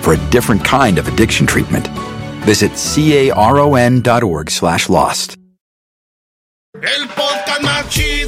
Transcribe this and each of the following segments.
for a different kind of addiction treatment. Visit caron.org slash lost. El podcast más chido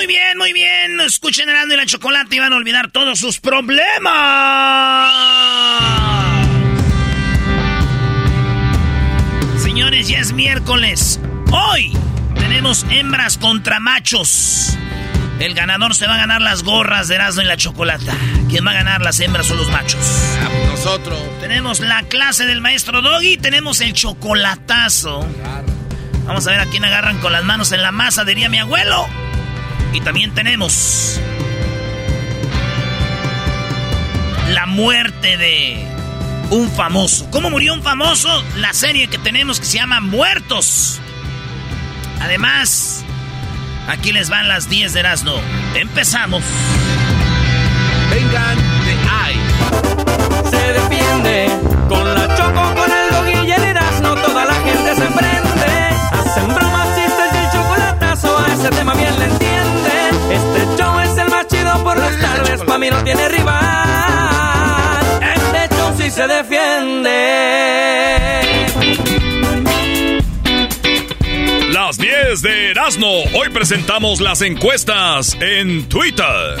muy bien, muy bien. Escuchen Erasmo y la chocolate y van a olvidar todos sus problemas. Señores, ya es miércoles. Hoy tenemos hembras contra machos. El ganador se va a ganar las gorras de Erasmo y la chocolata. ¿Quién va a ganar las hembras o los machos? Nosotros. Tenemos la clase del maestro Doggy, tenemos el chocolatazo. Vamos a ver a quién agarran con las manos en la masa, diría mi abuelo. Y también tenemos la muerte de un famoso. ¿Cómo murió un famoso? La serie que tenemos que se llama Muertos. Además, aquí les van las 10 de Erasmo. Empezamos. Vengan de ay. Se defiende con choco, con el Pa' mí no tiene rival. Este show sí se defiende. Las 10 de Erasmo. Hoy presentamos las encuestas en Twitter.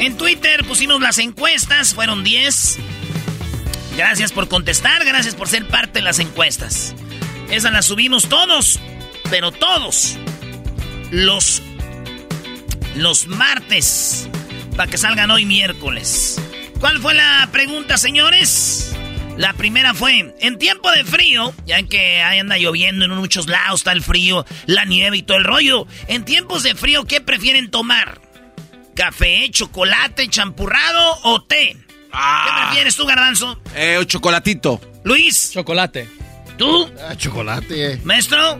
En Twitter pusimos las encuestas, fueron 10. Gracias por contestar, gracias por ser parte de las encuestas. Esas las subimos todos, pero todos. Los los martes para que salgan hoy miércoles. ¿Cuál fue la pregunta, señores? La primera fue, en tiempo de frío, ya que ahí anda lloviendo en muchos lados, está el frío, la nieve y todo el rollo. En tiempos de frío, ¿qué prefieren tomar? ¿Café, chocolate, champurrado o té? ¿Qué prefieres tú, Garbanzo? Eh, chocolatito. Luis. Chocolate. ¿Tú? chocolate. ¿Maestro?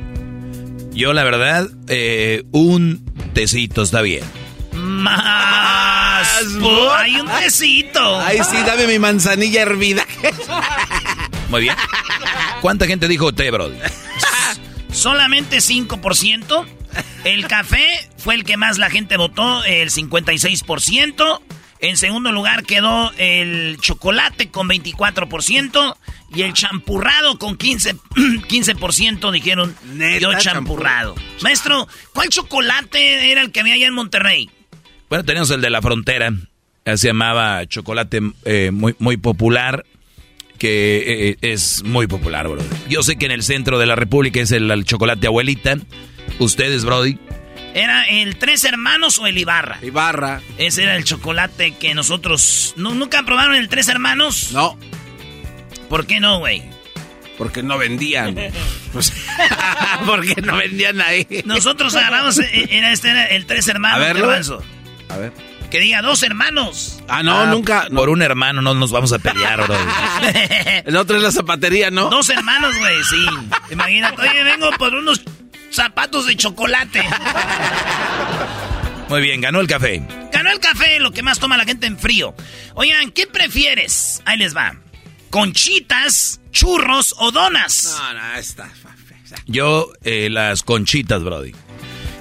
Yo, la verdad, eh, un tecito está bien. Más. hay un tecito. Ay, sí, dame mi manzanilla hervida. Muy bien. ¿Cuánta gente dijo té, bro? Solamente 5%. El café fue el que más la gente votó, el 56%. En segundo lugar quedó el chocolate con 24%. Y el champurrado con 15%, 15% dijeron yo champurrado. Maestro, ¿cuál chocolate era el que había allá en Monterrey? Bueno, tenemos el de la frontera. Se llamaba chocolate eh, muy, muy popular. Que eh, es muy popular, bro. Yo sé que en el centro de la República es el, el chocolate abuelita. Ustedes, Brody. ¿Era el Tres Hermanos o el Ibarra? Ibarra. Ese era el chocolate que nosotros... ¿nu- ¿Nunca probaron el Tres Hermanos? No. ¿Por qué no, güey? Porque no vendían. Pues, porque no vendían ahí. Nosotros agarramos... eh, Era este era el Tres Hermanos, A ver, Garbanzo. A ver. Que diga dos hermanos. Ah, no, Ah, nunca. no. Por un hermano no nos vamos a pelear, bro. El otro es la zapatería, ¿no? Dos hermanos, güey, sí. Imagínate, oye, vengo por unos zapatos de chocolate. Muy bien, ganó el café. Ganó el café, lo que más toma la gente en frío. Oigan, ¿qué prefieres? Ahí les va. ¿Conchitas, churros o donas? No, no, está. Yo, eh, las conchitas, Brody.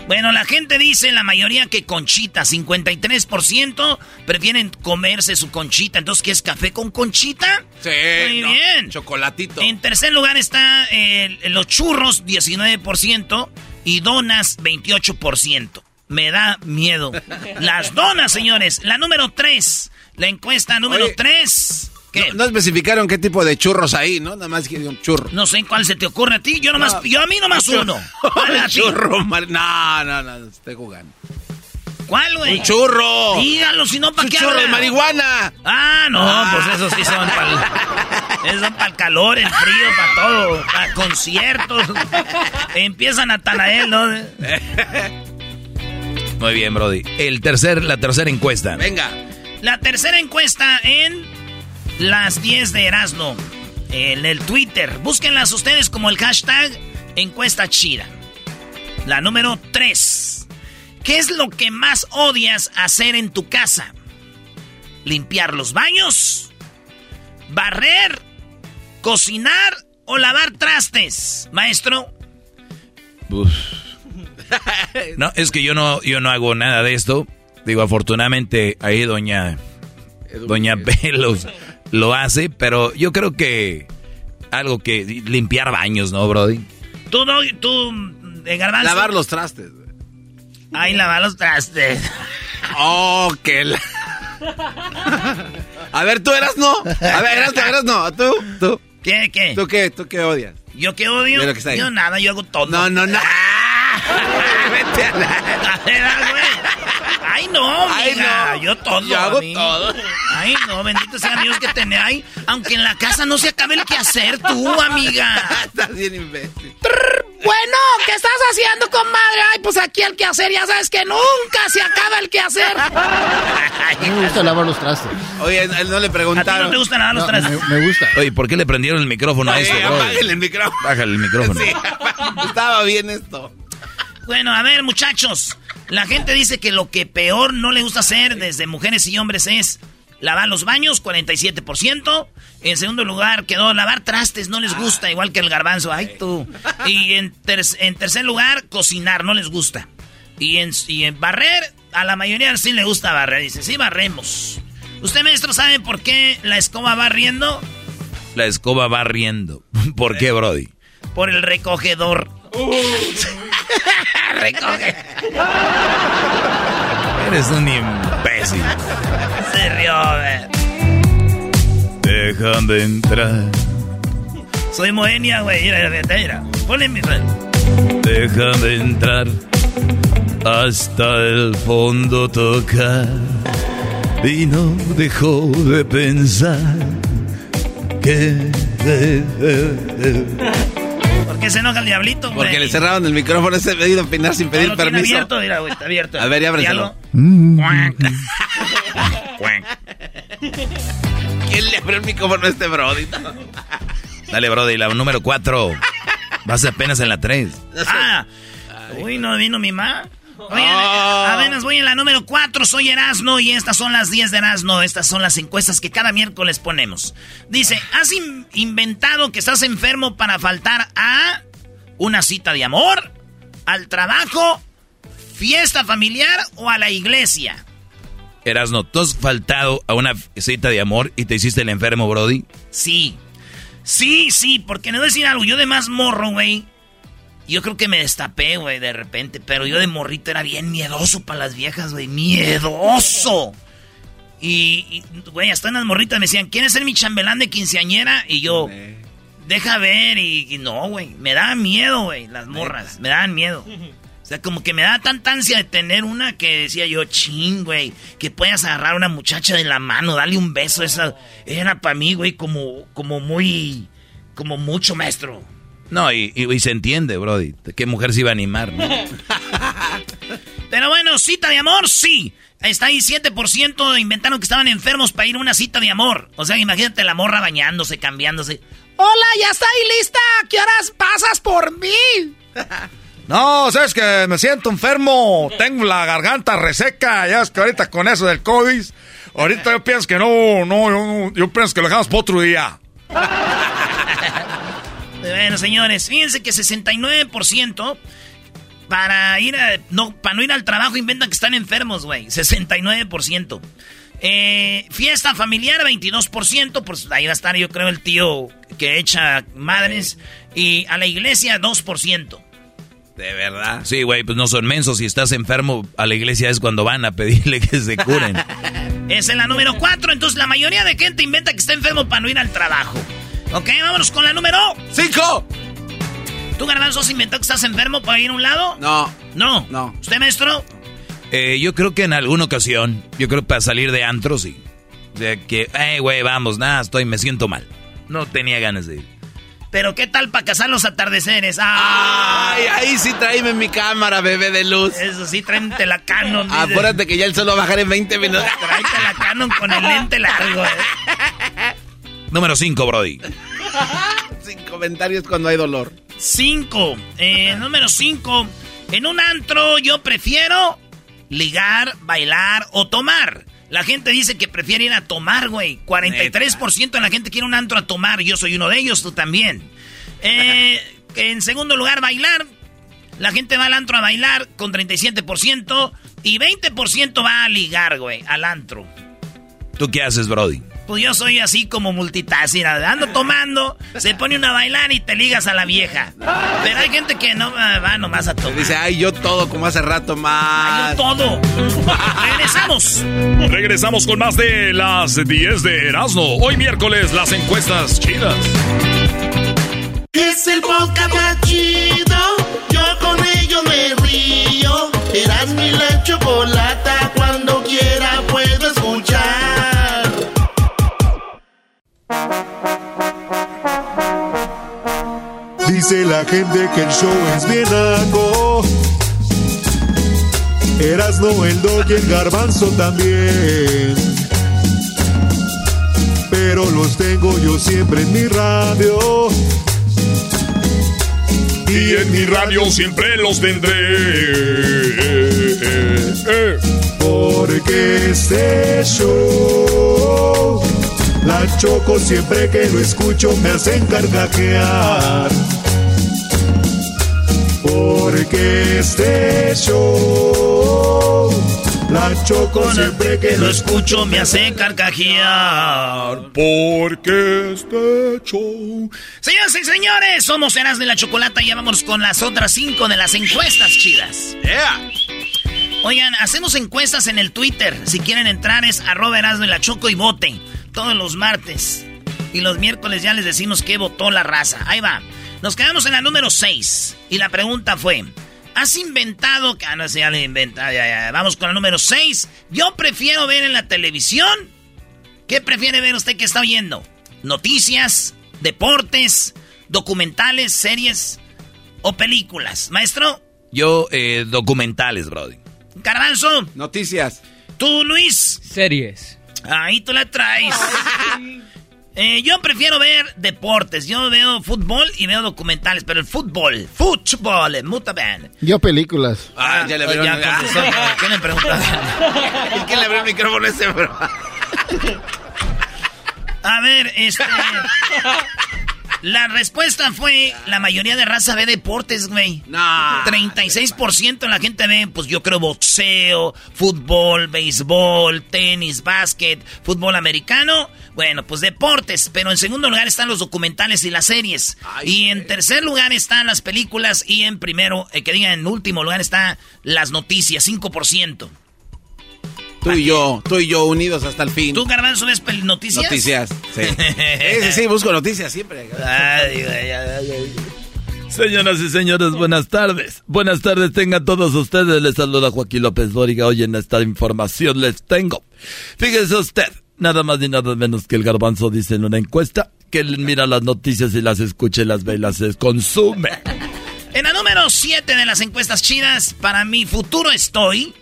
Bueno, la gente dice, la mayoría que conchita, 53% prefieren comerse su conchita. Entonces, ¿qué es café con conchita? Sí. Muy no, bien. Chocolatito. En tercer lugar está eh, los churros, 19%, y donas, 28%. Me da miedo. Las donas, señores. La número 3. La encuesta número Oye, 3. ¿Qué? No, no especificaron qué tipo de churros ahí, ¿no? Nada más quieren un churro. No sé cuál se te ocurre a ti. Yo nomás, No. yo a mí nomás Un uno. churro. ¿Cuál a Un churro, No, no, no, estoy jugando. ¿Cuál, güey? ¡Un churro! Dígalo, si no, ¿para ¡Un qué churro de marihuana! Ah, no, Ah. pues esos sí son para el, para el calor, el frío, para todo, para conciertos. Empiezan a Tanael, ¿no? Muy bien, Brody. El tercer, la tercera encuesta. Venga. La tercera encuesta en las 10 de Erasmo, en el Twitter. Búsquenlas ustedes como el hashtag encuesta chida. La número 3. ¿Qué es lo que más odias hacer en tu casa? ¿Limpiar los baños? ¿Barrer? ¿Cocinar? ¿O lavar trastes? Maestro. Uf. No, es que yo no, yo no hago nada de esto. Digo, afortunadamente ahí doña, doña Pelos lo hace, pero yo creo que algo que limpiar baños, ¿no, Brody? Tú, no, tú, de garbanzo. Lavar los trastes. Ay, lavar los trastes. Oh, que la... A ver, tú eras no. A ver, eras, eras no. Tú, tú. ¿Qué, qué? ¿Tú qué? ¿Tú qué odias? ¿Yo qué odio? Lo que. Yo nada, yo hago todo. No, no, no. Vete a la... A ver, ah, güey. Ay, no, no. Yo todo. Yo hago todo. Ay, no, bendito sea Dios que tenés ahí. Aunque en la casa no se acabe el quehacer, tú, amiga. Estás bien imbécil. Bueno, ¿qué estás haciendo, comadre? Ay, pues aquí el quehacer, ya sabes que nunca se acaba el quehacer. A mí me gusta lavar los trastes. Oye, a él no le ¿A ti preguntaron. no te gustan lavar los No, trastes? me, me gusta. Oye, ¿por qué le prendieron el micrófono a esto, Brody? apáguenle el micrófono. Bájale el micrófono. Sí, estaba bien esto. Bueno, a ver, muchachos. La gente dice que lo que peor no le gusta hacer desde mujeres y hombres es lavar los baños, 47%. En segundo lugar quedó lavar trastes, no les gusta, igual que el garbanzo. Ay, tú. Y en, ter- en tercer lugar, cocinar, no les gusta. Y en, y en barrer, a la mayoría sí le gusta barrer. Dice, sí, barremos. ¿Usted, maestro, sabe por qué la escoba va riendo? La escoba va riendo. ¿Por qué, Brody? Por el recogedor. Recoge. Eres un imbécil. Se rió. Dejan de entrar. Soy Moenia, güey. Mira, mira, mira. Ponle mi red. Dejan de entrar. Hasta el fondo tocar. Y no dejó de pensar que... ¿Por qué se enoja el diablito, güey? Porque le cerraron el micrófono ese pedido opinar sin pedir No, lo tiene permiso. abierto, mira, güey, está abierto. A ver, y ábreselo. Diálogo. ¿Quién le abrió el micrófono a este Brody? Dale, Brody, la número 4. Vas apenas en la 3. Ah, uy, no vino mi ma. Oh. apenas voy en la número 4, soy Erasno y estas son las 10 de Erasno. Estas son las encuestas que cada miércoles ponemos. Dice, ¿has in- inventado que estás enfermo para faltar a una cita de amor, al trabajo, fiesta familiar o a la iglesia? Erasno, ¿tú has faltado a una cita de amor y te hiciste el enfermo, Brody? Sí. Sí, sí, porque no decir algo. Yo de más morro, güey. Yo creo que me destapé, güey, de repente. Pero yo de morrito era bien miedoso para las viejas, güey. ¡Miedoso! Y, güey, hasta en las morritas me decían, ¿quieres ser mi chambelán de quinceañera? Y yo, deja ver. Y, y no, güey. Me daban miedo, güey, las morras. Me daban miedo. O sea, como que me da tanta ansia de tener una que decía yo, ching, güey, que puedas agarrar a una muchacha de la mano, darle un beso. Esa era para mí, güey, como, como muy, como mucho, maestro. No, y, y- y se entiende, Brody. ¿Qué mujer se iba a animar? no? Pero bueno, cita de amor, sí. Está ahí 7% inventaron que estaban enfermos para ir a una cita de amor. O sea, imagínate la morra bañándose, cambiándose. Hola, ya está ahí lista. ¿Qué horas pasas por mí? No, sabes que me siento enfermo, tengo la garganta reseca, ya es que ahorita con eso del COVID, ahorita yo pienso que no, no, yo, yo pienso que lo dejamos para otro día. Bueno, señores, fíjense que 69% para ir a, no, para no ir al trabajo inventan que están enfermos, güey. 69%. Eh, fiesta familiar, 22%. Pues ahí va a estar, yo creo, el tío que echa madres. Y a la iglesia, 2%. De verdad. Sí, güey, pues no son mensos. Si estás enfermo, a la iglesia es cuando van a pedirle que se curen. es en la número 4. Entonces, la mayoría de gente inventa que está enfermo para no ir al trabajo. Ok, vámonos con la número 5. ¿Tú, Garbanzo, has inventado que estás enfermo para ir a un lado? No. No. No. ¿Usted, maestro? Eh, yo creo que en alguna ocasión, yo creo que para salir de antro, sí. O sea, que, hey, güey, vamos, nada, estoy, me siento mal. No tenía ganas de ir. Pero ¿qué tal para cazar los atardeceres? ¡Ah! Ay, ahí sí tráeme mi cámara, bebé de luz. Eso sí, tráete la Canon. Acuérdate que ya el sol va a bajar en 20 minutos. Tráete la Canon con el lente largo, eh. Número 5, Brody. Sin comentarios cuando hay dolor. 5. Eh, número 5. En un antro yo prefiero ligar, bailar o tomar. La gente dice que prefiere ir a tomar, güey. 43% de la gente quiere un antro a tomar. Yo soy uno de ellos, tú también. Eh, en segundo lugar, bailar. La gente va al antro a bailar con 37%. Y 20% va a ligar, güey, al antro. ¿Tú qué haces, Brody? Pues yo soy así como multitasking. Ando tomando, se pone una a bailar y te ligas a la vieja. Pero hay gente que no eh, va nomás a tomar. Dice, ay, yo todo como hace rato más. Ay, yo todo. Regresamos. Regresamos con más de las 10 de Erasmo. Hoy miércoles, las encuestas chidas. Es el podcast más chido. Yo con ello me río. Eras mi la. Dice la gente que el show es bien naco. Erasno, el dog y el garbanzo también. Pero los tengo yo siempre en mi radio. Y en mi radio siempre los tendré. Porque este show, la choco siempre que lo escucho me hacen carcajear. Porque este show, la choco siempre que lo escucho me hace carcajear. Porque este show. Señoras y señores, somos Eras de la Chocolata y ya vamos con las otras cinco de las encuestas chidas. Yeah. Oigan, hacemos encuestas en el Twitter. Si quieren entrar es arroba Erasmo y la Choco y voten. Todos los martes. Y los miércoles ya les decimos que votó la raza. Ahí va. Nos quedamos en la número 6. Y la pregunta fue: ¿Has inventado.? Ah, no sé, ya le inventa. Ya, ya. Vamos con la número 6. Yo prefiero ver en la televisión. ¿Qué prefiere ver usted que está oyendo? ¿Noticias? ¿Deportes? ¿Documentales? ¿Series? ¿O películas? Maestro. Yo, eh, documentales, Brody. Garbanzo. Noticias. ¿Tú, Luis? Series. Ahí tú la traes. Eh, yo prefiero ver deportes. Yo veo fútbol y veo documentales, pero el fútbol, fútbol, muta bien. Yo películas. Ah, ya le abrió Ya contestó. ¿Qué le preguntas? ¿Quién le abrió el micrófono a ese, bro? A ver, este. La respuesta fue: la mayoría de raza ve deportes, güey. No. 36% de la gente ve, pues yo creo, boxeo, fútbol, béisbol, tenis, básquet, fútbol americano. Bueno, pues deportes. Pero en segundo lugar están los documentales y las series. y en tercer lugar están las películas. Y en primero, eh, que diga en último lugar, está las noticias, 5%. Tú y yo, tú y yo unidos hasta el fin. ¿Tú, Garbanzo, ves pel- noticias? Noticias, sí. sí, sí, busco noticias siempre. Ay, güey, ay, ay, ay. Señoras y señores, buenas tardes. Buenas tardes tengan todos ustedes. Les saluda Joaquín López Dóriga. Hoy en esta información les tengo. Fíjese usted, nada más ni nada menos que el garbanzo dice en una encuesta que él mira las noticias y las escucha y las ve y las consume. En la número 7 de las encuestas chidas, para mi futuro estoy.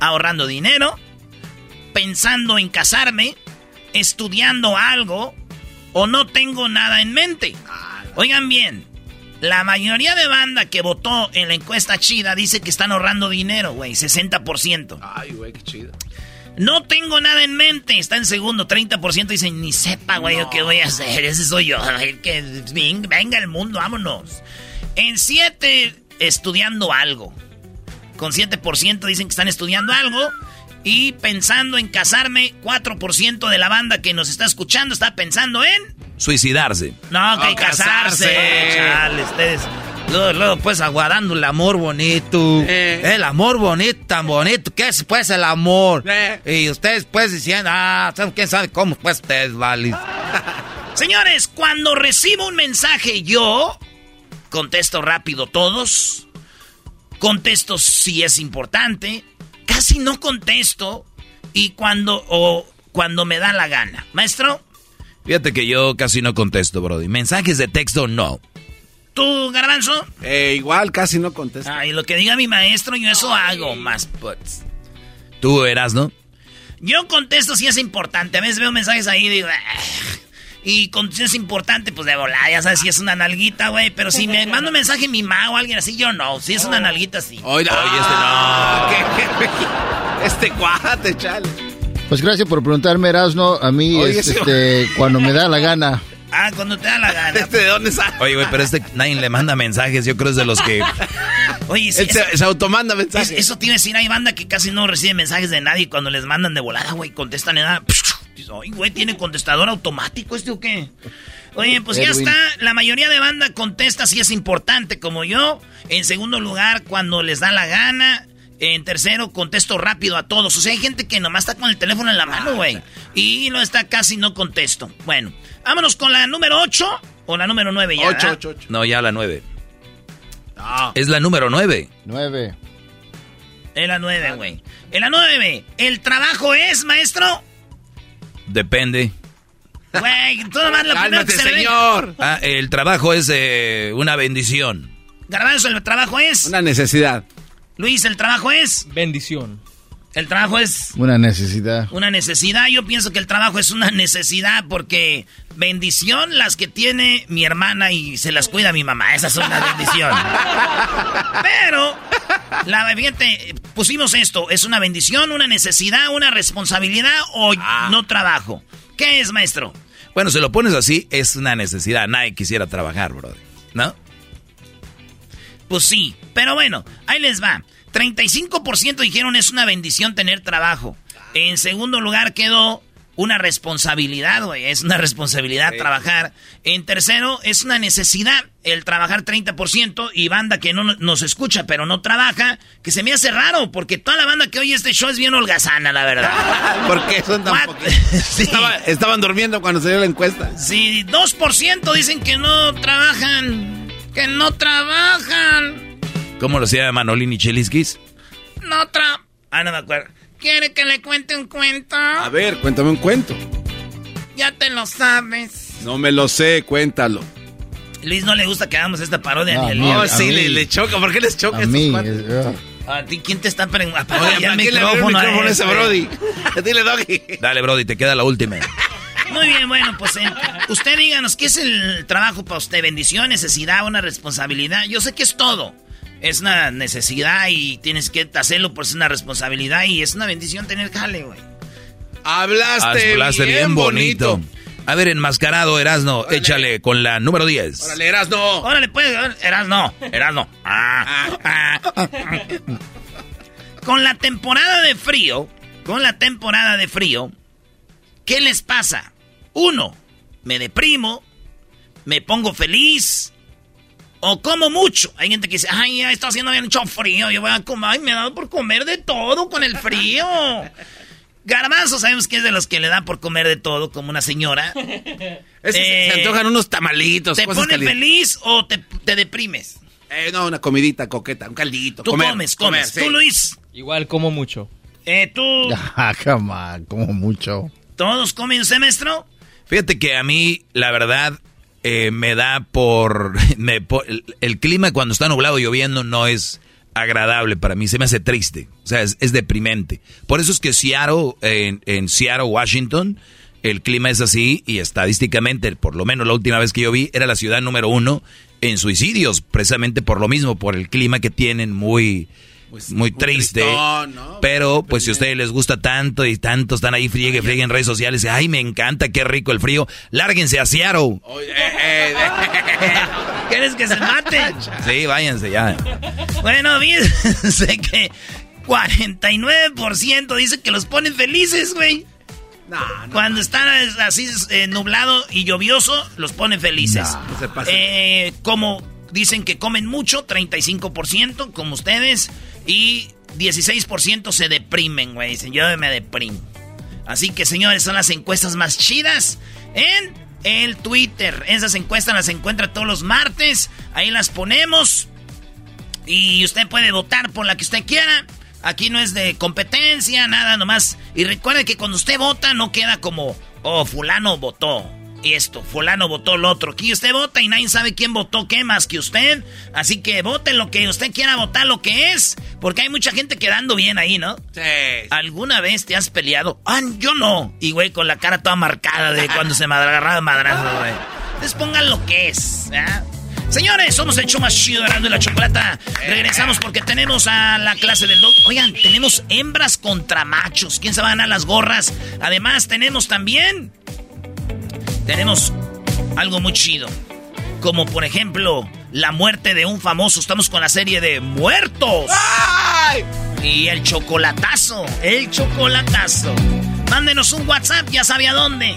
ahorrando dinero, pensando en casarme, estudiando algo o no tengo nada en mente. Oigan bien, la mayoría de banda que votó en la encuesta chida dice que están ahorrando dinero, güey, 60%. Ay, güey, qué chido. No tengo nada en mente, está en segundo, 30% dicen, ni sepa, güey, yo qué voy a hacer, ese soy yo, que venga el mundo, vámonos. En 7, estudiando algo. Con 7% dicen que están estudiando algo. Y pensando en casarme, 4% de la banda que nos está escuchando está pensando en... Suicidarse. No, que No, casarse. casarse. Chale, ustedes. Luego, luego, pues aguardando el amor bonito. Eh. El amor bonito, tan bonito. ¿Qué es pues el amor? Eh. Y ustedes pues diciendo, ah, ¿saben quién sabe cómo? Pues ustedes, vale. Señores, cuando recibo un mensaje yo, contesto rápido todos. Contesto si es importante. Casi no contesto. Y cuando, o cuando me da la gana. Maestro, Fíjate que yo casi no contesto, Brody. Mensajes de texto, no. ¿tú, garbanzo? Eh, igual casi no contesto. Ay, lo que diga mi maestro, yo eso hago más puts. ¿Tú eras, no? Yo contesto si es importante. A veces veo mensajes ahí y digo, "Ah". Y con- si es importante, pues de volada, ya sabes si es una nalguita, güey. Pero si me manda un mensaje mi ma o alguien así, yo no. Si es una nalguita, sí. Oye, este no. Este cuate, chale. Pues gracias por preguntarme, Erasno. A mí, Oye, es, ese- este, cuando me da la gana. Ah, cuando te da la gana. ¿Este de dónde sale? Oye, güey, pero este nadie le manda mensajes. Yo creo es de los que. Oye, sí, Él se, automanda es- mensajes. eso iba a decir, hay banda que casi no recibe mensajes de nadie y cuando les mandan de volada, güey, contestan en nada. Dice, Oye, güey, ¿tiene contestador automático este o qué? Oye, pues ya Edwin. está. La mayoría de banda contesta si es importante, como yo. En segundo lugar, cuando les da la gana. En tercero, contesto rápido a todos. O sea, hay gente que nomás está con el teléfono en la mano, güey. Y no está casi no contesto. Bueno, vámonos con la número 8 o la número 9 ya. Ocho, ¿verdad? ocho, ocho. No, ya la nueve. No. Es la número nueve. Nueve. En la 9, güey. En la 9, ¿el trabajo es, maestro? Depende. Güey, tú nomás lo primero que Cálmate, se le ve. señor. Ah, el trabajo es eh, una bendición. Garbanzo, el trabajo es. Una necesidad. Luis, el trabajo es. Bendición. El trabajo es Una necesidad. una necesidad. Yo pienso que el trabajo es una necesidad porque bendición las que tiene mi hermana y se las cuida mi mamá. Esa es una bendición. Pero, la fíjate, pusimos esto. ¿Es una bendición, una necesidad, una responsabilidad o no trabajo? ¿Qué es, maestro? Bueno, si lo pones así, es una necesidad. Nadie quisiera trabajar, brother. ¿No? Pues sí, pero bueno, ahí les va. 35% dijeron es una bendición tener trabajo. En segundo lugar quedó una responsabilidad, güey. Es una responsabilidad trabajar. En tercero, es una necesidad el trabajar 30% y banda que no nos escucha pero no trabaja, que se me hace raro porque toda la banda que oye este show es bien holgazana, la verdad. ¿Por qué son tan? Sí. Estaba- estaban durmiendo cuando salió la encuesta. Sí, 2% dicen que no trabajan. Que no trabajan. ¿Cómo lo hacía Manolini Cheliskis? No tra... Ah, no me acuerdo. ¿Quiere que le cuente un cuento? A ver, cuéntame un cuento. Ya te lo sabes. No me lo sé, cuéntalo. Luis no le gusta que hagamos esta parodia No, ni el día. a sí, le, le choca. ¿Por qué les choca A a estos mí. ¿A ti quién te está preguntando? Oye, Apaga ya ¿para el qué le abrió el micrófono, a a ese este. Brody? Dile, Doggy. Dale, Brody, te queda la última. Muy bien, bueno, pues eh, usted díganos, ¿qué es el trabajo para usted? ¿Bendición, necesidad, una responsabilidad? Yo sé que es todo. Es una necesidad y tienes que hacerlo por es una responsabilidad y es una bendición tener jale, güey. Hablaste, Hablaste bien, bonito. A ver, enmascarado, Erasno, échale con la número 10. Órale, eras no. Órale, pues, eras no, eras no. Ah, ah. Con la temporada de frío, con la temporada de frío, ¿qué les pasa? Uno, me deprimo, me pongo feliz, o como mucho. Hay gente que dice, ay, ya está haciendo bien mucho frío, yo voy a comer, ay, me ha dado por comer de todo con el frío. Garbanzo sabemos que es de los que le da por comer de todo, como una señora. Es- Eh, se antojan unos tamalitos. ¿Te cosas pone calientes. feliz o te, te deprimes? Eh, no, una comidita coqueta, un caldito. Tú comer, comes, comes. comer, Tú, sí. Luis. Igual como mucho. Eh, tú. Ah, come on, como mucho. ¿Todos comen usted, maestro? Fíjate que a mí, la verdad, eh, me da por... me el clima cuando está nublado lloviendo no es agradable para mí, se me hace triste, o sea, es, es deprimente. Por eso es que Seattle, en, en Seattle, Washington, el clima es así y estadísticamente, por lo menos la última vez que yo vi, era la ciudad número uno en suicidios, precisamente por lo mismo, por el clima que tienen muy, muy, triste. tristón, ¿no? Pero, pues, si a ustedes les gusta tanto y tanto están ahí friegue, friegue en redes sociales, ay, me encanta, qué rico el frío, lárguense a Seattle. eh, ¿Quieres que se maten? Sí, váyanse ya. Bueno, fíjense que 49% dice que los ponen felices, güey. Cuando están así eh, nublado y lluvioso, los ponen felices. No, se. Eh, como dicen que comen mucho, 35%, como ustedes, y 16% se deprimen, güey. Dicen, yo me deprimo. Así que, señores, son las encuestas más chidas en el Twitter. Esas encuestas las encuentra todos los martes. Ahí las ponemos. Y usted puede votar por la que usted quiera. Aquí no es de competencia, nada nomás. Y recuerde que cuando usted vota no queda como, oh, fulano votó esto, fulano votó lo otro. Aquí usted vota y nadie sabe quién votó qué más que usted. Así que vote lo que usted quiera votar, lo que es. Porque hay mucha gente quedando bien ahí, ¿no? Sí. ¿Alguna vez te has peleado? Ah, yo no. Y güey, con la cara toda marcada de cuando se agarraba madrazo, güey. Entonces pongan lo que es, ¿ya? Señores, somos el show más chido de la chocolata. Regresamos porque tenemos a la clase del dog. Oigan, tenemos hembras contra machos. ¿Quién se va a ganar las gorras? Además, tenemos también. Tenemos algo muy chido. Como por ejemplo, la muerte de un famoso. Estamos con la serie de muertos. Y el chocolatazo. El chocolatazo. Mándenos un WhatsApp, ya sabe a dónde.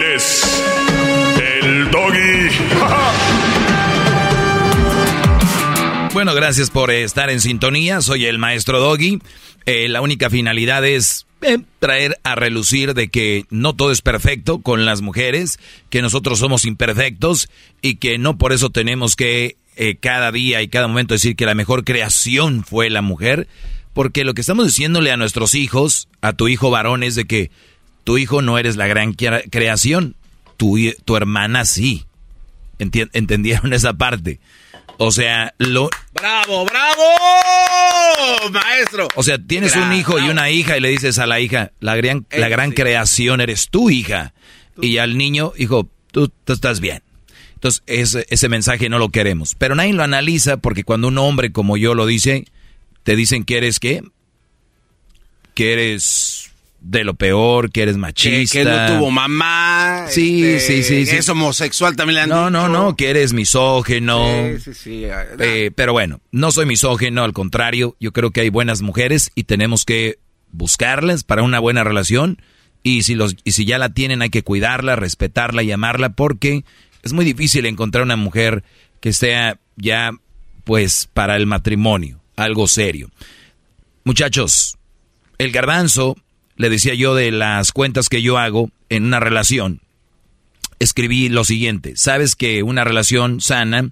El doggy. Bueno, gracias por estar en sintonía. Soy el maestro Doggy. Eh, la única finalidad es eh, traer a relucir de que no todo es perfecto con las mujeres, que nosotros somos imperfectos y que no por eso tenemos que eh, cada día y cada momento decir que la mejor creación fue la mujer. Porque lo que estamos diciéndole a nuestros hijos, a tu hijo varón, es de que tu hijo no eres la gran crea- creación, tu, tu hermana sí. ¿Entendieron esa parte? O sea, lo, ¡Bravo, bravo! Maestro. o sea, tienes un hijo y una hija y le dices a la hija, la gran, la gran creación eres tu hija. Y al niño, hijo, tú, tú estás bien. Entonces, ese, ese mensaje no lo queremos. Pero nadie lo analiza porque cuando un hombre como yo lo dice, te dicen que eres qué? Que eres de lo peor, que eres machista. Que, que no tuvo mamá. Sí, este, sí, sí, sí. que Es homosexual también le han No, no, dicho. no, que eres misógeno. Sí, sí, sí. Eh, pero bueno, no soy misógeno, al contrario, yo creo que hay buenas mujeres y tenemos que buscarlas para una buena relación. Y si, los, y si ya la tienen, hay que cuidarla, respetarla y amarla, porque es muy difícil encontrar una mujer que sea ya, pues, para el matrimonio, algo serio. Muchachos, el garbanzo, le decía yo de las cuentas que yo hago en una relación, escribí lo siguiente, sabes que una relación sana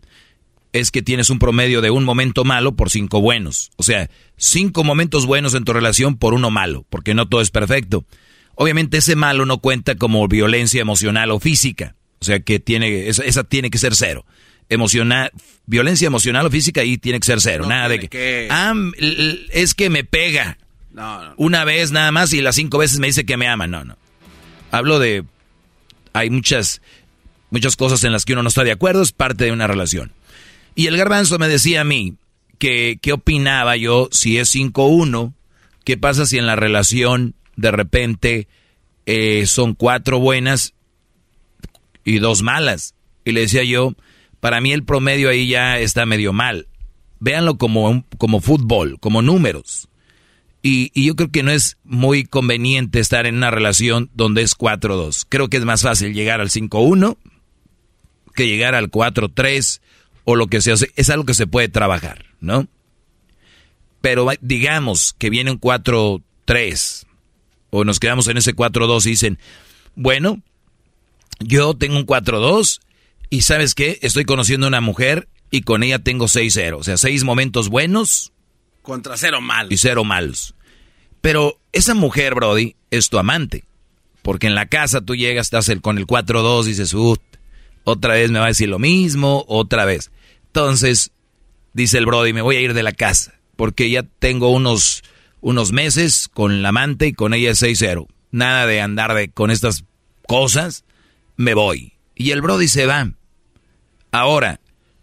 es que tienes un promedio de un momento malo por cinco buenos. O sea, cinco momentos buenos en tu relación por uno malo, porque no todo es perfecto. Obviamente ese malo no cuenta como violencia emocional o física. O sea que tiene, esa, esa tiene que ser cero. Emocional, violencia emocional o física ahí tiene que ser cero. No Nada de que, que- ah, es que me pega. Una vez nada más y las cinco veces me dice que me ama. No, no. Hablo de, hay muchas, muchas cosas en las que uno no está de acuerdo, es parte de una relación. Y el garbanzo me decía a mí que qué opinaba yo si es 5-1, qué pasa si en la relación de repente eh, son cuatro buenas y dos malas. Y le decía yo, para mí el promedio ahí ya está medio mal. Véanlo como, como fútbol, como números. Y, y yo creo que no es muy conveniente estar en una relación donde es 4-2. Creo que es más fácil llegar al 5-1 que llegar al 4-3 o lo que sea. Es algo que se puede trabajar, ¿no? Pero digamos que viene un 4-3 o nos quedamos en ese 4-2 y dicen, bueno, yo tengo un 4-2 y sabes qué, estoy conociendo a una mujer y con ella tengo 6-0. O sea, seis momentos buenos Contra cero mal. y cero malos. Pero esa mujer, Brody, es tu amante. Porque en la casa tú llegas, estás el- con el 4-2, dices, "Ut, otra vez me va a decir lo mismo, otra vez. Entonces, dice el Brody, me voy a ir de la casa. Porque ya tengo unos, unos meses con la amante y con ella es 6-0. Nada de andar de, con estas cosas, me voy. Y el Brody se va. Ahora,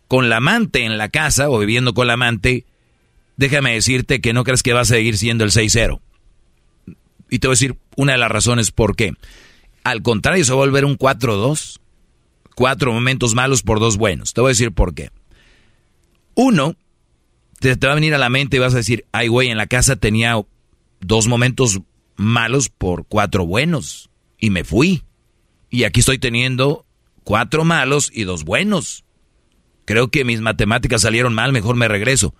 con la amante en la casa o viviendo con la amante, déjame decirte que no crees que va a seguir siendo el 6-0. Y te voy a decir una de las razones por qué. Al contrario, se va a volver un 4-2. Cuatro momentos malos por dos buenos. Te voy a decir por qué. Uno, te, va a venir a la mente y vas a decir, ay güey, en la casa tenía dos momentos malos por cuatro buenos. Y me fui. Y aquí estoy teniendo cuatro malos y dos buenos. Creo que mis matemáticas salieron mal, mejor me regreso.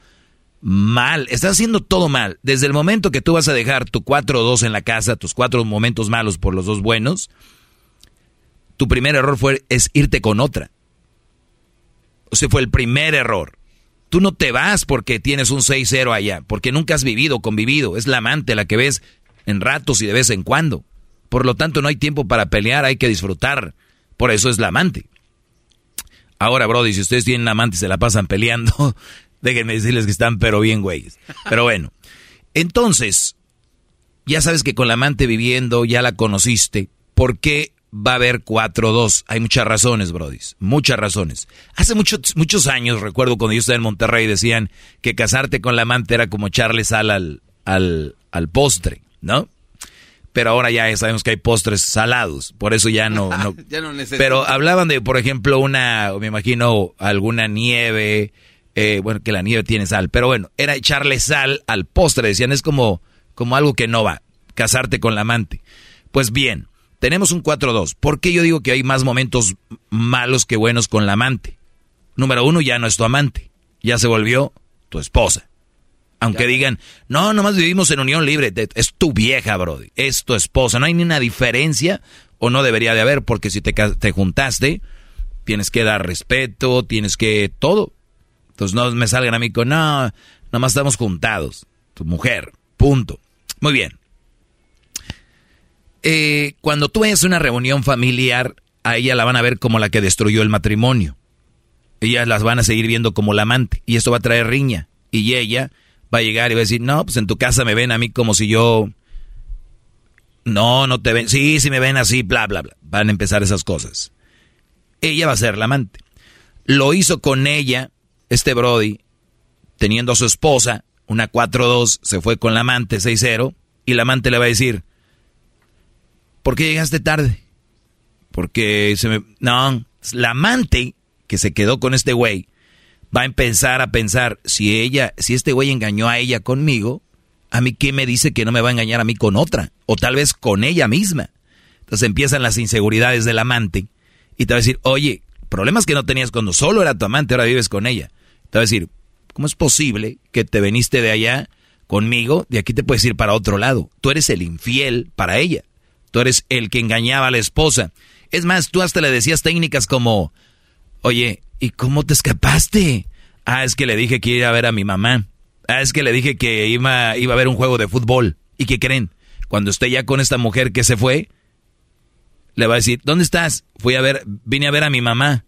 Mal, estás haciendo todo mal. Desde el momento que tú vas a dejar tu 4-2 en la casa, tus cuatro momentos malos por los dos buenos, tu primer error fue es irte con otra. O sea, fue el primer error. Tú no te vas porque tienes un 6-0 allá, porque nunca has vivido, convivido. Es la amante la que ves en ratos y de vez en cuando. Por lo tanto, no hay tiempo para pelear, hay que disfrutar. Por eso es la amante. Ahora, Brody, si ustedes tienen amante y se la pasan peleando, déjenme decirles que están pero bien güeyes. Pero bueno, entonces, ya sabes que con la amante viviendo, ya la conociste. ¿Por qué va a haber 4-2? Hay muchas razones, Brody. Muchas razones. Hace muchos, muchos años, recuerdo cuando yo estaba en Monterrey, decían que casarte con la amante era como echarle sal al, al, al postre, ¿no? Pero ahora ya sabemos que hay postres salados, por eso ya no... no Ya no pero hablaban de, por ejemplo, una, me imagino, alguna nieve, eh, bueno, que la nieve tiene sal, pero bueno, era echarle sal al postre, decían, es como, como algo que no va, casarte con la amante. Pues bien, tenemos un 4-2. ¿Por qué yo digo que hay más momentos malos que buenos con la amante? Número uno, ya no es tu amante, ya se volvió tu esposa. Aunque digan, no, nomás vivimos en unión libre, es tu vieja, Brody, es tu esposa, no hay ni una diferencia o no debería de haber, porque si te, te juntaste, tienes que dar respeto, tienes que todo. Entonces no me salgan a mí con, no, nomás estamos juntados, tu mujer, punto. Muy bien. Eh, cuando tú vayas a una reunión familiar, a ella la van a ver como la que destruyó el matrimonio. Ellas las van a seguir viendo como la amante. Y esto va a traer riña. Y ella va a llegar y va a decir, no, pues en tu casa me ven a mí como si yo... No, no te ven. Sí, sí me ven así, bla, bla, bla. Van a empezar esas cosas. Ella va a ser la amante. Lo hizo con ella, este Brody, teniendo a su esposa, una 4-2, se fue con la amante 6-0, y la amante le va a decir, ¿por qué llegaste tarde? Porque se me... No, la amante que se quedó con este güey va a empezar a pensar, si ella, si este güey engañó a ella conmigo, a mí qué me dice que no me va a engañar a mí con otra, o tal vez con ella misma. Entonces empiezan las inseguridades del amante y te va a decir, oye, problemas que no tenías cuando solo era tu amante, ahora vives con ella. Te va a decir, ¿cómo es posible que te veniste de allá conmigo? De aquí te puedes ir para otro lado. Tú eres el infiel para ella. Tú eres el que engañaba a la esposa. Es más, tú hasta le decías técnicas como, oye, ¿y cómo te escapaste? Ah, es que le dije que iba a ver a mi mamá. Ah, es que le dije que iba, iba a ver un juego de fútbol. ¿Y qué creen? Cuando esté ya con esta mujer que se fue, le va a decir, ¿dónde estás? Fui a ver, vine a ver a mi mamá.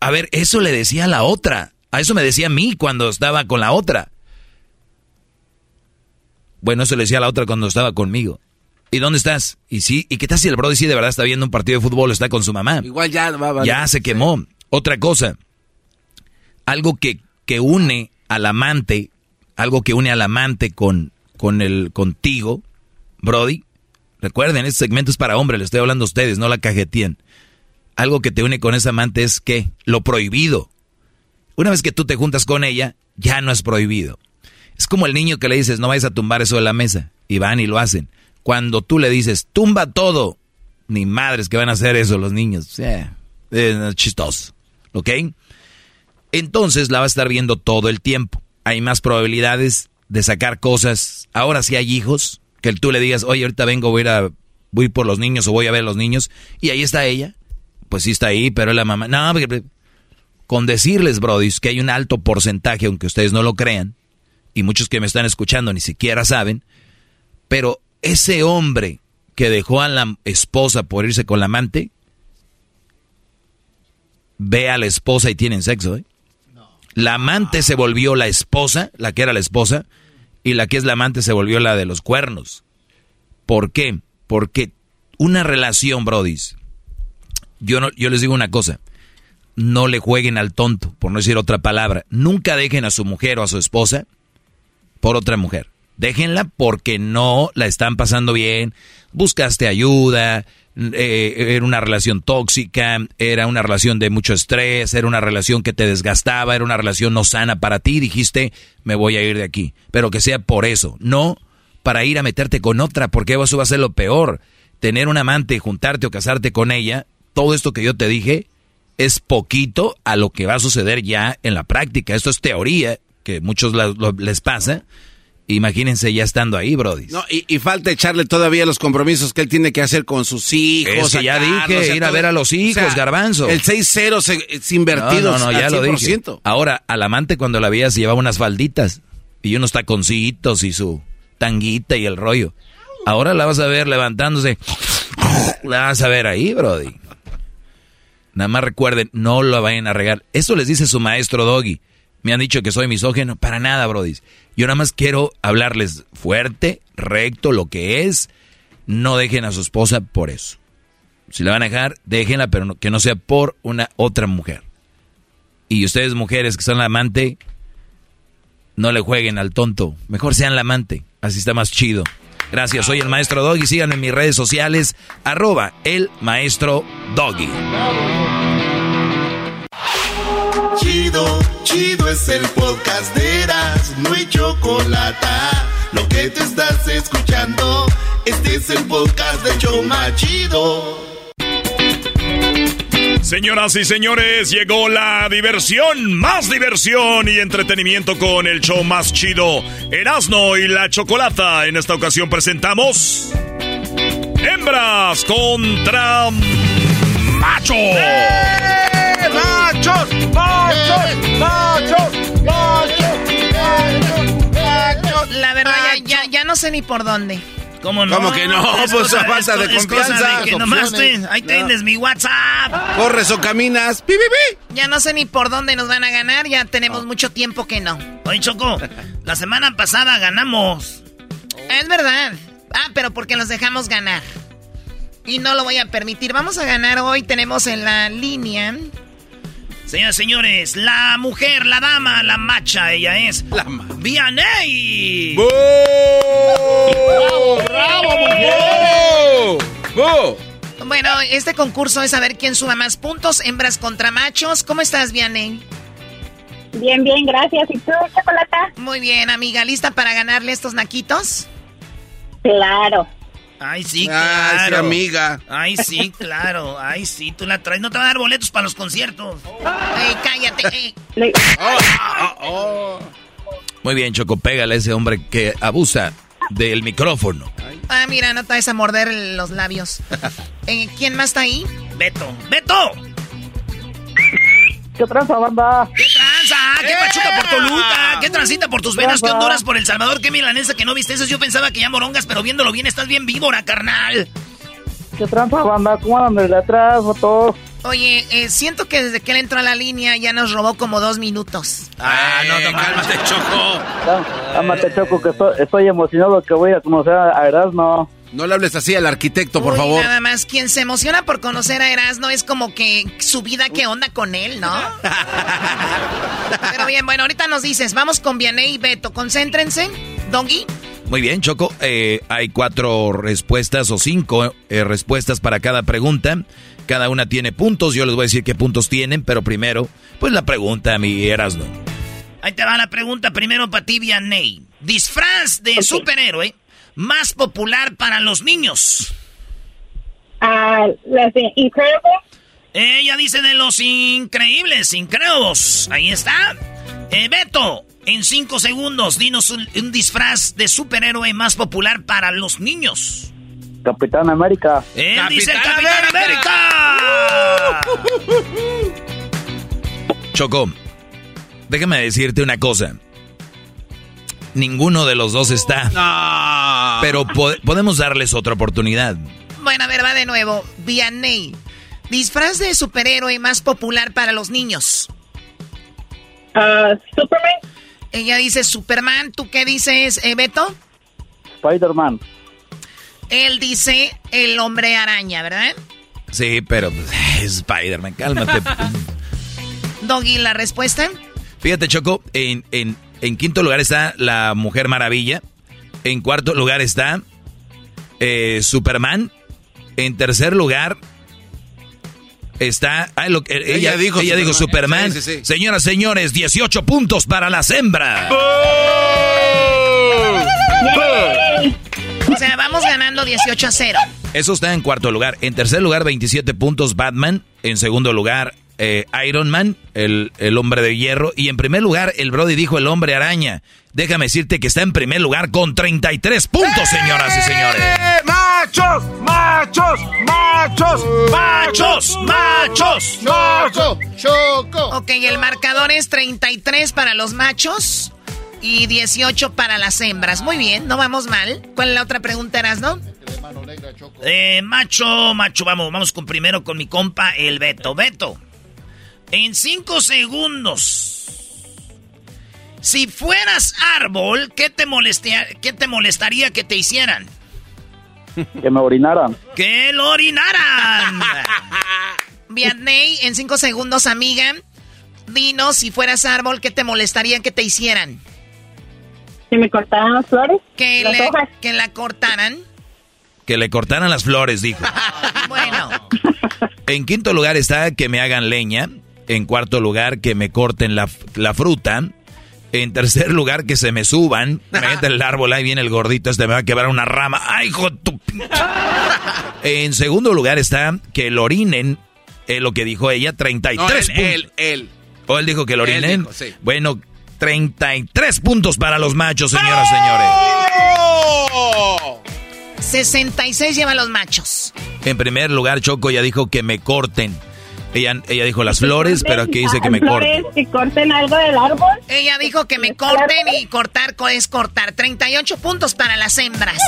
A ver, eso le decía a la otra. A eso me decía a mí cuando estaba con la otra. Bueno, eso le decía a la otra cuando estaba conmigo. ¿Y dónde estás? Y sí, ¿y qué tal si el Brody sí de verdad está viendo un partido de fútbol, está con su mamá? Igual ya va, va Ya se quemó. Otra cosa, algo que, que une al amante, algo que une al amante con, con el contigo, Brody. Recuerden, este segmento es para hombres, le estoy hablando a ustedes, no la cajetían. Algo que te une con ese amante es que lo prohibido. Una vez que tú te juntas con ella, ya no es prohibido. Es como el niño que le dices, no vayas a tumbar eso de la mesa. Y van y lo hacen. Cuando tú le dices, tumba todo, ni madres que van a hacer eso los niños. Es chistoso. ¿Ok? Entonces la va a estar viendo todo el tiempo. Hay más probabilidades de sacar cosas. Ahora si hay hijos, que tú le digas, oye, ahorita vengo, voy a ir, a, voy por los niños o voy a ver a los niños. Y ahí está ella. Pues sí está ahí, pero la mamá. No, con decirles, Brody, que hay un alto porcentaje, aunque ustedes no lo crean, y muchos que me están escuchando ni siquiera saben, pero ese hombre que dejó a la esposa por irse con la amante, ve a la esposa y tienen sexo, ¿eh? La amante se volvió la esposa, la que era la esposa, y la que es la amante se volvió la de los cuernos. ¿Por qué? Porque una relación, brodis, yo, no, yo les digo una cosa, no le jueguen al tonto, por no decir otra palabra. Nunca dejen a su mujer o a su esposa por otra mujer. Déjenla porque no la están pasando bien, buscaste ayuda, eh, era una relación tóxica, era una relación de mucho estrés, era una relación que te desgastaba, era una relación no sana para ti, dijiste, me voy a ir de aquí. Pero que sea por eso, no para ir a meterte con otra, porque eso va a ser lo peor. Tener un amante, juntarte o casarte con ella, todo esto que yo te dije, es poquito a lo que va a suceder ya en la práctica. Esto es teoría, que muchos les pasa Imagínense ya estando ahí, Brody. No, y, falta echarle todavía los compromisos que él tiene que hacer con sus hijos. Ya dije, ir a ver a los hijos, garbanzo. El 6-0 es invertido. No, no, ya lo dije. Ahora, al amante cuando la veías llevaba unas falditas y unos taconcitos y su tanguita y el rollo. Ahora la vas a ver levantándose. La vas a ver ahí, Brody. Nada más recuerden, no lo vayan a regar. Eso les dice su maestro Doggy. Me han dicho que soy misógeno. Para nada, Brody. Yo nada más quiero hablarles fuerte, recto, lo que es. No dejen a su esposa por eso. Si la van a dejar, déjenla, pero que no sea por una otra mujer. Y ustedes, mujeres que son la amante, no le jueguen al tonto. Mejor sean la amante. Así está más chido. Gracias, soy el maestro Doggy. Síganme en mis redes sociales, arroba el maestro Doggy. Chido, chido es el podcast de Eras, no hay chocolate. Lo que te estás escuchando, este es el podcast de Choma Chido. Señoras y señores, llegó la diversión, más diversión y entretenimiento con el show más chido, Erasno y la Chocolata. En esta ocasión presentamos Hembras contra Machos. ¡Eh! ¡Machos! ¡Machos! Sé ni por dónde. ¿Cómo no? ¿Cómo que no? Es pues cosa- a falta es de co- es cosa confianza. que nomás te- ahí tienes mi WhatsApp. Corres o caminas. ¡Pi, pi, pi! Ya no sé ni por dónde nos van a ganar, ya tenemos mucho tiempo que no. Oye, Choco, la semana pasada ganamos. Es verdad. Ah, pero porque nos dejamos ganar. Y no lo voy a permitir. Vamos a ganar hoy. Tenemos en la línea. Señoras y señores, la mujer, la dama, la macha, ella es Vianey. ¡Bravo, bravo, mujer! ¡Bravo! Bueno, este concurso es saber quién suma más puntos, hembras contra machos. ¿Cómo estás, Vianney? Bien, bien, gracias. ¿Y tú, Chocolata? Muy bien, amiga. ¿Lista para ganarle estos naquitos? Claro. Ay, sí, Ay, sí, claro. amiga. Ay, sí, claro. Ay, sí, tú la traes. No te va a dar boletos para los conciertos. Ey, cállate. ey. Muy bien, Choco, pégale a ese hombre que abusa del micrófono. Ah, mira, no te vas a morder los labios. Eh, ¿Quién más está ahí? Beto. ¡Beto! ¿Qué tranza, banda? ¿Qué tranza? ¿Qué pachuca por Toluca? ¿Qué transita por tus venas? ¿Qué Honduras por El Salvador? ¿Qué milanesa que no viste eso? Yo pensaba que ya morongas, pero viéndolo bien estás bien víbora, carnal. ¿Qué tranza, banda? ¿Cómo andan desde atrás, todos? Oye, eh, siento que desde que él entró a la línea ya nos robó como dos minutos. Ah, no, no, cálmate, Choco. Cálmate, Choco, que estoy, estoy emocionado que voy a conocer a Erasmo. No le hables así al arquitecto, por Uy, favor. Nada más, quien se emociona por conocer a Erasmo es como que su vida, ¿qué onda con él, no? Pero bien, bueno, ahorita nos dices, vamos con Vianey y Beto, concéntrense. Doggy. Muy bien, Choco. Eh, hay cuatro respuestas o cinco eh, respuestas para cada pregunta. Cada una tiene puntos. Yo les voy a decir qué puntos tienen, pero primero, pues la pregunta, mi Erasno. Ahí te va la pregunta primero para ti, Vianney. Disfraz de superhéroe más popular para los niños. Ah, las de Incredible. Ella dice de los increíbles, incrédulos. Ahí está. Eh, Beto, en cinco segundos, dinos un, un disfraz de superhéroe más popular para los niños. Capitán América. Él dice el Capitán América. Choco, déjame decirte una cosa. Ninguno de los dos está. Pero po- podemos darles otra oportunidad. Bueno, a ver, va de nuevo. Vianney. Disfraz de superhéroe más popular para los niños. Ah, Superman. Ella dice Superman. ¿Tú qué dices, eh, Beto? Spider-Man. Él dice el hombre araña, ¿verdad? Sí, pero pues, Spider-Man, cálmate. Doggy, la respuesta. Fíjate, Choco, en, en, en quinto lugar está la Mujer Maravilla. En cuarto lugar está eh, Superman. En tercer lugar está... ah, lo ella, Ella dijo ella dijo Superman. Superman. Sí, sí, sí. Señoras, señores, 18 puntos para las hembras. O sea, vamos ganando 18 a 0. Eso está en cuarto lugar. En tercer lugar, 27 puntos Batman. En segundo lugar, eh, Iron Man, el, el hombre de hierro. Y en primer lugar, el Brody dijo el hombre araña. Déjame decirte que está en primer lugar con 33 puntos, señoras y señores. ¡Eh, ¡Machos! ¡Machos! ¡Machos! ¡Machos! ¡Machos! ¡Choco! ¡Choco! Ok, el marcador es 33 para los machos y 18 para las hembras. Muy bien, no vamos mal. ¿Cuál es la otra pregunta, no? Eh, macho, macho, vamos, vamos con primero con mi compa, el Beto. Beto, en cinco segundos. Si fueras árbol, ¿qué te, molestia- qué te molestaría que te hicieran? Que me orinaran. ¡Que lo orinaran! Vianney, en 5 segundos, amiga. Dinos, si fueras árbol, ¿qué te molestaría que te hicieran? Si me cortaran las flores. Que, las le- hojas. que la cortaran. Que le cortaran las flores, dijo. Bueno, En quinto lugar está que me hagan leña. En cuarto lugar, que me corten la, la fruta. En tercer lugar, que se me suban. Imagínate el árbol, ahí viene el gordito, este me va a quebrar una rama. ¡Ay, hijo de tu En segundo lugar está que lo orinen. eh, lo que dijo ella, 33 No, él, puntos. él, él. ¿O él dijo que lo orinen? dijo, sí. Bueno, 33 puntos para los machos, señoras y señores. 66 llevan los machos. En primer lugar, Choco ya dijo que me corten. Ella, ella dijo las flores, pero aquí dice que me corten. Flores, que corten algo del árbol. Ella dijo que me corten y cortar co- es cortar. 38 puntos para las hembras.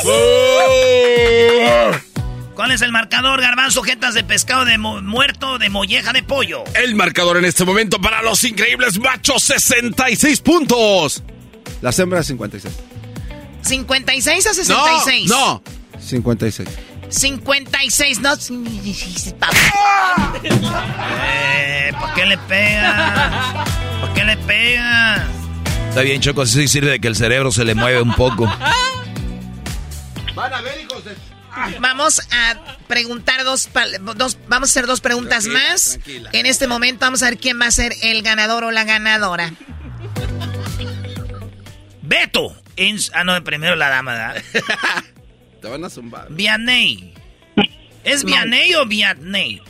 ¿Cuál es el marcador, garbanzo? Jetas de pescado de mo- muerto, de molleja de pollo. El marcador en este momento para los increíbles machos, 66 puntos. Las hembras, 56. 56 a 66. No, no. 56. 56, no. Eh, ¿Por qué le pega? ¿Por qué le pega? Está bien, Choco, así sirve de que el cerebro se le mueve un poco. Van a ver, hijos de... Vamos a preguntar dos, dos, vamos a hacer dos preguntas más. En este momento vamos a ver quién va a ser el ganador o la ganadora. Beto. ah, no, primero la dama, ¿verdad? Te van a zumbar. Vianney. ¿Es Vianney o Vianney?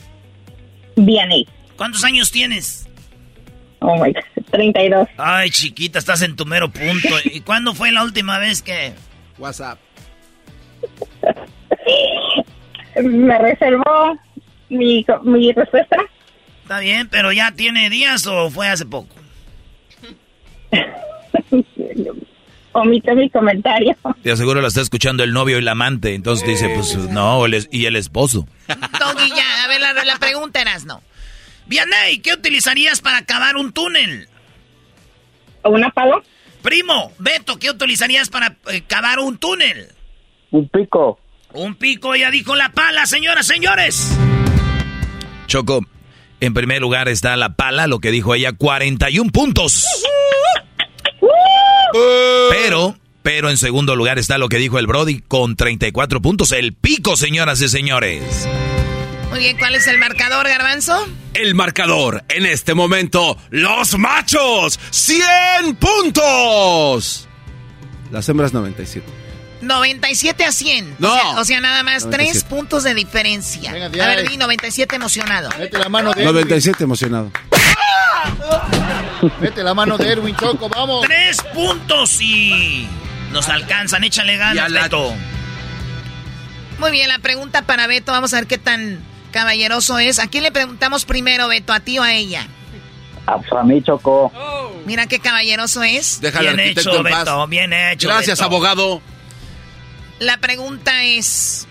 Vianney. ¿Cuántos años tienes? Oh my God, 32. Ay, chiquita, estás en tu mero punto. ¿Y cuándo fue la última vez que.? WhatsApp. Me reservó mi, mi respuesta. Está bien, pero ya tiene días o fue hace poco. Omite mi comentario. Te aseguro la está escuchando el novio y la amante. Entonces dice, pues no, y el esposo. Doggy, ya, a ver, la, la pregunta eras, no. Vianey, ¿qué utilizarías para cavar un túnel? ¿Una palo? Primo, Beto, ¿qué utilizarías para eh, cavar un túnel? Un pico. Un pico, ya dijo la pala, señoras, señores. Choco, en primer lugar está la pala, lo que dijo ella, 41 puntos. Pero, pero en segundo lugar está lo que dijo el Brody con 34 puntos. El pico, señoras y señores. Muy bien, ¿cuál es el marcador, Garbanzo? El marcador, en este momento, los machos, 100 puntos. Las hembras 97. 97 a 100. No. O sea, nada más 3 puntos de diferencia. a ver, di 97 emocionado. Mete la mano de 97 emocionado. Mete la mano de Erwin Choco, vamos. 3 puntos y nos alcanzan. Échale ganas, Beto. Muy bien, la pregunta para Beto. Vamos a ver qué tan caballeroso es. ¿A quién le preguntamos primero, Beto? ¿A ti o a ella? A, mí, Choco. Mira qué caballeroso es. Déjale bien hecho, Beto. Bien hecho. Gracias, abogado. La pregunta es,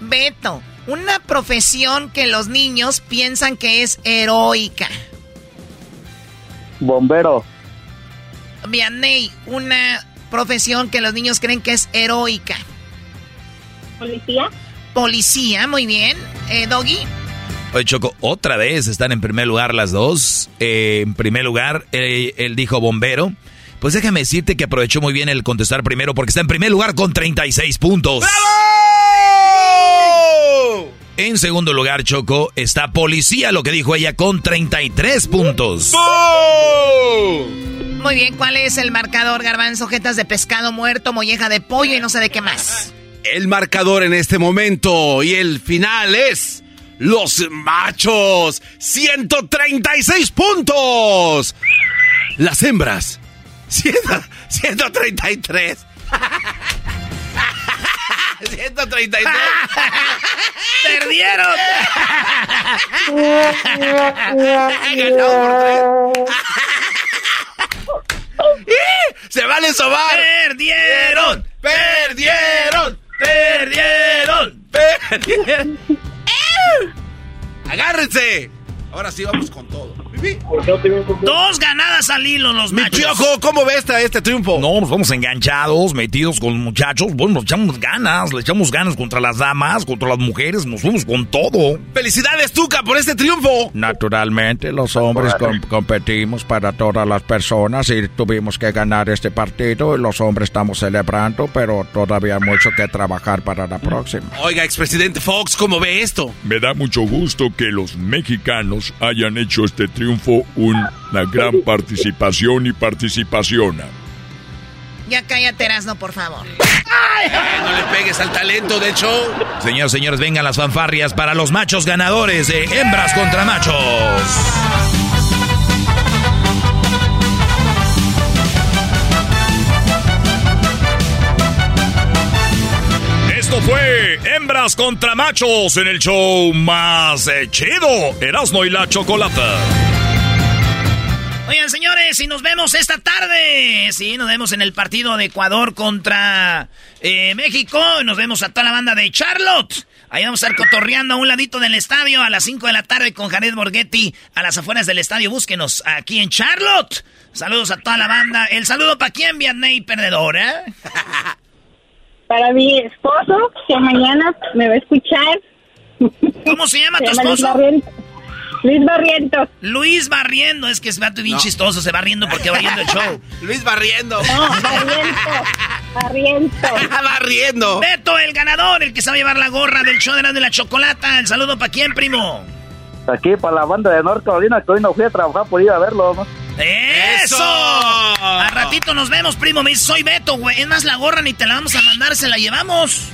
Beto, una profesión que los niños piensan que es heroica. Bombero. Vianney, una profesión que los niños creen que es heroica. Policía. Policía, muy bien. Eh, Doggy. Oye, Choco, otra vez están en primer lugar las dos. Eh, en primer lugar, eh, él dijo bombero. Pues déjame decirte que aprovechó muy bien el contestar primero porque está en primer lugar con 36 puntos. ¡Bravo! En segundo lugar, Choco, está policía, lo que dijo ella, con 33 puntos. Muy bien, ¿cuál es el marcador, garbanzo? Jetas de pescado muerto, molleja de pollo y no sé de qué más. El marcador en este momento y el final es... Los machos, 136 puntos. Las hembras, 133. 133. ¡Perdieron! ¡Se vale sobar! ¡Perdieron! ¡Perdieron! ¡Perdieron! ¡Perdieron! ¡Agárrense! Ahora sí vamos con todo. Dos ganadas al hilo los Mi machos. piojo, ¿cómo ves este, este triunfo? No, nos vamos enganchados, metidos con los muchachos. Bueno, nos echamos ganas, le echamos ganas contra las damas, contra las mujeres, nos fuimos con todo. ¡Felicidades, Tuca, por este triunfo! Naturalmente, los hombres com competimos para todas las personas y tuvimos que ganar este partido. Los hombres estamos celebrando, pero todavía hay mucho que trabajar para la próxima. Oiga, expresidente Fox, ¿cómo ve esto? Me da mucho gusto que los mexicanos hayan hecho este triunfo una gran participación y participación. Ya cállate, Erasno, por favor. no le pegues al talento del show. Señoras, señores, vengan las fanfarrias para los machos ganadores de hembras contra machos. Esto fue Hembras contra Machos en el show más eh, chido, Erasmo y la Chocolata. Oigan, señores, y nos vemos esta tarde. Sí, nos vemos en el partido de Ecuador contra eh, México. Nos vemos a toda la banda de Charlotte. Ahí vamos a estar cotorreando a un ladito del estadio a las 5 de la tarde con Jared Borghetti a las afueras del estadio. Búsquenos aquí en Charlotte. Saludos a toda la banda. El saludo para quién, Vianney Perdedora. Para mi esposo, que mañana me va a escuchar. ¿Cómo se llama Se tu llama esposo? Luis Barrientos. Luis Barriendo. Es que es vato bien No. chistoso. Se va riendo porque va riendo el show. Luis Barriendo. No, Barrientos. Barriento. Barriendo. Beto, el ganador, el que sabe llevar la gorra del show de la, de la chocolata. El saludo para quién, primo. Aquí para la banda de North Carolina que hoy no fui a trabajar por ir a verlo. ¿no? ¡Eso! A ratito nos vemos, primo. Me dice, soy Beto, güey. Es más, la gorra ni te la vamos a mandar, se la llevamos.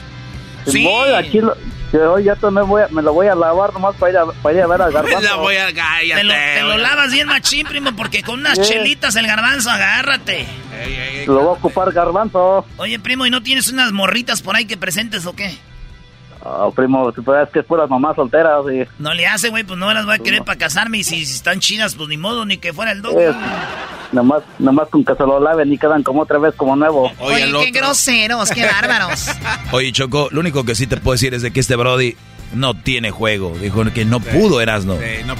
Sí. Voy, aquí lo- que hoy ya te me, voy a- me lo voy a lavar nomás para ir a, para ir a ver al garbanzo. La voy a Te lo, te lo lavas bien machín, primo, porque con unas Sí. chelitas el garbanzo, agárrate. Lo voy a ocupar garbanzo. Oye, primo, ¿y no tienes unas morritas por ahí que presentes o qué? Ah, primo, si puedes, que es puras mamás solteras. Y, No le hace, güey, pues no las voy a querer para casarme y si, si están chidas, pues ni modo, ni que fuera el dog. eh, nomás, nomás con que se lo laven y quedan como otra vez como nuevo. Oye, qué groseros, qué bárbaros. Oye, Choco, lo único que sí te puedo decir es de que este Brody no tiene juego. Dijo que no pudo, Erasno.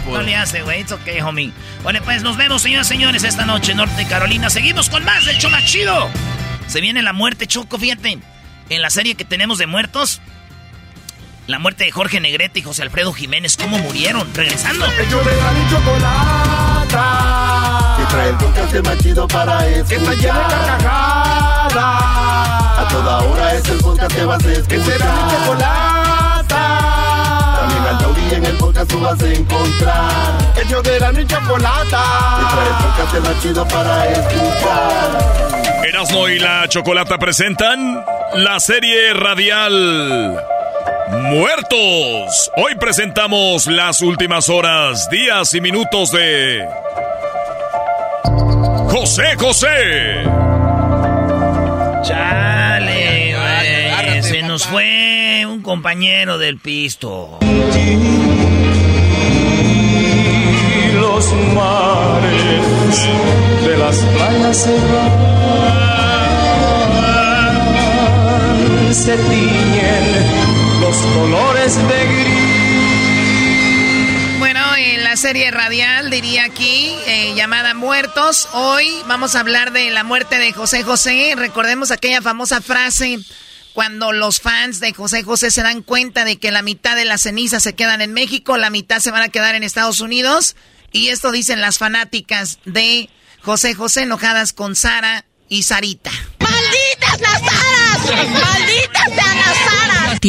No le hace, güey, it's okay, homie. Bueno, pues nos vemos, señoras y señores, esta noche en Norte Carolina. Seguimos con más del show más chido. Se viene la muerte, Choco, fíjate. En la serie que tenemos de muertos, la muerte de Jorge Negrete y José Alfredo Jiménez, ¿cómo murieron? Regresando. Que trae el podcast más chido para escuchar. Que está llena de carcajadas. A toda hora es el podcast que vas a escuchar. Que será mi chocolata. También al taurí en el podcast tú vas a encontrar. El yo de la mi chocolata. Que trae el podcast más chido para escuchar. Erasmo y la Chocolata presentan la serie radial Muertos. Hoy presentamos las últimas horas, días y minutos de José José. Chale, güey. Se nos fue un compañero del pisto. Y los mares de las playas se van, se tiñen colores de gris. Bueno, en la serie radial, diría aquí, eh, llamada Muertos, hoy vamos a hablar de la muerte de José José. Recordemos aquella famosa frase cuando los fans de José José se dan cuenta de que la mitad de las cenizas se quedan en México, la mitad se van a quedar en Estados Unidos. Y esto dicen las fanáticas de José José enojadas con Sara y Sarita. ¡Malditas las aras! ¡Malditas sean las aras!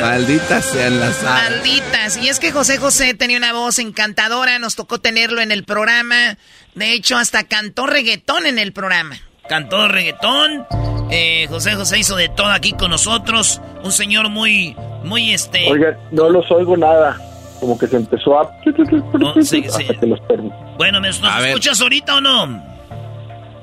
Malditas sean las aras. Malditas. Y es que José José tenía una voz encantadora, nos tocó tenerlo en el programa. De hecho, hasta cantó reggaetón en el programa. Cantó reggaetón. eh, José José hizo de todo aquí con nosotros. Un señor muy, muy este. Oiga, no los oigo nada. Como que se empezó a... sí, hasta sí. que los perdí. Bueno, ¿me nos A ver. escuchas ahorita o no?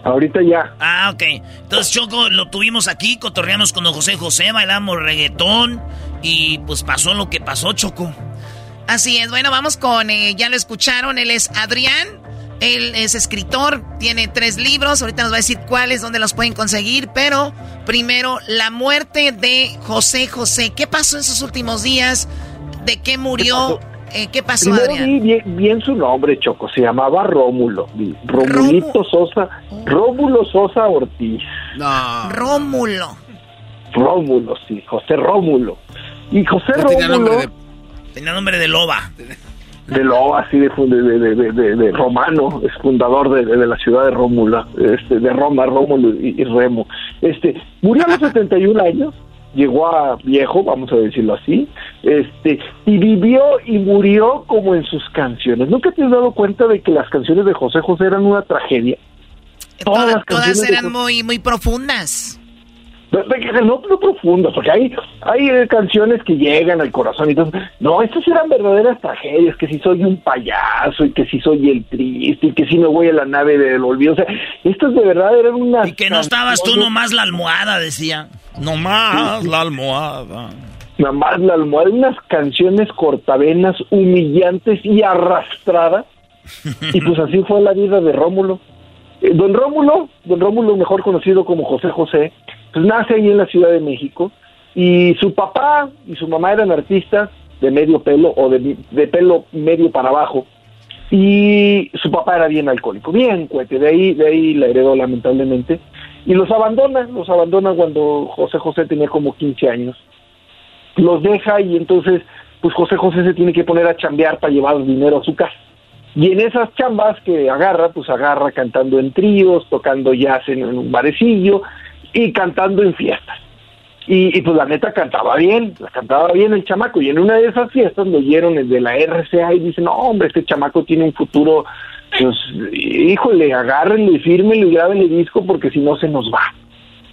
Ahorita ya. Ah, ok. Entonces, Choco, lo tuvimos aquí, cotorreamos con don José José, bailamos reggaetón y pues pasó lo que pasó, Choco. Así es. Bueno, vamos con, eh, ya lo escucharon, él es Adrián. Él es escritor, tiene tres libros, ahorita nos va a decir cuáles, dónde los pueden conseguir, pero primero, la muerte de José José. ¿Qué pasó en sus últimos días? ¿De qué murió? Eh, ¿Qué pasó, Primero Adrián? vi bien, bien su nombre, Choco. Se llamaba Rómulo. Romulito Sosa. Rómulo Sosa Ortiz. No. Rómulo. Rómulo, sí. José Rómulo. Y José Pues tenía Rómulo... nombre Tenía nombre de loba. de lo así de, de, de, de- de- de romano, es fundador de, de la ciudad de Rómula, este, de Roma, Rómulo y, y Remo. Este, murió a los 71 años, llegó a viejo, vamos a decirlo así, este, y vivió y murió como en sus canciones. ¿Nunca te has dado cuenta de que las canciones de José José eran una tragedia? Todas las Todas canciones de eran muy, muy profundas. No, no, profundo, porque hay, hay eh, canciones que llegan al corazón y todo. No, estas eran verdaderas tragedias, que si soy un payaso y que si soy el triste y que si me voy a la nave del olvido. O sea, estas de verdad eran unas... Y que no estabas tú nomás la almohada, decía. Nomás la almohada. Nada más la almohada, unas canciones cortavenas, humillantes y arrastradas. Y pues así fue la vida de Rómulo. Eh, Don Rómulo, don Rómulo, mejor conocido como José José, pues nace ahí en la Ciudad de México y su papá y su mamá eran artistas de medio pelo o de, de pelo medio para abajo y su papá era bien alcohólico, bien cuete, de ahí, de ahí la heredó lamentablemente y los abandona, los abandona cuando José José tenía como 15 años los deja y entonces pues José José se tiene que poner a chambear para llevar dinero a su casa. Y en esas chambas que agarra, pues agarra cantando en tríos, tocando jazz en, en un barecillo y cantando en fiestas. Y, y, pues la neta cantaba bien, la cantaba bien el chamaco. Y en una de esas fiestas lo oyeron el de la RCA y dicen, no, hombre, este chamaco tiene un futuro, pues, híjole, agárrenlo y fírmenlo y grábenle disco porque si no se nos va.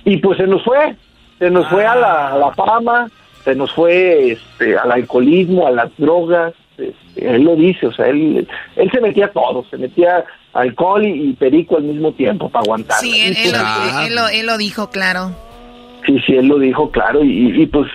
Y pues se nos fue, se nos fue a la, a la fama, se nos fue este, al alcoholismo, a las drogas. Este, él lo dice, o sea, él, él se metía todo, se metía alcohol y, y perico al mismo tiempo para aguantar. Sí, él, él, lo, él, lo, él lo dijo, claro. Sí, sí, él lo dijo, claro, y, y, pues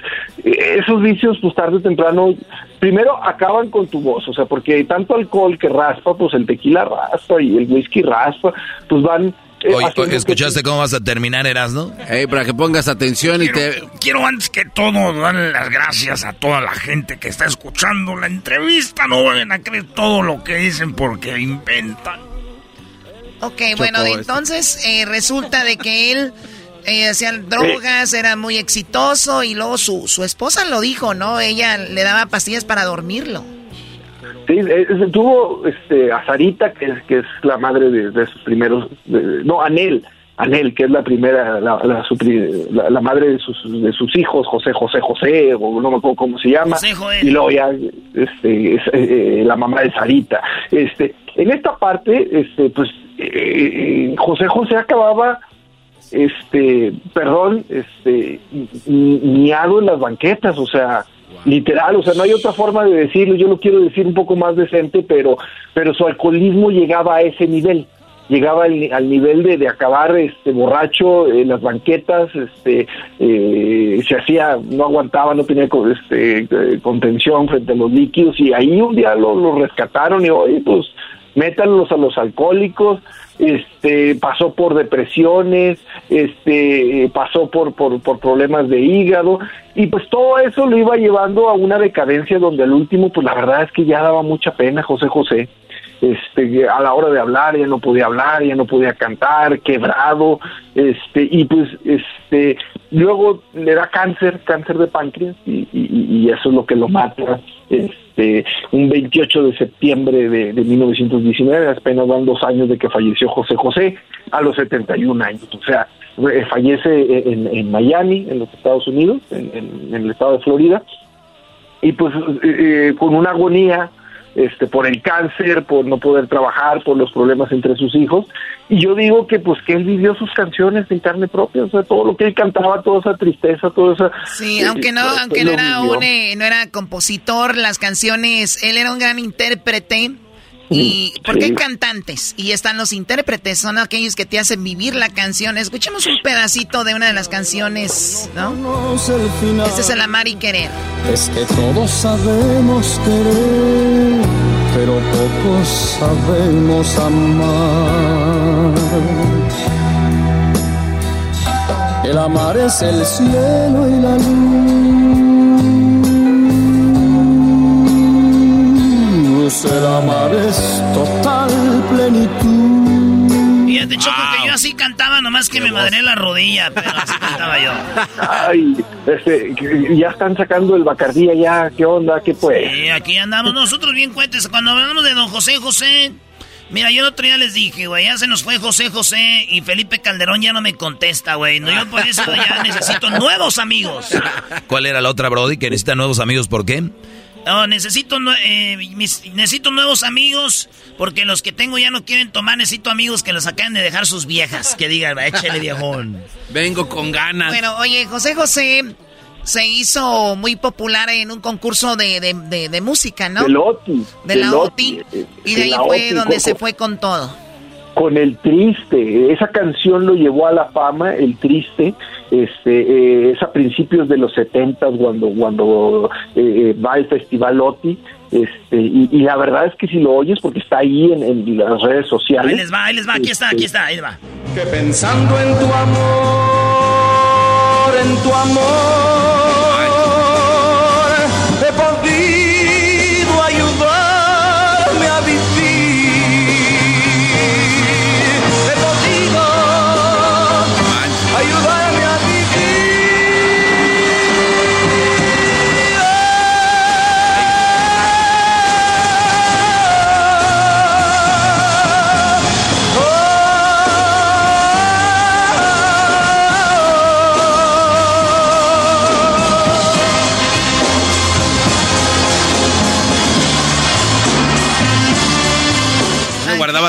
esos vicios, pues tarde o temprano, primero acaban con tu voz, o sea, porque tanto alcohol que raspa, pues el tequila raspa y el whisky raspa, pues van... Eh, Oye, ¿escuchaste cómo vas a terminar, Erasno? Hey, para que pongas atención y te... Quiero antes que todo darle las gracias a toda la gente que está escuchando la entrevista, no vayan a creer todo lo que dicen porque inventan. Ok, bueno, entonces eh, resulta de que él eh, hacían drogas, era muy exitoso y luego su, su esposa lo dijo, ¿no? Ella le daba pastillas para dormirlo. Sí, eh, tuvo este, a Sarita, que es, que es la madre de, de sus primeros, de, no, Anel, Anel, que es la primera, la, la, su, la, la madre de sus, de sus hijos, José, José, José, o no me acuerdo cómo se llama, y luego ya este, es, eh, la mamá de Sarita. Este, en esta parte, este, pues, eh, José José acababa este, perdón, este, miado en las banquetas, o sea, literal, o sea, no hay otra forma de decirlo, yo lo quiero decir un poco más decente, pero, pero su alcoholismo llegaba a ese nivel, llegaba al, al nivel de, de, acabar este borracho en las banquetas, este, eh, se hacía, no aguantaba, no tenía este, contención frente a los líquidos, y ahí un día lo, lo rescataron y oye, pues métanlos a los alcohólicos, este pasó por depresiones, este pasó por, por, por problemas de hígado y pues todo eso lo iba llevando a una decadencia donde al último pues la verdad es que ya daba mucha pena José José. Este a la hora de hablar ya no podía hablar ya no podía cantar quebrado este y pues este luego le da cáncer cáncer de páncreas y, y, y eso es lo que lo mata este un 28 de septiembre de, de 1919 apenas van dos años de que falleció José José a los 71 años o sea fallece en, en Miami en los Estados Unidos en, en, el estado de Florida y pues eh, con una agonía este por el cáncer, por no poder trabajar, por los problemas entre sus hijos. Y yo digo que pues que él vivió sus canciones en carne propia, o sea, todo lo que él cantaba, toda esa tristeza, toda esa Sí, aunque no, eh, aunque no era un eh, no era compositor, las canciones, él era un gran intérprete. Y porque sí. hay cantantes y están los intérpretes, son aquellos que te hacen vivir la canción. Escuchemos un pedacito de una de las canciones, ¿no? Este es el amar y querer. Es que todos sabemos querer, pero pocos sabemos amar. El amar es el cielo y la luz. El amar es total plenitud. Fíjate, Choco, wow. que yo así cantaba, nomás que me madré la rodilla, pero así cantaba yo. Ay, este, ya están sacando el bacardía ya, ¿qué onda? ¿Qué pues? Sí, aquí andamos nosotros bien cuentes. Cuando hablamos de don José José, Mira, yo el otro día les dije, güey, ya se nos fue José José y Felipe Calderón ya no me contesta, güey. No, yo por eso ya necesito nuevos amigos. ¿Cuál era la otra, Brody, que necesita nuevos amigos? ¿Por qué? No, necesito, eh, mis, necesito nuevos amigos porque los que tengo ya no quieren tomar. Necesito amigos que los acaben de dejar sus viejas. Que digan, échale viejón. Vengo con ganas. Bueno, oye, José José se hizo muy popular en un concurso de, de, de, de música, ¿no? De Loti. De, la OTI. Y de ahí fue OTI, donde se fue con todo. Con el triste. Esa canción lo llevó a la fama, el triste. Este, eh, es a principios de los setentas cuando, cuando eh, va el festival OTI. Este, y, y, la verdad es que si lo oyes, porque está ahí en, en las redes sociales. Ahí les va, ahí les va, aquí está, aquí está, ahí va. Que pensando en tu amor, en tu amor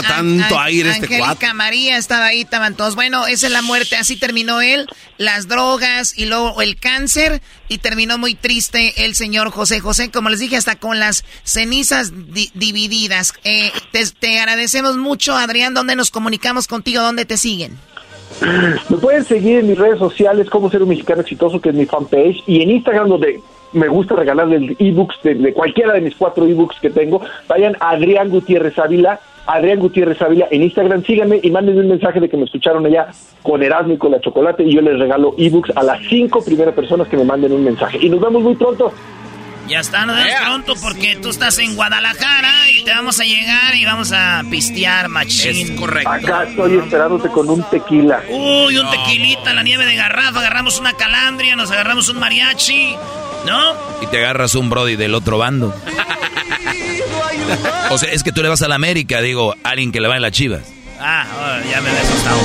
tanto An- aire este Angélica cuate. María estaba ahí, estaban todos. Bueno, esa es la muerte. Así terminó él, las drogas y luego el cáncer. Y terminó muy triste el señor José José, como les dije, hasta con las cenizas di- divididas. Eh, te, te agradecemos mucho, Adrián. ¿Dónde nos comunicamos contigo? ¿Dónde te siguen? Me pueden seguir en mis redes sociales como ser un mexicano exitoso, que es mi fanpage, y en Instagram donde me gusta regalarles ebooks de, de cualquiera de mis cuatro ebooks que tengo. Vayan a Adrián Gutiérrez Ávila, Adrián Gutiérrez Ávila en Instagram, síganme y mándenme un mensaje de que me escucharon allá con Erasmo y con la chocolate y yo les regalo ebooks a las cinco primeras personas que me manden un mensaje. Y nos vemos muy pronto. Ya está, nos vemos pronto porque tú estás en Guadalajara y te vamos a llegar y vamos a pistear, machín. Es correcto. Acá estoy esperándote con un tequila. Uy, un tequilita, la nieve de garrafa, agarramos una calandria, nos agarramos un mariachi, ¿no? Y te agarras un Brody del otro bando. O sea, es que tú le vas a la América, digo, alguien que le va a las chivas. Ah, ya me había asustado.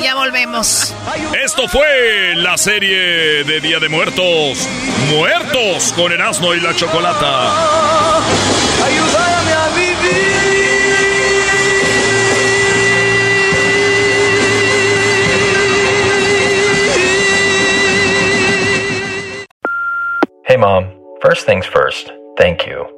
Ya volvemos. Esto fue la serie de Día de Muertos. Muertos con Erasmo y la Chocolata. Ayúdame a Hey, Mom. First things first, thank you.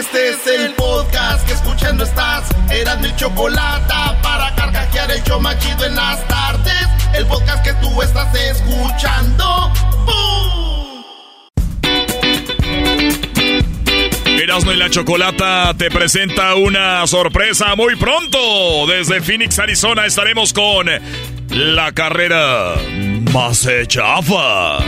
Este es el podcast que escuchando estás. Eran mi chocolate para carcajear el show machido en las tardes. El podcast que tú estás escuchando. ¡Bum! Erasmo y la Chocolata te presenta una sorpresa muy pronto. Desde Phoenix, Arizona, estaremos con la carrera más chafa.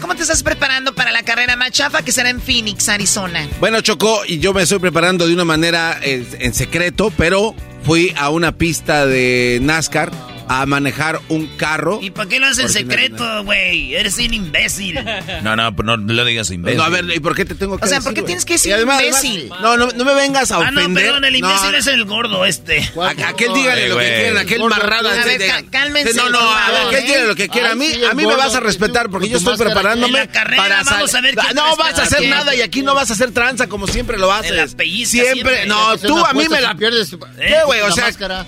¿Cómo te estás preparando para la carrera más chafa que será en Phoenix, Arizona? Bueno, Choco, y yo me estoy preparando de una manera eh, en secreto, pero fui a una pista de NASCAR a manejar un carro. ¿Y por qué lo haces en secreto, güey? Eres un imbécil. No, no, no, no lo digas imbécil. No, a ver, ¿y por qué te tengo que O sea, decir, ¿por qué tienes que decir además, imbécil? además, no, no, no me vengas a Ah, ofender. no, perdón, el imbécil No, es el gordo este. A- aquel dígale lo que güey. quiera, aquel marrada. a ver, cálmense, No, no, a ver, aquel ¿eh? dígale lo que quiera. A mí, a mí me vas a respetar porque yo estoy preparándome para vamos a ver quién No vas a hacer nada y aquí no vas a hacer tranza como siempre lo haces. siempre, siempre. no, tú a mí me la pierdes, ¿Qué, güey? O sea, máscara.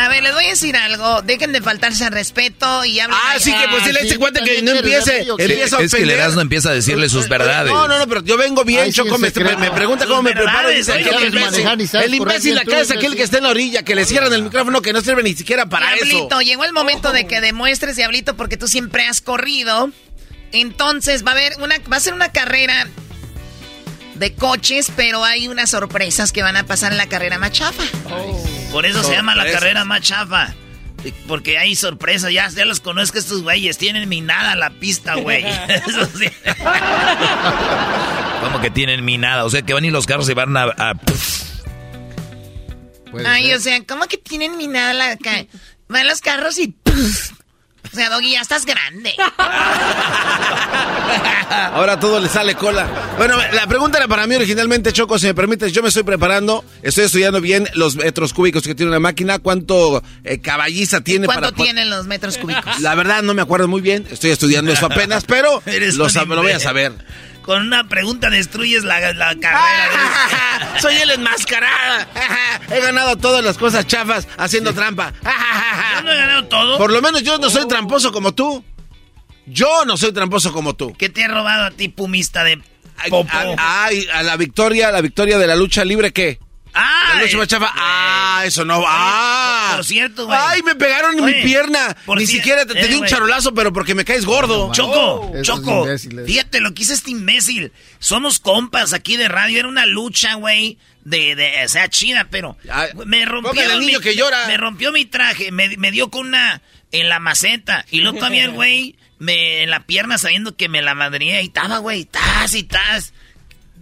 A ver, les voy a decir algo. Dejen de faltarse al respeto y hablen. Ah, sí que pues dile a este cuate que no empiece, empieza es que. Erasmo empieza a decirle sus verdades. No, no, no, pero yo vengo bien, Choco, me, pregunta cómo me preparo El imbécil acá tú, es aquel que está en la orilla, que le cierran el micrófono, que no sirve ni siquiera para eso. Diablito, llegó el momento de que demuestres, Diablito, porque tú siempre has corrido. Entonces va a haber una, va a ser una carrera de coches, pero hay unas sorpresas que van a pasar en la carrera más chafa. Por eso se llama la carrera más chafa. Porque hay sorpresas, ya, ya los conozco estos güeyes, tienen minada la pista, güey. Eso sí. Como que tienen minada. O sea, que van y los carros se van a... a- Ay, o sea, ¿cómo que tienen minada la Van los carros y. O sea, Doggy, ya estás grande. Ahora todo le sale cola. Bueno, la pregunta era para mí originalmente, Choco, si me permites, yo me estoy preparando, estoy estudiando bien los metros cúbicos que tiene una máquina, cuánto eh, caballiza tiene ¿Cuánto para... tienen los metros cúbicos? La verdad no me acuerdo muy bien, estoy estudiando eso apenas, pero lo, lo voy a saber. Con una pregunta destruyes la, la carrera. Soy el enmascarado. He ganado todas las cosas chafas haciendo trampa. Yo no he ganado todo. Por lo menos yo no soy tramposo como tú. Yo no soy tramposo como tú. ¿Qué te he robado a ti, pumista de Ay, a- a la victoria, la victoria de la lucha libre, ¿qué? Ah, La lucha más chafa. Ah, eso no. Ah. Por cierto, güey. Ay, me pegaron en Oye, mi pierna. por Ni siquiera te, te eh, di un charolazo, pero porque me caes gordo. Choco, Choco, fíjate lo que hizo este imbécil. Somos compas aquí de radio, era una lucha, güey, de, de, o sea, chida, pero me rompió póngale al mi, niño que llora. me rompió mi traje, me, me dio con una en la maceta y luego el güey me en la pierna sabiendo que me la madría y estaba, güey, tas y tas.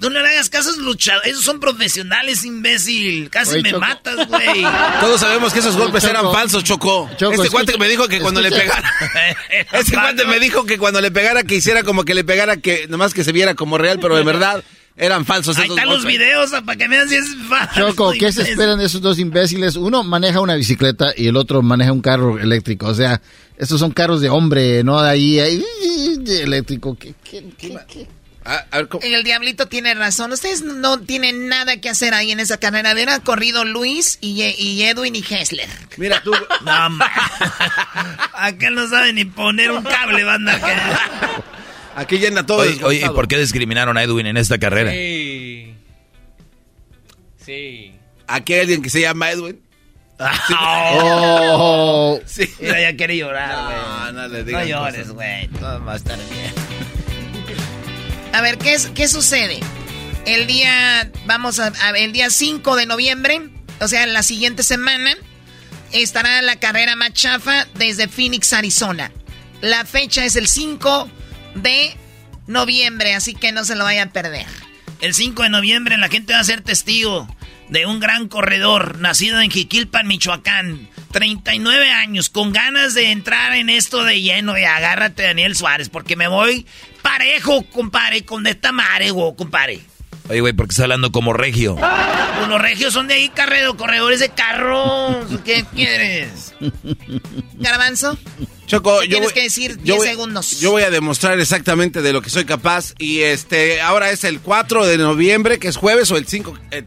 No le hagas caso a esos luchadores, esos son profesionales, imbécil. Casi Oye, me Choco. matas, güey. Todos sabemos que esos golpes Choco. eran falsos, Choco. Choco, este cuate me dijo que cuando le pegara. este cuate me dijo que cuando le pegara, que hiciera como que le pegara, que nomás que se viera como real, pero de verdad eran falsos Ahí están los videos para que vean si es falso. Choco, ¿qué se esperan de esos dos imbéciles? Uno maneja una bicicleta y el otro maneja un carro eléctrico. O sea, estos son carros de hombre, no de ahí, ahí de eléctrico. ¿Qué, qué, qué, qué? El diablito tiene razón. Ustedes no tienen nada que hacer ahí en esa carrera. Hubieran corrido Luis y, y Edwin y Hessler. Mira tú. No, ma- Acá no sabe ni poner un cable, banda. Que... Aquí llena todo. Oye, oye, ¿y por qué discriminaron a Edwin en esta carrera? Sí. Sí. Aquí hay alguien que se llama Edwin. Oh. Sí. Mira, ya quiere llorar, güey. No, no le No digan llores, güey. Todo va a estar bien. A ver, ¿qué, es- qué sucede? El día, vamos a, el día 5 de noviembre, o sea, la siguiente semana, estará la carrera más chafa desde Phoenix, Arizona. La fecha es el 5 de noviembre, así que no se lo vayan a perder. El 5 de noviembre la gente va a ser testigo de un gran corredor nacido en Jiquilpan, Michoacán. 39 años, con ganas de entrar en esto de lleno y agárrate Daniel Suárez, porque me voy parejo, compadre, con esta mare, güey, compadre. Oye, güey, porque está hablando como regio. Pues los regios son de ahí, carredo, corredores de carros. ¿Qué quieres? Garbanzo. Choco, ¿Qué yo tienes voy- que decir? yo 10 voy- segundos. Yo voy a demostrar exactamente de lo que soy capaz. Y este, ahora es el 4 de noviembre, que es jueves, o el 5. eh,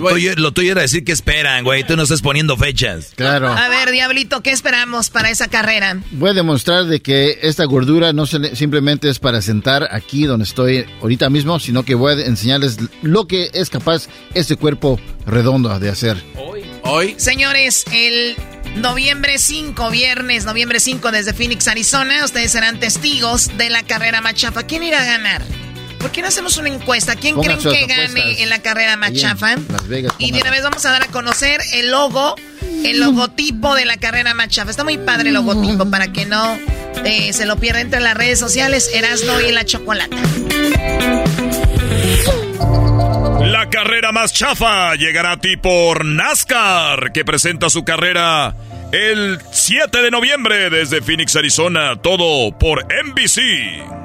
bueno. Lo tuyo, lo tuyo era decir que esperan, güey. Tú no estás poniendo fechas. Claro. A ver, Diablito, ¿qué esperamos para esa carrera? Voy a demostrar de que esta gordura no se le- simplemente es para sentar aquí donde estoy ahorita mismo, sino que voy a enseñarles lo que es capaz este cuerpo redondo de hacer. Hoy. Señores, el noviembre 5, viernes, noviembre 5 desde Phoenix, Arizona, ustedes serán testigos de la carrera más chafa. ¿Quién irá a ganar? ¿Por qué no hacemos una encuesta? ¿Quién Pongan creen que apuestas. gane en la carrera más chafa? Las Vegas, Y de una vez vamos a dar a conocer el logo, el logotipo de la carrera más chafa. Está muy padre el logotipo para que no eh, se lo pierda entre las redes sociales. Erasno y la chocolata. La carrera más chafa llegará a ti por NASCAR, que presenta su carrera el 7 de noviembre desde Phoenix, Arizona. Todo por NBC.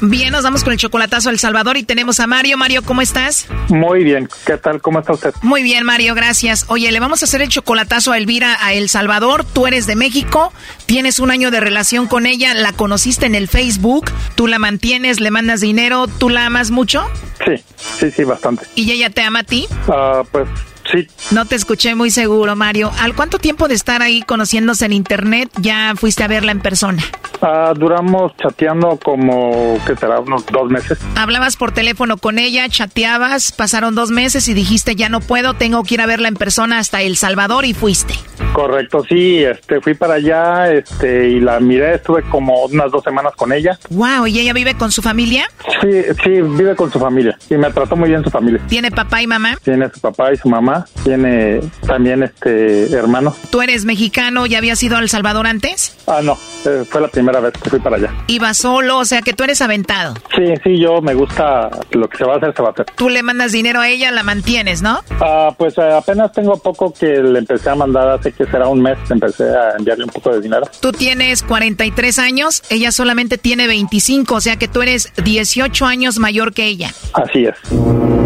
Bien, nos vamos con el chocolatazo a El Salvador y tenemos a Mario. Mario, ¿cómo estás? Muy bien, ¿qué tal? ¿Cómo está usted? Muy bien, Mario, gracias. Oye, le vamos a hacer el chocolatazo a Elvira a El Salvador. Tú eres de México, tienes un año de relación con ella, la conociste en el Facebook, tú la mantienes, le mandas dinero, ¿tú la amas mucho? Sí, sí, sí, bastante. ¿Y ella te ama a ti? Ah, pues sí, No te escuché muy seguro, Mario. ¿Al cuánto tiempo de estar ahí conociéndose en internet ya fuiste a verla en persona? Ah, duramos chateando como, ¿qué será? Unos dos meses. Hablabas por teléfono con ella, chateabas, pasaron dos meses y dijiste ya no puedo, tengo que ir a verla en persona hasta El Salvador y fuiste. Correcto, sí, este, fui para allá, este, y la miré, estuve como unas dos semanas con ella. Wow, ¿y ella vive con su familia? Sí, sí, vive con su familia y me trató muy bien su familia. ¿Tiene papá y mamá? Tiene su papá y su mamá, tiene también este hermano. ¿Tú eres mexicano? ¿Ya habías ido a El Salvador antes? Ah, no, eh, fue la primera vez que fui para allá. ¿Iba solo? O sea, que tú eres aventado. Sí, sí, yo me gusta lo que se va a hacer, se va a hacer. Tú le mandas dinero a ella, la mantienes, ¿no? Ah, pues eh, apenas tengo poco que le empecé a mandar, hace que será un mes, empecé a enviarle un poco de dinero. Tú tienes 43 años, ella solamente tiene 25, o sea que tú eres 18 años mayor que ella. Así es.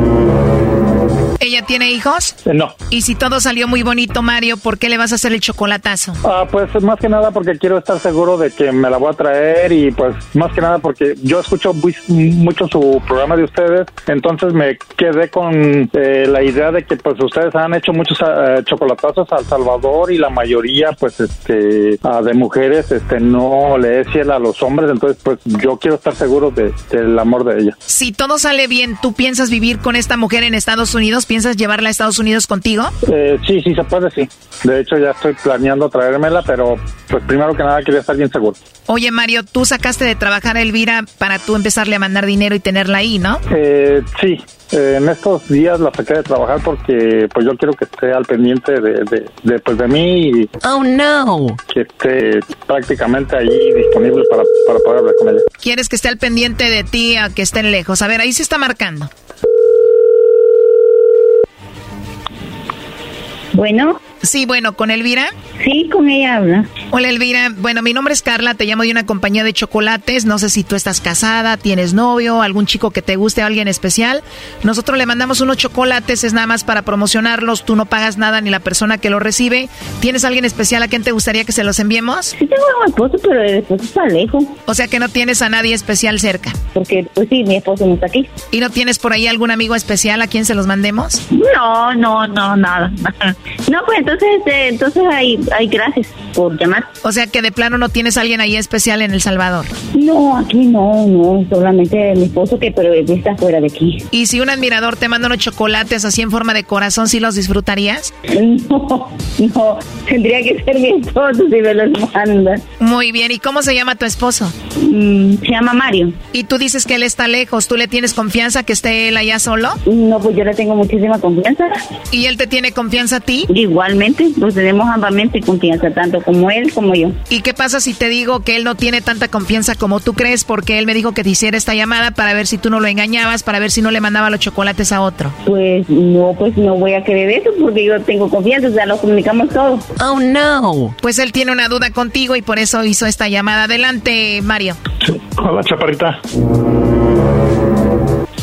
¿Ella tiene hijos? Eh, no. Y si todo salió muy bonito, Mario, ¿por qué le vas a hacer el chocolatazo? Ah, pues más que nada porque quiero estar seguro de que me la voy a traer y pues más que nada porque yo escucho muy- mucho su programa de ustedes, entonces me quedé con eh, la idea de que pues ustedes han hecho muchos eh, chocolatazos a El Salvador y la mayoría pues este ah, de mujeres este no le es fiel a los hombres, entonces pues yo quiero estar seguro de- del amor de ella. Si todo sale bien, ¿tú piensas vivir con esta mujer en Estados Unidos? ¿Piensas llevarla a Estados Unidos contigo? Eh, sí, sí se puede, sí. De hecho ya estoy planeando traérmela, pero pues primero que nada quería estar bien seguro. Oye, Mario, tú sacaste de trabajar a Elvira para tú empezarle a mandar dinero y tenerla ahí, ¿no? Eh, sí, eh, en estos días la saqué de trabajar porque pues yo quiero que esté al pendiente de, de, de, pues, de mí y Oh, no. que esté prácticamente ahí disponible para, para poder hablar con ella. Quieres que esté al pendiente de ti a que estén lejos. A ver, ahí se está marcando. Bueno. Sí, bueno, ¿con Elvira? Sí, con ella habla. Hola Elvira, bueno, mi nombre es Carla, te llamo de una compañía de chocolates, no sé si tú estás casada, tienes novio, algún chico que te guste, alguien especial. Nosotros le mandamos unos chocolates, es nada más para promocionarlos, tú no pagas nada ni la persona que lo recibe. ¿Tienes alguien especial a quien te gustaría que se los enviemos? Sí tengo a mi esposo, pero el esposo está lejos. O sea que no tienes a nadie especial cerca. Porque, pues sí, mi esposo no está aquí. ¿Y no tienes por ahí algún amigo especial a quien se los mandemos? No, no, no, nada. No, pues entonces, este, entonces ahí, ahí gracias por llamar. O sea que de plano no tienes a alguien ahí especial en El Salvador. No, aquí no, no, solamente mi esposo que pero está fuera de aquí. Y si un admirador te manda unos chocolates así en forma de corazón, ¿sí los disfrutarías? No, no, tendría que ser mi esposo si me los manda. Muy bien, ¿y cómo se llama tu esposo? Mm, se llama Mario. Y tú dices que él está lejos, ¿tú le tienes confianza que esté él allá solo? No, pues yo le tengo muchísima confianza. ¿Y él te tiene confianza a ti? Igualmente, nos tenemos ambamente confianza, tanto como él como yo. ¿Y qué pasa si te digo que él no tiene tanta confianza como tú crees? Porque él me dijo que te hiciera esta llamada para ver si tú no lo engañabas, para ver si no le mandaba los chocolates a otro. Pues no, pues no voy a creer eso porque yo tengo confianza, o sea, lo comunicamos todo. Oh, no. Pues él tiene una duda contigo y por eso hizo esta llamada. Adelante, Mario. Hola, chaparrita.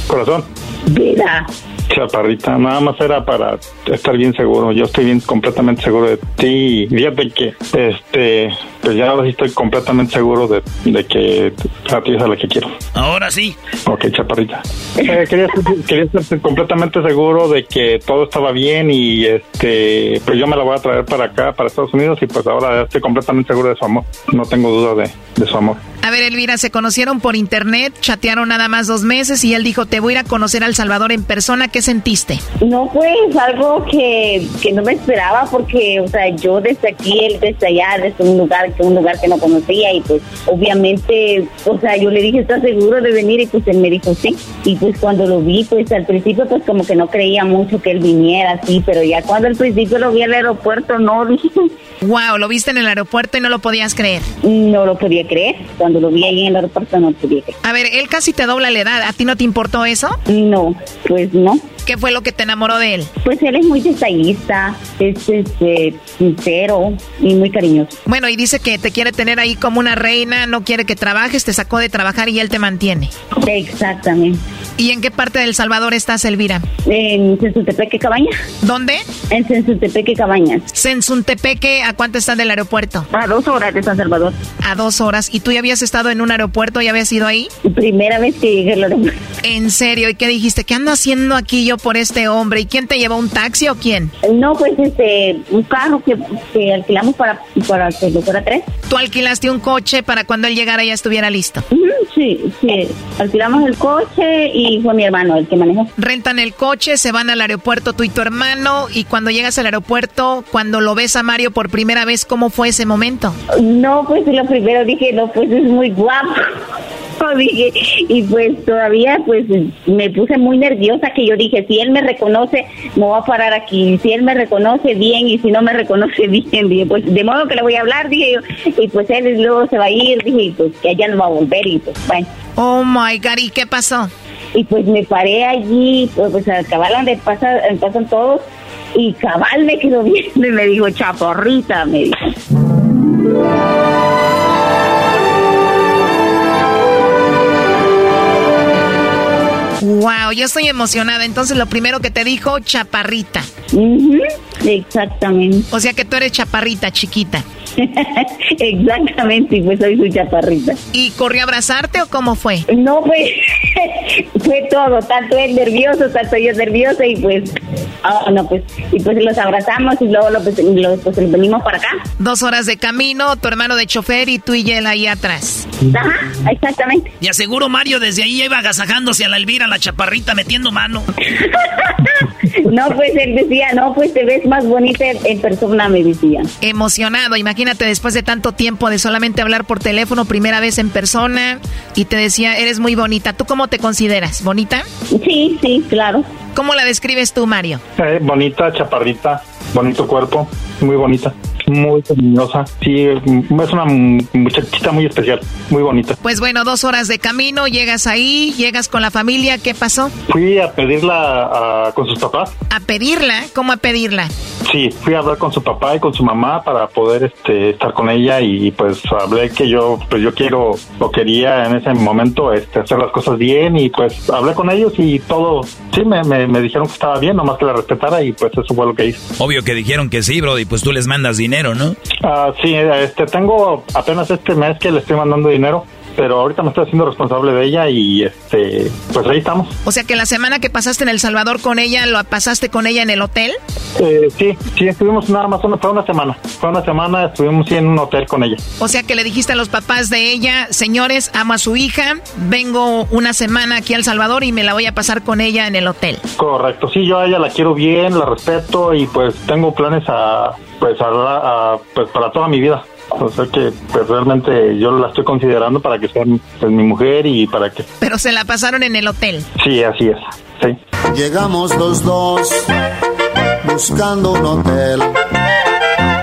Corazón. Vida. Chaparrita, nada más era para estar bien seguro. Yo estoy bien completamente seguro de ti. Y Fíjate que, este, pues ya ahora sí estoy completamente seguro de, de que a ti es a la que quiero. Ahora sí. Ok, chaparrita. Eh, quería, quería estar completamente seguro de que todo estaba bien y, este, pues yo me la voy a traer para acá, para Estados Unidos y pues ahora estoy completamente seguro de su amor. No tengo duda de, de su amor. A ver, Elvira, se conocieron por internet, chatearon nada más dos meses y él dijo, te voy a ir a conocer a El Salvador en persona. ¿Qué sentiste? No, pues algo que, que no me esperaba porque, o sea, yo desde aquí, él desde allá, desde un lugar que un lugar que no conocía y pues obviamente, o sea, yo le dije, ¿estás seguro de venir? Y pues él me dijo, sí. Y pues cuando lo vi, pues al principio pues como que no creía mucho que él viniera así, pero ya cuando al principio lo vi al aeropuerto, no, dije, Wow, lo viste en el aeropuerto y no lo podías creer. no lo podía creer. Cuando lo vi ahí en el aeropuerto no lo podía creer. A ver, él casi te dobla la edad. ¿A ti no te importó eso? No, pues no. ¿Qué fue lo que te enamoró de él? Pues él es muy detallista, es este, sincero y muy cariñoso. Bueno, y dice que te quiere tener ahí como una reina, no quiere que trabajes, te sacó de trabajar y él te mantiene. Exactamente. ¿Y en qué parte del Salvador estás, Elvira? En Sensuntepeque Cabañas. ¿Dónde? En Sensuntepeque Cabañas. Sensuntepeque, ¿a cuánto estás del aeropuerto? A dos horas de San Salvador. A dos horas. ¿Y tú ya habías estado en un aeropuerto? ¿Ya habías ido ahí? Primera vez que llegué al aeropuerto. ¿En serio? ¿Y qué dijiste? ¿Qué ando haciendo aquí yo por este hombre? ¿Y quién te llevó un taxi o quién? No, pues este, un carro que, que alquilamos para, para que lo fuera tres. ¿Tú alquilaste un coche para cuando él llegara ya estuviera listo? Ujú, Sí, sí. Alquilamos el coche y fue mi hermano el que manejó. Rentan el coche, se van al aeropuerto tú y tu hermano y cuando llegas al aeropuerto, cuando lo ves a Mario por primera vez, ¿cómo fue ese momento? No, pues lo primero dije, no, pues es muy guapo. Dije, y pues todavía pues me puse muy nerviosa que yo dije, si él me reconoce, me voy a parar aquí, si él me reconoce bien y si no me reconoce bien, dije, pues de modo que le voy a hablar, dije yo, y pues él luego se va a ir, dije, y pues que allá no va a volver y pues bueno. Oh my God, ¿y qué pasó? Y pues me paré allí, pues, pues al cabal donde pasa, pasan todos, y cabal me quedó viendo y me dijo, chaporrita, me dijo. Wow, yo estoy emocionada. Entonces lo primero que te dijo, chaparrita. Exactamente. O sea que tú eres chaparrita, chiquita. Exactamente, y pues soy su chaparrita. ¿Y corrió a abrazarte o cómo fue? No, pues fue todo, tanto él nervioso, tanto yo nerviosa y pues, ah, no, pues, y pues los abrazamos y luego lo, pues, lo- pues, venimos para acá. Dos horas de camino, tu hermano de chofer y tú y él ahí atrás. Ajá, exactamente. Y aseguro Mario desde ahí iba agasajándose a la Elvira, la chaparrita, metiendo mano. No, pues él decía, no, pues te ves más bonita en, persona, me decía. Emocionado, imagínate después de tanto tiempo de solamente hablar por teléfono, primera vez en persona, y te decía, eres muy bonita. ¿Tú cómo te consideras? ¿Bonita? Sí, sí, claro. ¿Cómo la describes tú, Mario? Eh, bonita, chaparrita, bonito cuerpo, muy bonita, muy cariñosa. Sí, es una muchachita muy especial, muy bonita. Pues bueno, dos horas de camino, llegas ahí, llegas con la familia, ¿qué pasó? Fui a pedirla a- con sus papás. ¿A pedirla? ¿Cómo a pedirla? Sí, fui a hablar con su papá y con su mamá para poder este, estar con ella y pues hablé que yo pues yo quiero o quería en ese momento este, hacer las cosas bien y pues hablé con ellos y todo, sí, me, me, me dijeron que estaba bien, nomás que la respetara y pues eso fue lo que hice. Obvio que dijeron que sí, bro, y pues tú les mandas dinero, ¿no? Ah, sí, este, tengo apenas este mes que le estoy mandando dinero, pero ahorita me estoy haciendo responsable de ella y este, pues ahí estamos. O sea que la semana que pasaste en El Salvador con ella, ¿lo pasaste con ella en el hotel? Eh, sí, sí, estuvimos nada más, una, fue una semana, fue una semana, estuvimos sí, en un hotel con ella. O sea que le dijiste a los papás de ella, señores, amo a su hija, vengo una semana aquí a El Salvador y me la voy a pasar con ella en el hotel. Correcto, sí, yo a ella la quiero bien, la respeto y pues tengo planes a, pues, a, a- pues para toda mi vida. O sea que pues realmente yo la estoy considerando para que sea pues, mi mujer y para que... Pero se la pasaron en el hotel. Sí, así es, sí. Llegamos los dos buscando un hotel.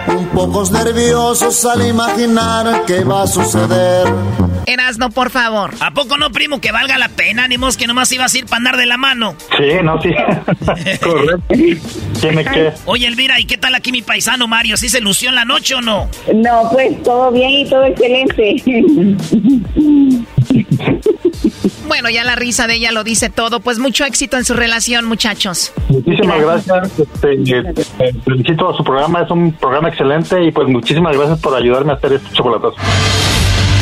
Un pocos nerviosos al imaginar qué va a suceder. Erasno, por favor. ¿A poco no, primo, que valga la pena? Ni mos que nomás ibas a ir para andar de la mano. Sí, no, sí. Correcto. Tiene que... Oye, Elvira, ¿y qué tal aquí mi paisano Mario? ¿Sí se lució en la noche o no? No, pues todo bien y todo excelente. Bueno, ya la risa de ella lo dice todo. Pues mucho éxito en su relación, muchachos. Muchísimas gracias. Este, eh, eh, felicito a su programa, es un programa excelente y pues muchísimas gracias por ayudarme a hacer este chocolatazo.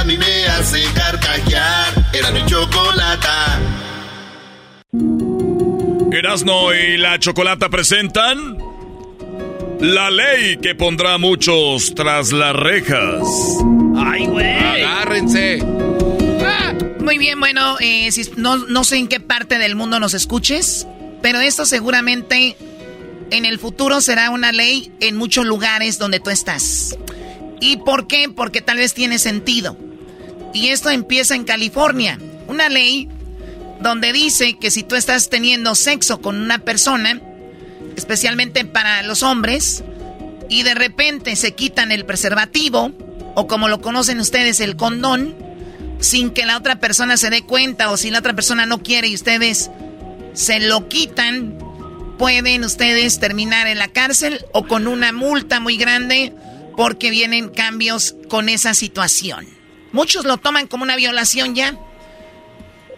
a mí me hace carcajear. Era mi chocolata. Erasno y la Chocolata presentan la ley que pondrá a muchos tras las rejas. ¡Ay, güey! Agárrense. Muy bien, bueno, eh, si- no, no sé en qué parte del mundo nos escuches, pero esto seguramente en el futuro será una ley en muchos lugares donde tú estás. ¿Y por qué? Porque tal vez tiene sentido. Y esto empieza en California, una ley donde dice que si tú estás teniendo sexo con una persona, especialmente para los hombres, y de repente se quitan el preservativo, o como lo conocen ustedes, el condón, sin que la otra persona se dé cuenta o si la otra persona no quiere y ustedes se lo quitan, pueden ustedes terminar en la cárcel o con una multa muy grande porque vienen cambios con esa situación. Muchos lo toman como una violación ya.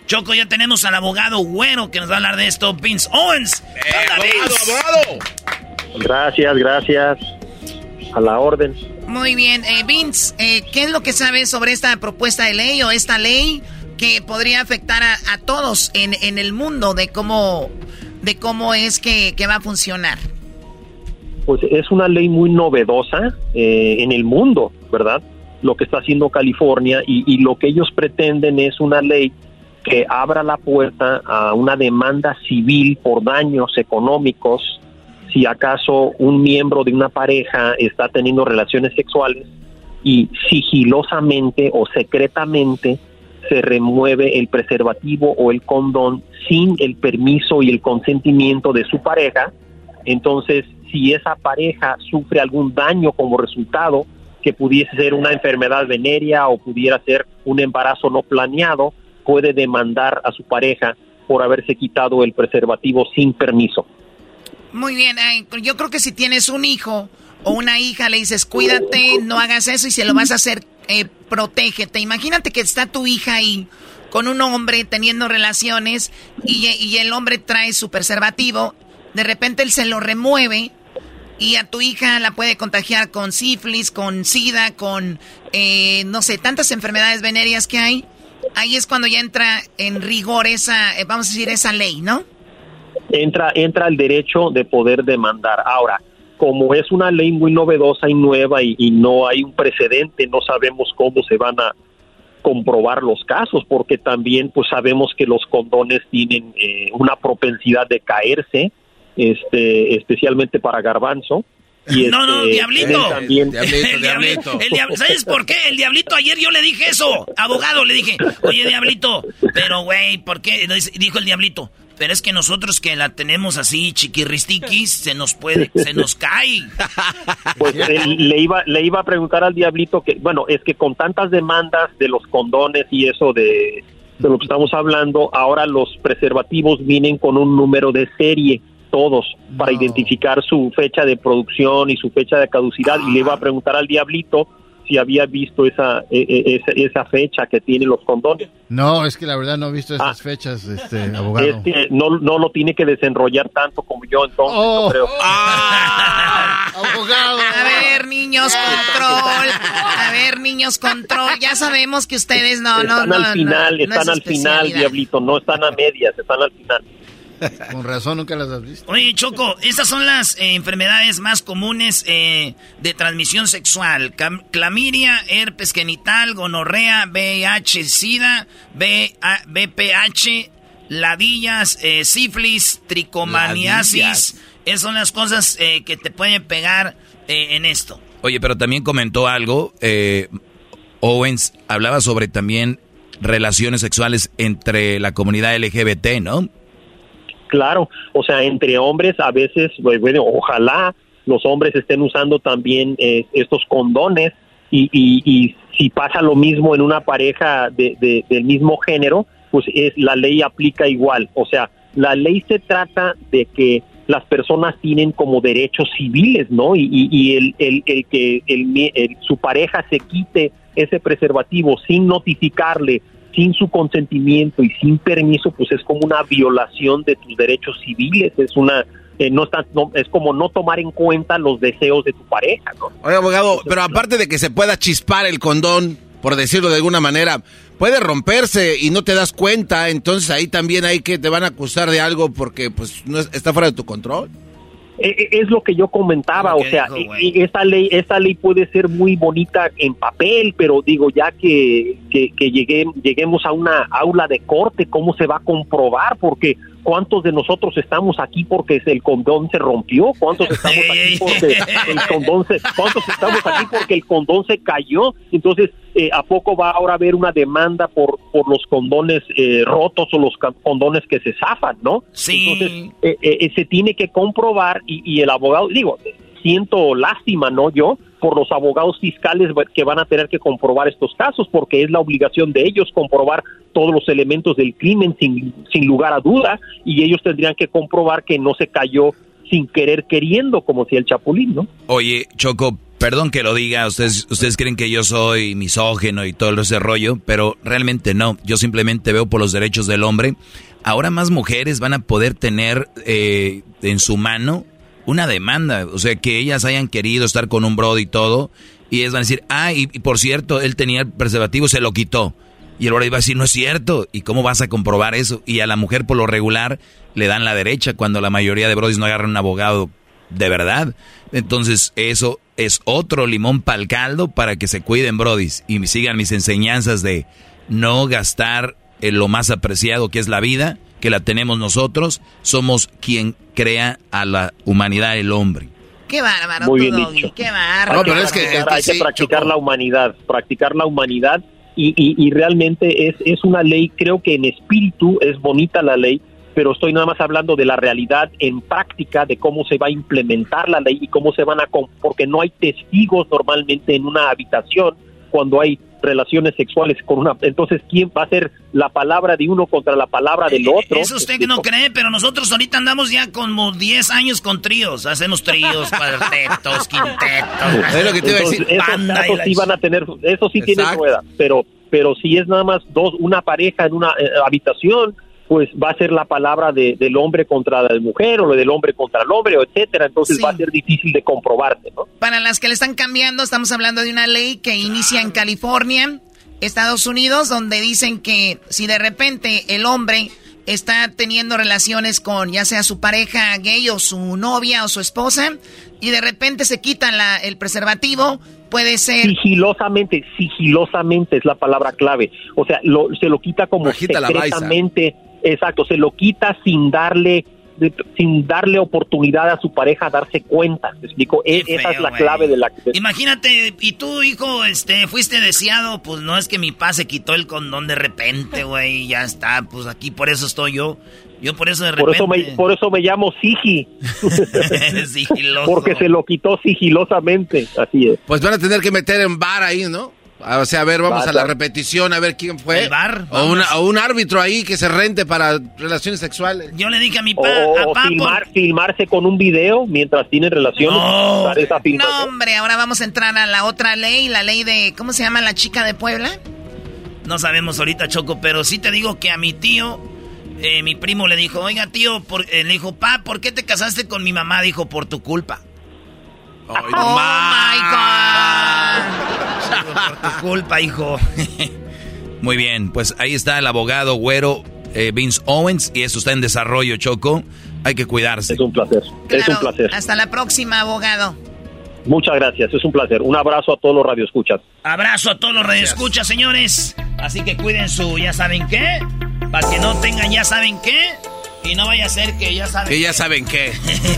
Choco, ya tenemos al abogado güero que nos va a hablar de esto, Vince Owens. abogado, Gracias, gracias. A la orden. Muy bien, eh, Vince, eh, ¿qué es lo que sabes sobre esta propuesta de ley o esta ley que podría afectar a, todos en, en, el mundo de cómo, de cómo es que, va a funcionar? Pues es una ley muy novedosa eh, en el mundo, ¿verdad? Lo que está haciendo California y, lo que ellos pretenden es una ley que abra la puerta a una demanda civil por daños económicos. Si acaso un miembro de una pareja está teniendo relaciones sexuales y sigilosamente o secretamente se remueve el preservativo o el condón sin el permiso y el consentimiento de su pareja, entonces si esa pareja sufre algún daño como resultado, que pudiese ser una enfermedad venérea o pudiera ser un embarazo no planeado, puede demandar a su pareja por haberse quitado el preservativo sin permiso. Muy bien, yo creo que si tienes un hijo o una hija, le dices, cuídate, no hagas eso y si lo vas a hacer, eh, protégete. Imagínate que está tu hija ahí con un hombre teniendo relaciones y, y el hombre trae su preservativo, de repente él se lo remueve y a tu hija la puede contagiar con sífilis, con sida, con, eh, no sé, tantas enfermedades venéreas que hay. Ahí es cuando ya entra en rigor esa, eh, vamos a decir, esa ley, ¿no? entra, entra el derecho de poder demandar. Ahora, como es una ley muy novedosa y nueva y, no hay un precedente, no sabemos cómo se van a comprobar los casos, porque también pues sabemos que los condones tienen eh, una propensidad de caerse, este, especialmente para garbanzo. Y no, no, este, diablito. También... diablito, diablito. ¿Sabes por qué? El diablito, ayer yo le dije eso, abogado, le dije, oye, diablito, pero güey, ¿por qué? Dijo el diablito, pero es que nosotros que la tenemos así chiquirristiquis, se nos puede, se nos cae. Pues le iba, le iba a preguntar al diablito que, bueno, es que con tantas demandas de los condones y eso de, de lo que estamos hablando, ahora los preservativos vienen con un número de serie todos para identificar su fecha de producción y su fecha de caducidad y le iba a preguntar al diablito si había visto esa, e, e, esa, esa, fecha que tienen los condones. No, es que la verdad no he visto esas ah. fechas, este, abogado. Es que no, no lo tiene que desenrollar tanto como yo, entonces, oh. creo. Ah. abogado. A ver, niños, control. A ver, niños, control. Ya sabemos que ustedes no, están no, al final, están al final, diablito, no están a medias, están al final. Con razón nunca las has visto. Oye, Choco, estas son las eh, enfermedades más comunes eh, de transmisión sexual. clamidia, herpes genital, gonorrea, VIH, SIDA, BPH, ladillas, eh, sífilis, tricomaniasis. Esas son las cosas que te pueden pegar en esto. Oye, pero también comentó algo, Owens, hablaba sobre también relaciones sexuales entre la comunidad LGBT, ¿no? Claro, o sea, entre hombres a veces, pues, bueno, ojalá los hombres estén usando también eh, estos condones y, y, si pasa lo mismo en una pareja de, del mismo género, pues es, la ley aplica igual. O sea, la ley se trata de que las personas tienen como derechos civiles, ¿no? Y, el, el, que el, su pareja se quite ese preservativo sin notificarle sin su consentimiento y sin permiso, pues es como una violación de tus derechos civiles, es una eh, no, está, es como no tomar en cuenta los deseos de tu pareja, ¿no? Oye, abogado, pero aparte de que se pueda chispar el condón, por decirlo de alguna manera, puede romperse y no te das cuenta, entonces ahí también hay que te van a acusar de algo porque pues no está fuera de tu control. E, e, es lo que yo comentaba, o sea, e, esta ley, esta ley puede ser muy bonita en papel, pero digo, ya que, que, que lleguemos a una aula de corte, ¿cómo se va a comprobar? Porque ¿Cuántos de nosotros estamos aquí porque el condón se rompió? ¿Cuántos estamos aquí porque el condón se, ¿cuántos estamos aquí porque el condón se cayó? Entonces, eh, ¿a poco va ahora a haber una demanda por, por los condones eh, rotos o los condones que se zafan, no? Sí. Entonces, eh, se tiene que comprobar y, y el abogado, digo, siento lástima, ¿no? Yo, por los abogados fiscales que van a tener que comprobar estos casos, porque es la obligación de ellos comprobar todos los elementos del crimen sin, sin lugar a duda, y ellos tendrían que comprobar que no se cayó sin querer queriendo, como si el chapulín, ¿no? Oye, Choco, perdón que lo diga, ustedes, ustedes creen que yo soy misógeno y todo ese rollo, pero realmente no, yo simplemente veo por los derechos del hombre. Ahora más mujeres van a poder tener eh, en su mano una demanda, o sea, que ellas hayan querido estar con un brody y todo, y ellas van a decir, ah, y, por cierto, él tenía el preservativo, se lo quitó. Y el brody va a decir, no es cierto, ¿y cómo vas a comprobar eso? Y a la mujer por lo regular le dan la derecha cuando la mayoría de brodis no agarran un abogado de verdad. Entonces, eso es otro limón para el caldo para que se cuiden brodis y sigan mis enseñanzas de no gastar en lo más apreciado que es la vida que la tenemos nosotros, somos quien crea a la humanidad, el hombre. Qué bárbaro, Muy bien dicho. qué bárbaro. No, es que, hay que practicar la humanidad, practicar la humanidad y, y, realmente es, es una ley, creo que en espíritu es bonita la ley, pero estoy nada más hablando de la realidad en práctica, de cómo se va a implementar la ley y cómo se van a... porque no hay testigos normalmente en una habitación cuando hay relaciones sexuales con una... Entonces, ¿quién va a ser la palabra de uno contra la palabra del eh, otro? Eso usted que no cree, pero nosotros ahorita andamos ya como 10 años con tríos. Hacemos tríos, cuartetos, quintetos. Es lo que te iba a decir. Esos sí van a tener, eso sí tiene rueda, pero, pero si es nada más dos, una pareja en una eh, habitación, pues va a ser la palabra de, del hombre contra la mujer o lo del hombre contra el hombre, o etcétera. Entonces va a ser difícil de comprobarte, ¿no? Para las que le están cambiando, estamos hablando de una ley que inicia en California, Estados Unidos, donde dicen que si de repente el hombre está teniendo relaciones con ya sea su pareja gay o su novia o su esposa y de repente se quita la, el preservativo, puede ser... Sigilosamente, sigilosamente es la palabra clave. O sea, lo, se lo quita como secretamente Exacto, se lo quita sin darle sin darle oportunidad a su pareja a darse cuenta. ¿Me explico? E, esa es la clave de la... Imagínate, y tú, hijo, este, fuiste deseado, pues no es que mi pa se quitó el condón de repente, güey, ya está, pues aquí por eso estoy yo. Yo por eso de repente... Por eso me, por eso me llamo Sigi. Porque se lo quitó sigilosamente, así es. Pues van a tener que meter en bar ahí, ¿no? Ah, o sea, a ver, vamos a la repetición, a ver quién fue. ¿El bar? O, un árbitro ahí que se rente para relaciones sexuales. Yo le dije a mi pa, o, filmar, filmarse con un video mientras tienen relaciones. No. no, hombre, ahora vamos a entrar a la otra ley, la ley de, ¿cómo se llama la chica de Puebla? No sabemos ahorita, Choco, pero sí te digo que a mi tío, eh, mi primo le dijo, oiga, tío, por, eh, le dijo, pa, ¿por qué te casaste con mi mamá? Dijo, por tu culpa. Oh my God. Por tu culpa, hijo. Muy bien, pues ahí está el abogado güero eh, Vince Owens y eso está en desarrollo, Choco. Hay que cuidarse. Es un placer. es un placer. Hasta la próxima, abogado. Muchas gracias, es un placer. Un abrazo a todos los radioescuchas. Abrazo a todos los radioescuchas, señores. Así que cuiden su, ya saben qué, para que no tengan ya saben qué y no vaya a ser que ya saben. Que ya saben qué.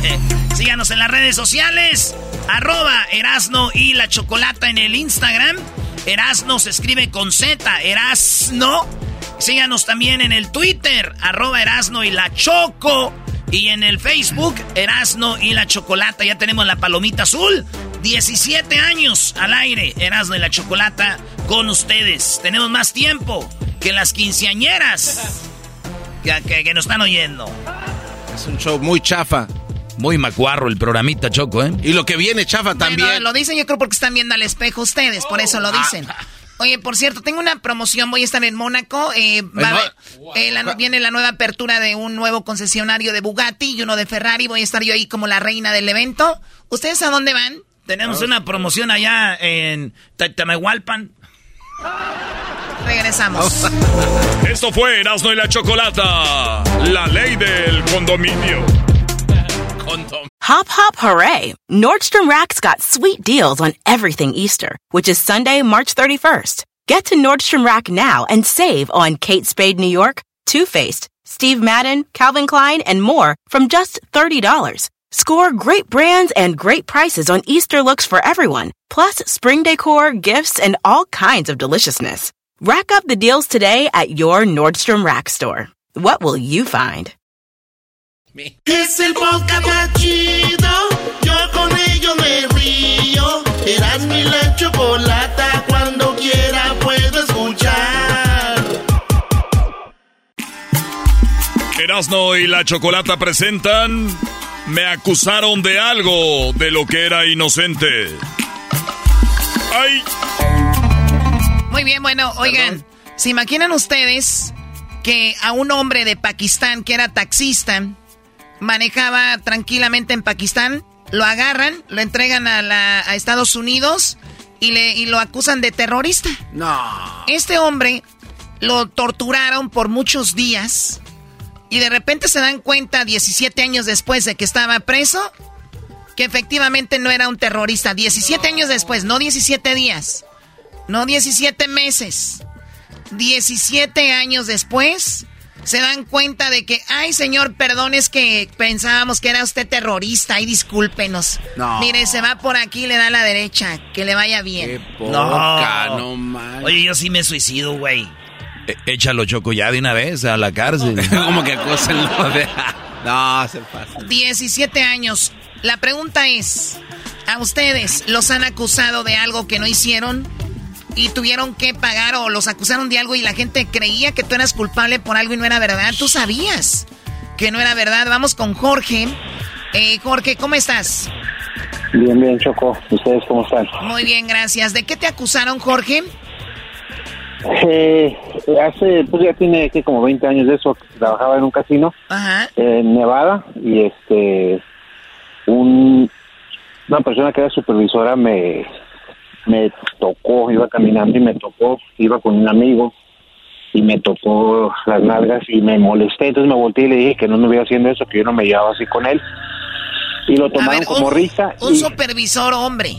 Síganos en las redes sociales. Arroba Erasno y la Chocolata en el Instagram. Erasno se escribe con Z. Erasno. Síganos también en el Twitter. Arroba Erasno y la Choco. Y en el Facebook, Erasno y la Chocolata. Ya tenemos la palomita azul. 17 años al aire. Erasno y la Chocolata con ustedes. Tenemos más tiempo que las quinceañeras que, nos están oyendo. Es un show muy chafa. Muy macuarro el programita, Choco, ¿eh? Y lo que viene chafa también. lo dicen yo creo porque están viendo al espejo ustedes, por eso lo ah. dicen. Oye, por cierto, tengo una promoción, voy a estar en Mónaco. Eh, eh viene la nueva apertura de un nuevo concesionario de Bugatti y uno de Ferrari. Voy a estar yo ahí como la reina del evento. ¿Ustedes a dónde van? Tenemos una promoción allá en Tamehualpan. Regresamos. Esto fue Erasmo y la Chocolata, la ley del condominio. Hop, hop, hooray! Nordstrom Rack's got sweet deals on everything Easter, which is Sunday, March 31st. Get to Nordstrom Rack now and save on Kate Spade New York, Too Faced, Steve Madden, Calvin Klein, and more from just $30. Score great brands and great prices on Easter looks for everyone, plus spring decor, gifts, and all kinds of deliciousness. Rack up the deals today at your Nordstrom Rack store. What will you find? Es el podcast más chido. Yo con ello me río. Eras mi la chocolata, cuando quiera puedo escuchar. Erasno y la Chocolata presentan Me acusaron de algo de lo que era inocente. ¡Ay! Muy bien, bueno, oigan, ¿se imaginan ustedes que a un hombre de Pakistán que era taxista manejaba tranquilamente en Pakistán? Lo agarran, lo entregan a, la, a Estados Unidos y, le, y lo acusan de terrorista. No. Este hombre lo torturaron por muchos días y de repente se dan cuenta 17 años después de que estaba preso que efectivamente no era un terrorista. 17 años después, no 17 días, no 17 meses. 17 años después se dan cuenta de que, ay señor, perdón, es que pensábamos que era usted terrorista, y discúlpenos. No. Mire, se va por aquí, le da a la derecha, que le vaya bien. Qué poca, no manches. Oye, yo sí me suicido, güey. Eh, échalo, Choco, ya de una vez a la cárcel. Como que acósenlo de... No, se pasa. 17 años. La pregunta es, ¿a ustedes los han acusado de algo que no hicieron y tuvieron que pagar o los acusaron de algo y la gente creía que tú eras culpable por algo y no era verdad? Tú sabías que no era verdad. Vamos con Jorge. Eh, Jorge, ¿cómo estás? Bien, bien, Choco. ¿Ustedes cómo están? Muy bien, gracias. ¿De qué te acusaron, Jorge? Eh, hace, pues ya tiene que como 20 años de eso, trabajaba en un casino Ajá. en Nevada y este, un, una persona que era supervisora me, me tocó, iba caminando y me tocó, iba con un amigo y me tocó las nalgas y me molesté, entonces me volteé y le dije que no me hubiera haciendo eso, que yo no me llevaba así con él. Y lo tomaron ver, como un- risa Un y supervisor hombre.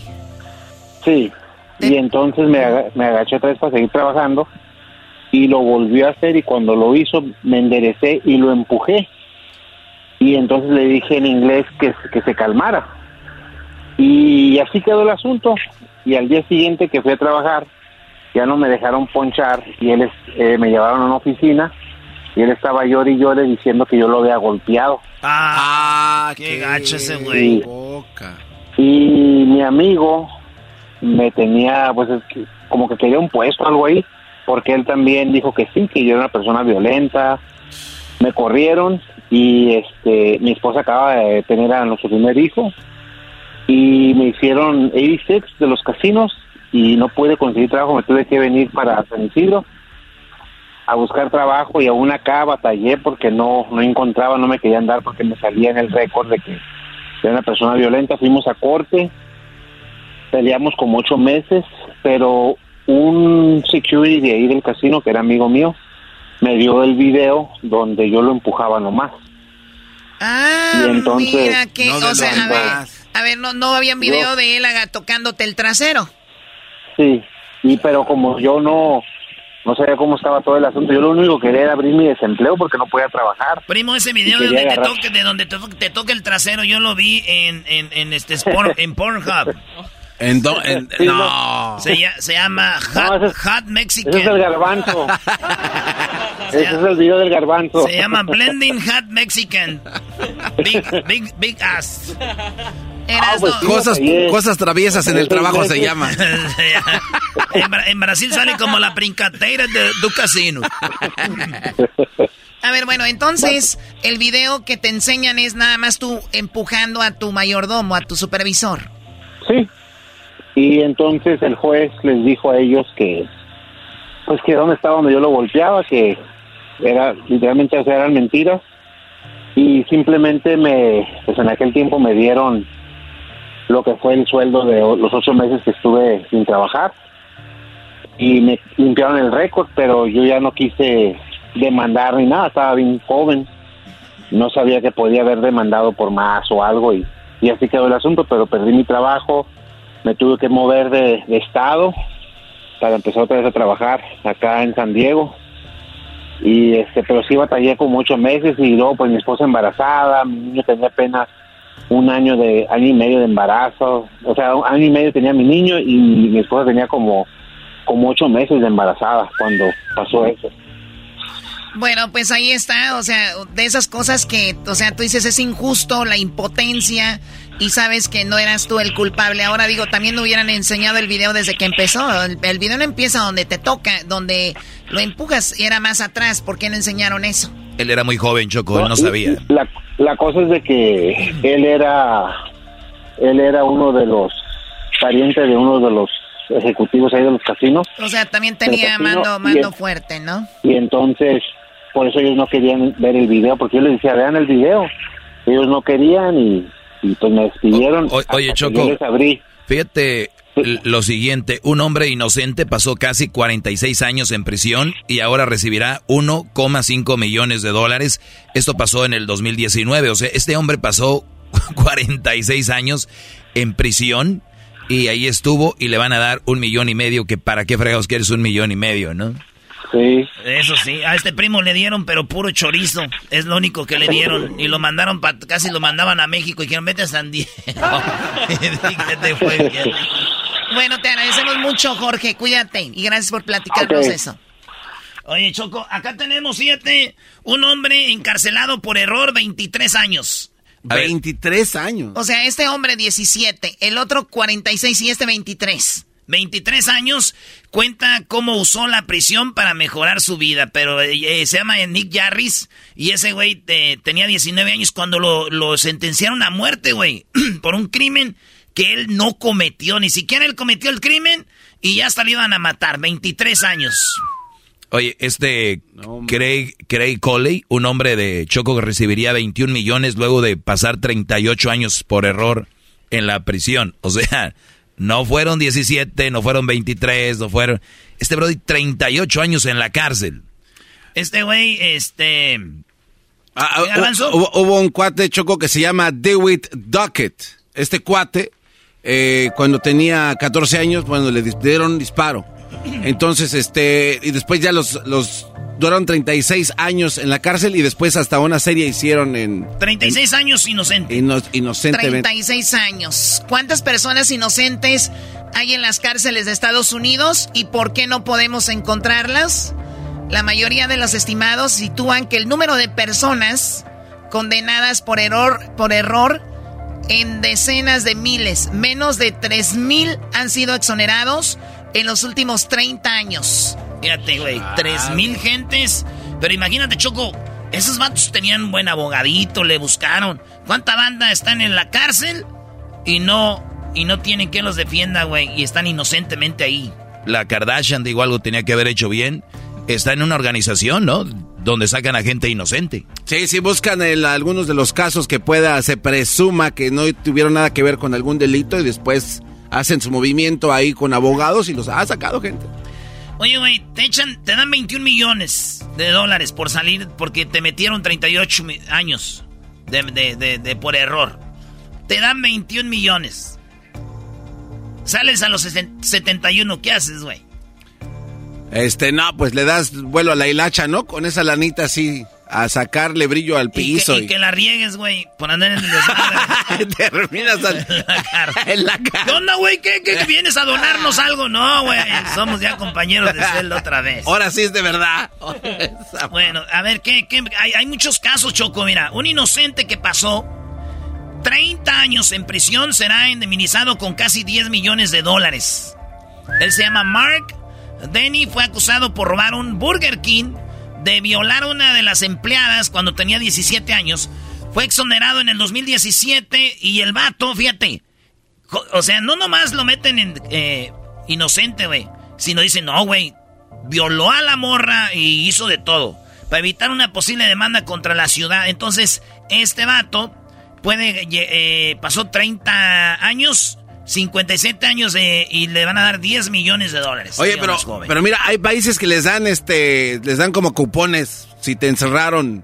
Sí, y entonces me, aga- me agaché otra vez para seguir trabajando y lo volvió a hacer y cuando lo hizo me enderecé y lo empujé. Y entonces le dije en inglés que, que se calmara. Y así quedó el asunto y al día siguiente que fui a trabajar ya no me dejaron ponchar y él eh, me llevaron a una oficina y él estaba llore y llore diciendo que yo lo había golpeado Ah, qué gacho ese güey. y mi amigo me tenía, pues, es que como que quería un puesto, algo ahí, porque él también dijo que sí, que yo era una persona violenta. Me corrieron y este, mi esposa acaba de tener a nuestro primer hijo y me hicieron 86 de los casinos y no pude conseguir trabajo, me tuve que venir para San Isidro a buscar trabajo y aún acá batallé porque no, no encontraba, no me querían dar porque me salía en el récord de que era una persona violenta, fuimos a corte, peleamos como ocho meses, pero un security de ahí del casino, que era amigo mío, me dio el video donde yo lo empujaba nomás. Ah, Y entonces- mira que, No de o lo sea, a ver, demás. A ver, no, no había video Yo- de él tocándote el trasero. Sí, y pero como yo no, no sabía cómo estaba todo el asunto, yo lo único que quería era abrir mi desempleo porque no podía trabajar. Primo, ese video de donde te toque, de donde te, to- te toque el trasero, yo lo vi en, en, en este Porn- en Pornhub. En, do- en- Sí, no. Se, lla- se llama Hot, Hot Mexican. Ese es el garbanzo. Ese es el video del garbanzo. Se llama Blending Hot Mexican. Big, big, big ass. Ah, pues sí, Cosas, cosas traviesas en el trabajo se llama. en, Bra- en Brasil sale como la brincadeira de, do casino. A ver, bueno, entonces el video que te enseñan es nada más tú empujando a tu mayordomo, a tu supervisor. Sí. Y entonces el juez les dijo a ellos que, pues que dónde estaba donde yo lo golpeaba, que era literalmente o sea, eran mentiras. Y simplemente me, pues en aquel tiempo me dieron lo que fue el sueldo de los ocho meses que estuve sin trabajar. Y me limpiaron el récord, pero yo ya no quise demandar ni nada, estaba bien joven. No sabía que podía haber demandado por más o algo y, y así quedó el asunto, pero perdí mi trabajo, me tuve que mover de, de estado para empezar otra vez a trabajar acá en San Diego. Y este, pero sí batallé como ocho meses y luego pues mi esposa embarazada, mi niño tenía apenas un año de año y medio de embarazo, o sea, un año y medio tenía mi niño y mi esposa tenía como como ocho meses de embarazada cuando pasó eso. Bueno, pues ahí está, o sea, de esas cosas que, o sea, tú dices es injusto, la impotencia y sabes que no eras tú el culpable. Ahora digo, también no hubieran enseñado el video desde que empezó. El, el video no empieza donde te toca, donde lo empujas era más atrás. ¿Por qué no enseñaron eso? Él era muy joven, Choco, él no sabía. La, la cosa es de que él era él era uno de los parientes de uno de los ejecutivos ahí de los casinos O sea, también tenía casino, mando, y mando fuerte, ¿no? y entonces por eso ellos no querían ver el video porque yo les decía vean el video ellos no querían y, y pues me despidieron O- oye, Choco, yo les abrí fíjate lo siguiente, un hombre inocente pasó casi 46 años en prisión y ahora recibirá 1,5 millones de dólares. Esto pasó en el 2019, o sea, este hombre pasó 46 años en prisión y ahí estuvo y le van a dar un millón y medio, que para qué fregados quieres un millón y medio, ¿no? Sí. Eso sí, a este primo le dieron, pero puro chorizo. Es lo único que le dieron. Y lo mandaron, pa- casi lo mandaban a México y dijeron, vete a San Diego. Bueno, te agradecemos mucho, Jorge. Cuídate y gracias por platicarnos Ok. eso. Oye, Choco, acá tenemos, fíjate, un hombre encarcelado por error, 23 años. 23 años. O sea, este hombre 17, el otro 46 y este 23. 23 años, cuenta cómo usó la prisión para mejorar su vida, pero eh, se llama Nick Jarris y ese güey eh, tenía 19 años cuando lo, lo sentenciaron a muerte, güey, por un crimen que él no cometió, ni siquiera él cometió el crimen y ya hasta le iban a matar, 23 años. Oye, este Craig, Craig Coley, un hombre de Choco que recibiría 21 millones luego de pasar 38 años por error en la prisión. O sea, no fueron 17, no fueron 23, no fueron... Este Brody, 38 años en la cárcel. Este güey, este... Ah. Hubo, hubo un cuate choco que se llama DeWitt Duckett. Este cuate, eh, cuando tenía 14 años, bueno, le dieron disparo. Entonces, este, y después ya los, los duraron 36 años en la cárcel y después hasta una serie hicieron en 36 años inocente. ino- inocentemente. 36 años. ¿Cuántas personas inocentes hay en las cárceles de Estados Unidos y por qué no podemos encontrarlas? La mayoría de los estimados sitúan que el número de personas condenadas por error, por error en decenas de miles, menos de 3 mil han sido exonerados en los últimos 30 años. Fíjate, güey, tres mil gentes. Pero imagínate, Choco, esos vatos tenían buen abogadito, le buscaron. ¿Cuánta banda están en la cárcel y no y no tienen quien los defienda, güey? Y están inocentemente ahí. La Kardashian, digo, algo tenía que haber hecho bien. Está en una organización, ¿no? Donde sacan a gente inocente. Sí, sí, buscan en algunos de los casos que pueda, se presuma que no tuvieron nada que ver con algún delito y después hacen su movimiento ahí con abogados y los ha sacado gente. Oye, güey, te echan, te dan 21 millones de dólares por salir porque te metieron 38 mi- años de, de- de- de- por error. Te dan 21 millones. Sales a los sesen- 71, ¿qué haces, güey? Este, no, pues le das vuelo a la hilacha, ¿no? Con esa lanita así, a sacarle brillo al Y que, piso. y que la riegues, güey, por andar en el desmadre. Terminas en la cara. ¿Qué onda, güey? ¿Qué, qué vienes a donarnos algo? No, güey. Somos ya compañeros de celda otra vez. Ahora sí es de verdad. Bueno, a ver, ¿qué, qué? Hay, hay muchos casos, Choco. Mira, un inocente que pasó 30 años en prisión será indemnizado con casi 10 millones de dólares. Él se llama Mark Denny, fue acusado por robar un Burger King, de violar a una de las empleadas cuando tenía 17 años. Fue exonerado en el 2017 y el vato, fíjate, o sea, no nomás lo meten en eh, inocente, güey, sino dicen, no, güey, violó a la morra y hizo de todo para evitar una posible demanda contra la ciudad. Entonces, este vato puede, eh, pasó 30 años, 57 años eh, y le van a dar 10 millones de dólares. Oye, pero, mira, hay países que les dan este, les dan como cupones si te encerraron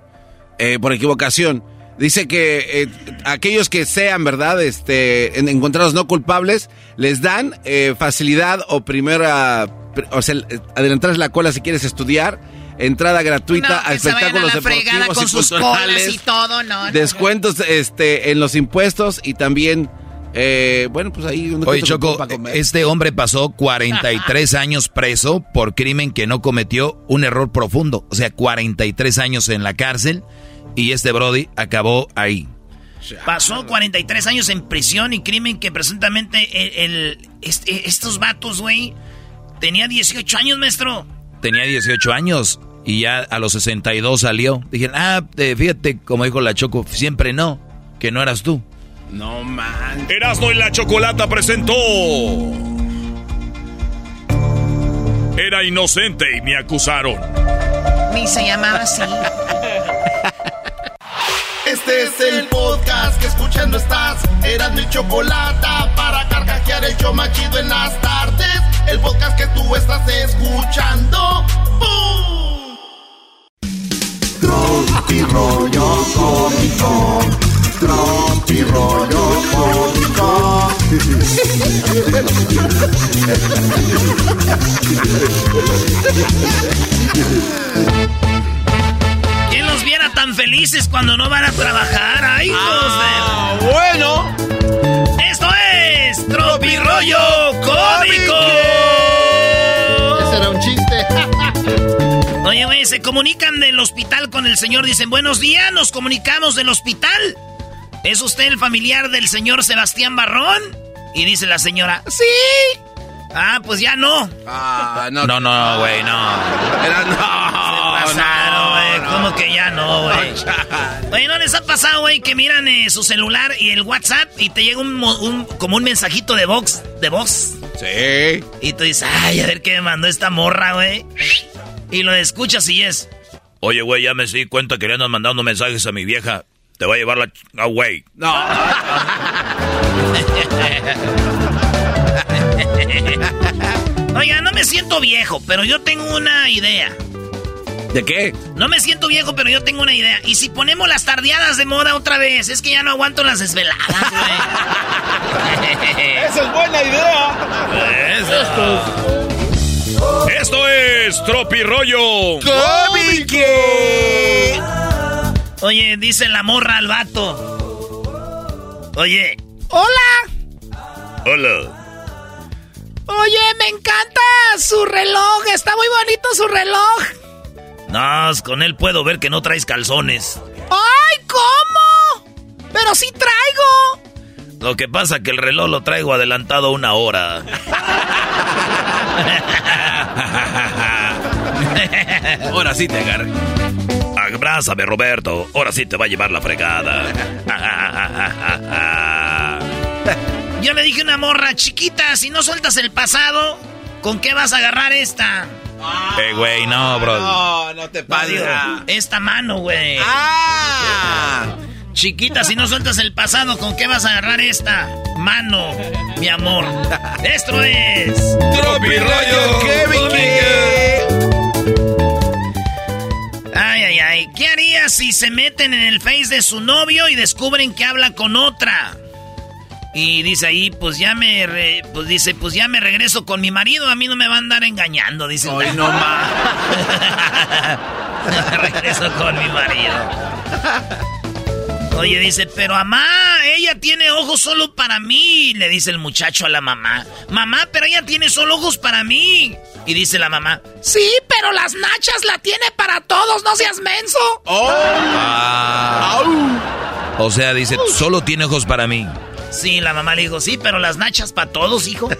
eh, por equivocación. Dice que eh, aquellos que sean, ¿verdad? Este, en- encontrados no culpables, les dan eh, facilidad o primera, pr- o sea, adelantarles la cola si quieres estudiar, entrada gratuita No, a espectáculos deportivos con y sus culturales, y todo, no. no. descuentos este, en los impuestos y también, eh, bueno, pues ahí... uno que Oye, Choco, para comer. este hombre pasó 43 años preso por crimen que no cometió un error profundo. O sea, 43 años en la cárcel y este Brody acabó ahí. Pasó 43 años en prisión y crimen que presuntamente el, el- este- estos vatos, güey, tenía 18 años, maestro. Tenía 18 años y ya a los 62 salió. Dije, ah, fíjate, como dijo la Choco, siempre no, que no eras tú. No man. Erasmo y la Chocolata presentó. Era inocente y me acusaron. Ni se llamaba así. Este es el podcast que escuchando estás. Eran mi chocolate para carcajear el show más chido en las tardes. El podcast que tú estás escuchando. ¡Bum! Tropi rollo cómico. Tropi rollo cómico. ¿Quién los viera tan felices cuando no van a trabajar? ¡Ay, hijos Ah, de- bueno. Esto es Tropi Rollo Cómico. Ese era un chiste. Oye, güey, se comunican del hospital con el señor. Dicen, buenos días, nos comunicamos del hospital. ¿Es usted el familiar del señor Sebastián Barrón? Y dice la señora, sí. Ah, pues ya no. Ah, no. No, no, güey, no. Era no. Pasaron, güey. ¿Cómo que ya no, güey? Oye, ¿no les ha pasado, güey, que miran eh, su celular y el WhatsApp y te llega un- como un mensajito de voz, de voz? Sí. Y tú dices, ay, a ver qué me mandó esta morra, güey. Y lo escuchas y es. Oye, güey, ya me di cuenta que le andan mandando mensajes a mi vieja. Te va a llevar la... ch- Ah, güey. No. Oiga, no me siento viejo, pero yo tengo una idea. ¿De qué? No me siento viejo, pero yo tengo una idea. ¿Y si ponemos las tardeadas de moda otra vez? Es que ya no aguanto las desveladas, güey. Esa es buena idea. Esto es Tropi Rollo. Cómico. Oye, dice la morra al vato. Oye. ¡Hola! Hola. Oye, me encanta su reloj. Está muy bonito su reloj. No, con él puedo ver que no traes calzones. ¡Ay, cómo! Pero sí traigo. Lo que pasa que el reloj lo traigo adelantado una hora. Ahora sí te agarré. Abrázame, Roberto. Ahora sí te va a llevar la fregada. Yo le dije a una morra, chiquita, si no sueltas el pasado, ¿con qué vas a agarrar esta? Eh, güey, no, bro. No, no te pases. Esta mano, güey. Ah. Chiquita, si no sueltas el pasado, ¿con qué vas a agarrar esta mano, mi amor? Esto es. Tropi rollo Ay, ay, ay. ¿Qué haría si se meten en el face de su novio y descubren que habla con otra? Y dice ahí, pues ya me, re- pues dice, pues ya me regreso con mi marido, a mí no me va a andar engañando, dice. Ay, no más. regreso con mi marido. Oye, dice, pero mamá, ella tiene ojos solo para mí, le dice el muchacho a la mamá. Mamá, pero ella tiene solo ojos para mí. Y dice la mamá, Sí, pero las nachas la tiene para todos. No seas menso. Ah. O sea, dice, solo tiene ojos para mí. Sí, la mamá le dijo, sí, pero las nachas para todos, hijo.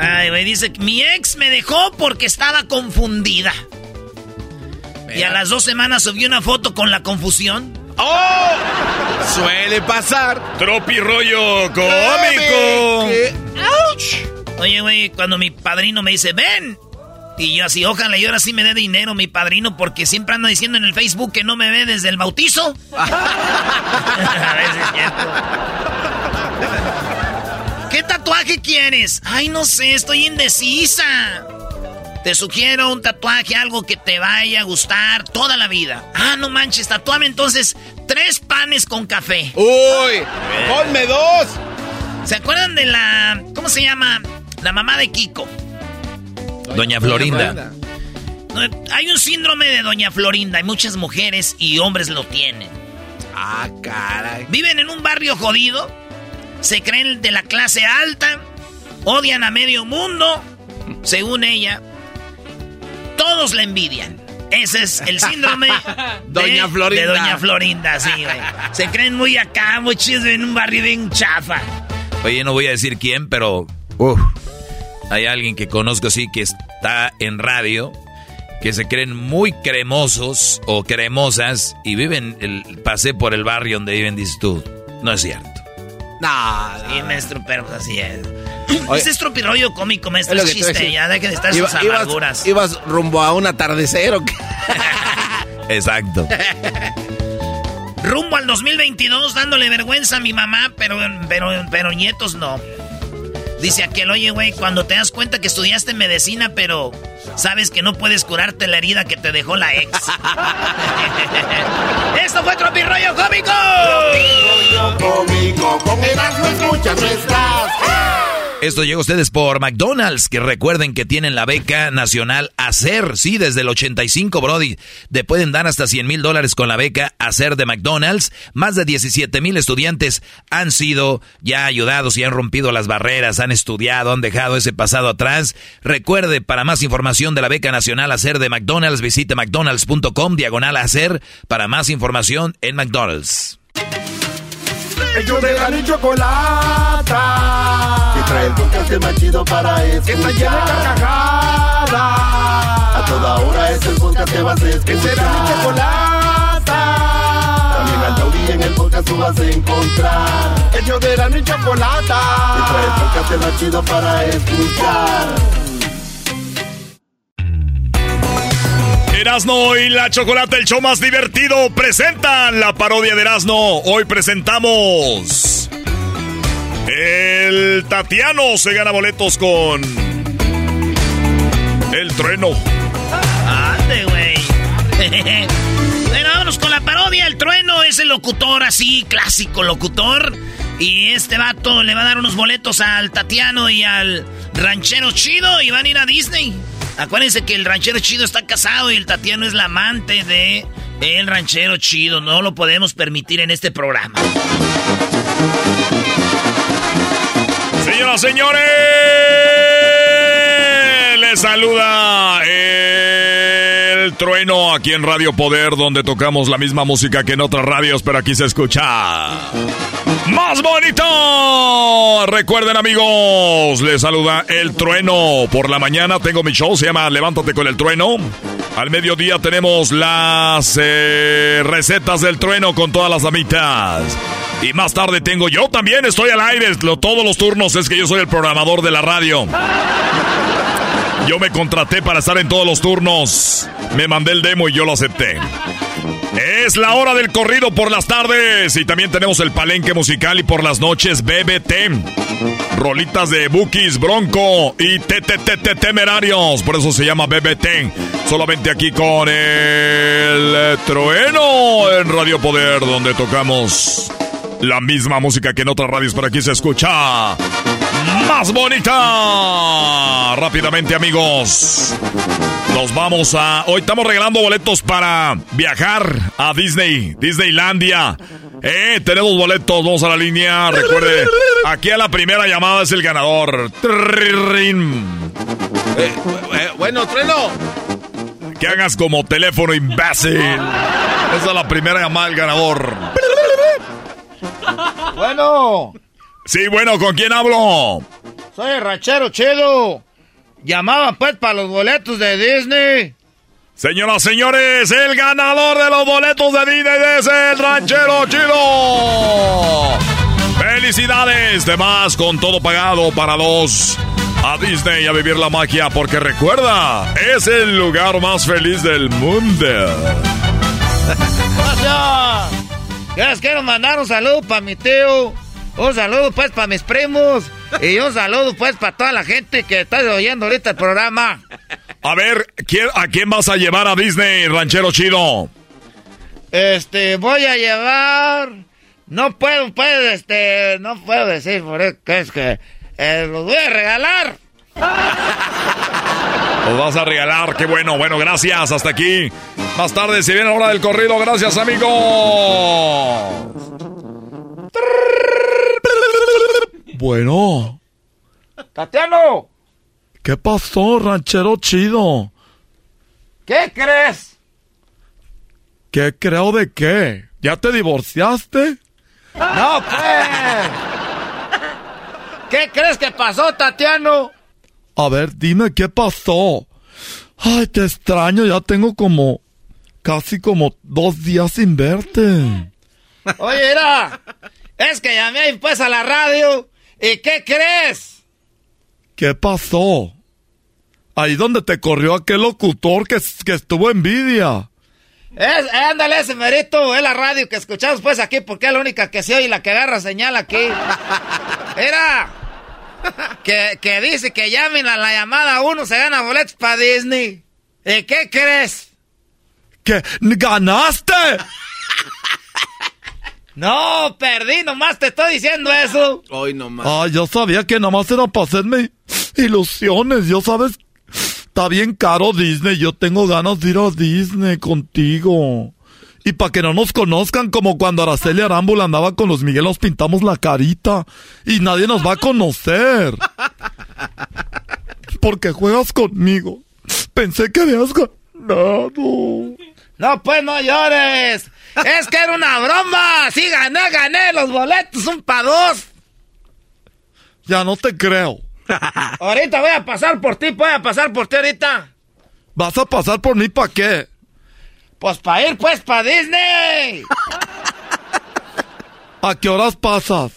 Ay, güey, dice, mi ex me dejó porque estaba confundida. Y a las dos semanas subió una foto con la confusión. ¡Oh! Suele pasar. Tropi Rollo Cómico. Oye, güey, cuando mi padrino me dice, ven. Y yo así, ojalá y ahora sí me dé dinero mi padrino porque siempre anda diciendo en el Facebook que no me ve desde el bautizo. a veces es cierto. ¿Qué tatuaje quieres? Ay, no sé, estoy indecisa. Te sugiero un tatuaje, algo que te vaya a gustar toda la vida. Ah, no manches, tatúame entonces tres panes con café. Uy, ponme dos. ¿Se acuerdan de la... ¿Cómo se llama? La mamá de Kiko. Doña Florinda. No, Hay un síndrome de Doña Florinda. Hay muchas mujeres y hombres lo tienen. Ah, caray. Viven en un barrio jodido. Se creen de la clase alta. Odian a medio mundo. Según ella. Todos la envidian. Ese es el síndrome Doña de, Florinda. de Doña Florinda, sí, güey. Se creen muy acá, muy chidos en un barrio bien chafa. Oye, no voy a decir quién, pero uf, hay alguien que conozco sí que está en radio, que se creen muy cremosos o cremosas y viven, el, pasé por el barrio donde viven, dices tú, no es cierto. No, Sí, maestro, pero pues así es. Oye. Ese es tropirollo cómico, maestro, Es lo que chiste. Ya dejen de estar Iba- sus ibas- amarguras. Ibas rumbo a un atardecer o qué? Exacto. Rumbo al 2022 dándole vergüenza a mi mamá, pero, pero, pero nietos no. Dice aquel, oye, güey, cuando te das cuenta que estudiaste medicina, pero sabes que no puedes curarte la herida que te dejó la ex. ¡Esto fue Tropirollo Cómico! cómico, con escuchas no estás. Esto llega a ustedes por McDonald's, que recuerden que tienen la beca nacional ACER, sí, desde el 85, Brody. Te pueden dar hasta 100 mil dólares con la beca ACER de McDonald's. Más de 17 mil estudiantes han sido ya ayudados y han rompido las barreras, han estudiado, han dejado ese pasado atrás. Recuerde, para más información de la beca nacional ACER de McDonald's, visite mcdonalds.com, diagonal ACER, para más información en McDonald's. Ellos. Trae el podcast más chido para escuchar. Que está llena de carcajadas. A toda hora es el podcast que vas a escuchar. Que será mi chocolata. También al taurí en el podcast tú vas a encontrar. Ellos de la ni chocolata. Que trae el podcast más chido para escuchar. Erasno y la Chocolata, el show más divertido, presentan la parodia de Erasno. Hoy presentamos. El Tatiano se gana boletos con. El trueno. ¡Ande, güey! bueno, vámonos con la parodia. El trueno es el locutor así, clásico locutor. Y este vato le va a dar unos boletos al Tatiano y al ranchero chido y van a ir a Disney. Acuérdense que el ranchero chido está casado y el Tatiano es la amante de el ranchero chido. No lo podemos permitir en este programa. Señoras, señores, les saluda el trueno aquí en Radio Poder, donde tocamos la misma música que en otras radios, pero aquí se escucha más bonito. Recuerden, amigos, les saluda el trueno. Por la mañana tengo mi show, se llama Levántate con el trueno. Al mediodía tenemos las eh, recetas del trueno con todas las amitas. Y más tarde tengo yo también, estoy al aire, lo- todos los turnos, es que yo soy el programador de la radio. Yo me contraté para estar en todos los turnos. Me mandé el demo y yo lo acepté. Es la hora del corrido por las tardes y también tenemos el palenque musical y por las noches BBT. Rolitas de Bookies, Bronco y TTT Temerarios. Por eso se llama BBT. Solamente aquí con el trueno en Radio Poder, donde tocamos la misma música que en otras radios, pero aquí se escucha más bonita. Rápidamente, amigos. Nos vamos a. Hoy estamos regalando boletos para viajar a Disney, Disneylandia. Eh, tenemos boletos, vamos a la línea. Recuerde, aquí a la primera llamada es el ganador. Trrrrin. Eh, eh, bueno, trueno. Que hagas como teléfono imbécil. Esa es la primera llamada del ganador. Bueno, Sí, bueno, ¿con quién hablo? soy el ranchero chido. Llamaban pues para los boletos de Disney. Señoras, señores, el ganador de los boletos de Disney es el ranchero chido. Felicidades, demás con todo pagado para dos. A Disney a vivir la magia, porque recuerda, es el lugar más feliz del mundo. Gracias. Les quiero mandar un saludo para mi tío. Un saludo pues para mis primos. Y un saludo pues para toda la gente que está oyendo ahorita el programa. A ver, ¿quién- ¿a quién vas a llevar a Disney, ranchero chido? Este, voy a llevar. No puedo, pues, este, no puedo decir por que es que eh, los voy a regalar. Los vas a regalar, qué bueno. Bueno, gracias, hasta aquí. Más tarde se viene la hora del corrido. Gracias, amigos. Bueno, Tatiano, ¿qué pasó, ranchero chido? ¿qué crees? ¿Qué creo de qué? ¿Ya te divorciaste? No, pues. ¿Qué crees que pasó, Tatiano? A ver, dime qué pasó. Ay, te extraño, ya tengo como casi como dos días sin verte. Oye, mira, es que llamé ahí pues a la radio. ¿Y qué crees? ¿Qué pasó? Ahí donde te corrió aquel locutor que, que estuvo envidia. Es, ándale ese merito, es la radio que escuchamos pues aquí porque es la única que se oye y la que agarra señal aquí. Era que, que dice que llamen a la llamada uno se gana boletos para Disney. ¿Y qué crees? ¿Que ganaste? No, perdí, nomás te estoy diciendo eso. Hoy nomás. Ah, yo sabía que nomás era para hacerme ilusiones. Yo sabes, está bien caro Disney. Yo tengo ganas de ir a Disney contigo. Y para que no nos conozcan como cuando Araceli Arámbula andaba con los Miguel, nos pintamos la carita. Y nadie nos va a conocer. Porque juegas conmigo. Pensé que habías ganado. No, pues no llores. Es que era una broma. Sí, gané, gané los boletos, un pa' dos. Ya no te creo. ahorita voy a pasar por ti, voy a pasar por ti ahorita. ¿Vas a pasar por mí para qué? Pues para ir, pues, para Disney. ¿A qué horas pasas?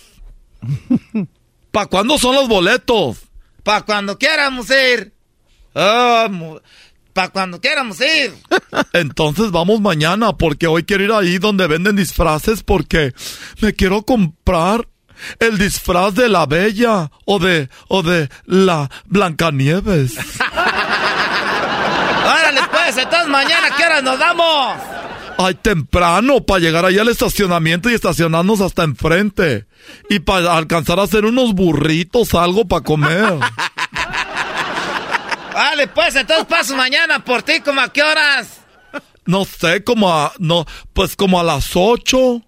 ¿Para cuándo son los boletos? Para cuando quieramos ir. Oh, para cuando quieramos ir. Entonces vamos mañana, porque hoy quiero ir ahí donde venden disfraces, porque me quiero comprar el disfraz de la bella o de o de la Blancanieves. Órale, pues, entonces mañana, ¿qué horas nos damos? Ay, temprano, para llegar ahí al estacionamiento y estacionarnos hasta enfrente. Y para alcanzar a hacer unos burritos, algo para comer. Vale, pues entonces paso mañana por ti, ¿como a qué horas? No sé, como a, no, pues como a las ocho.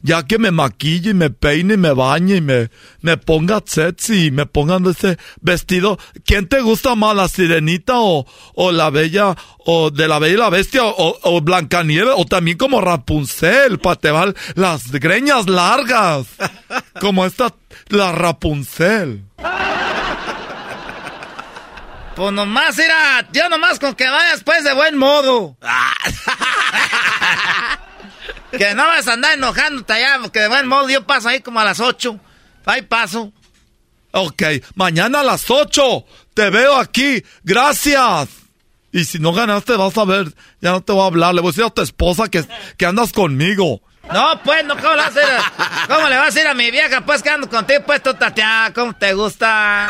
Ya que me maquille y me peine y me bañe y me, me ponga sexy y me pongan ese vestido. ¿Quién te gusta más, la sirenita o, o la bella, o de la bella y la bestia o, o Blancanieves o también como Rapunzel para te van las greñas largas? Como esta, la Rapunzel. Pues nomás era, yo nomás con que vayas pues de buen modo. que no vas a andar enojándote allá, porque de buen modo yo paso ahí como a las 8. Ahí paso. Ok, mañana a las 8 te veo aquí. Gracias. Y si no ganaste, vas a ver, ya no te voy a hablar. Le voy a decir a tu esposa que, que andas conmigo. No, pues, no, ¿cómo le vas a decir? ¿Cómo le vas a decir a mi vieja, pues, que ando contigo, pues, tú, Tatiana? ¿Cómo te gusta?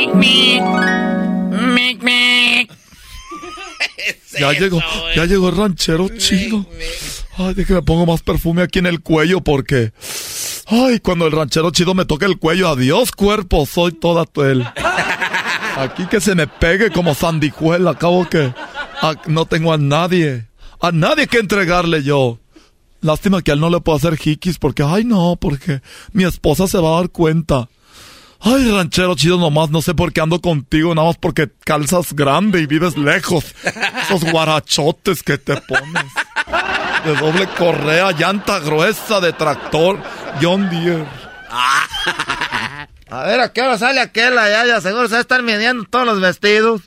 Mic, mic. Mic, mic. Ya llegó, ya llegó el ranchero chino. Ay, déjeme pongo más perfume aquí en el cuello porque. Ay, cuando el ranchero chido me toque el cuello, adiós cuerpo, soy toda él. Aquí que se me pegue como sandijuela, acabo que ah, no tengo a nadie, a nadie que entregarle yo. Lástima que a él no le puedo hacer hikis porque, ay no, porque mi esposa se va a dar cuenta. Ay, ranchero chido nomás, no sé por qué ando contigo, nada más porque calzas grande y vives lejos. Esos guarachotes que te pones. De doble correa, llanta gruesa de tractor, John Deere. A ver, ¿a qué hora sale aquel allá? Ya seguro se va a estar midiendo todos los vestidos.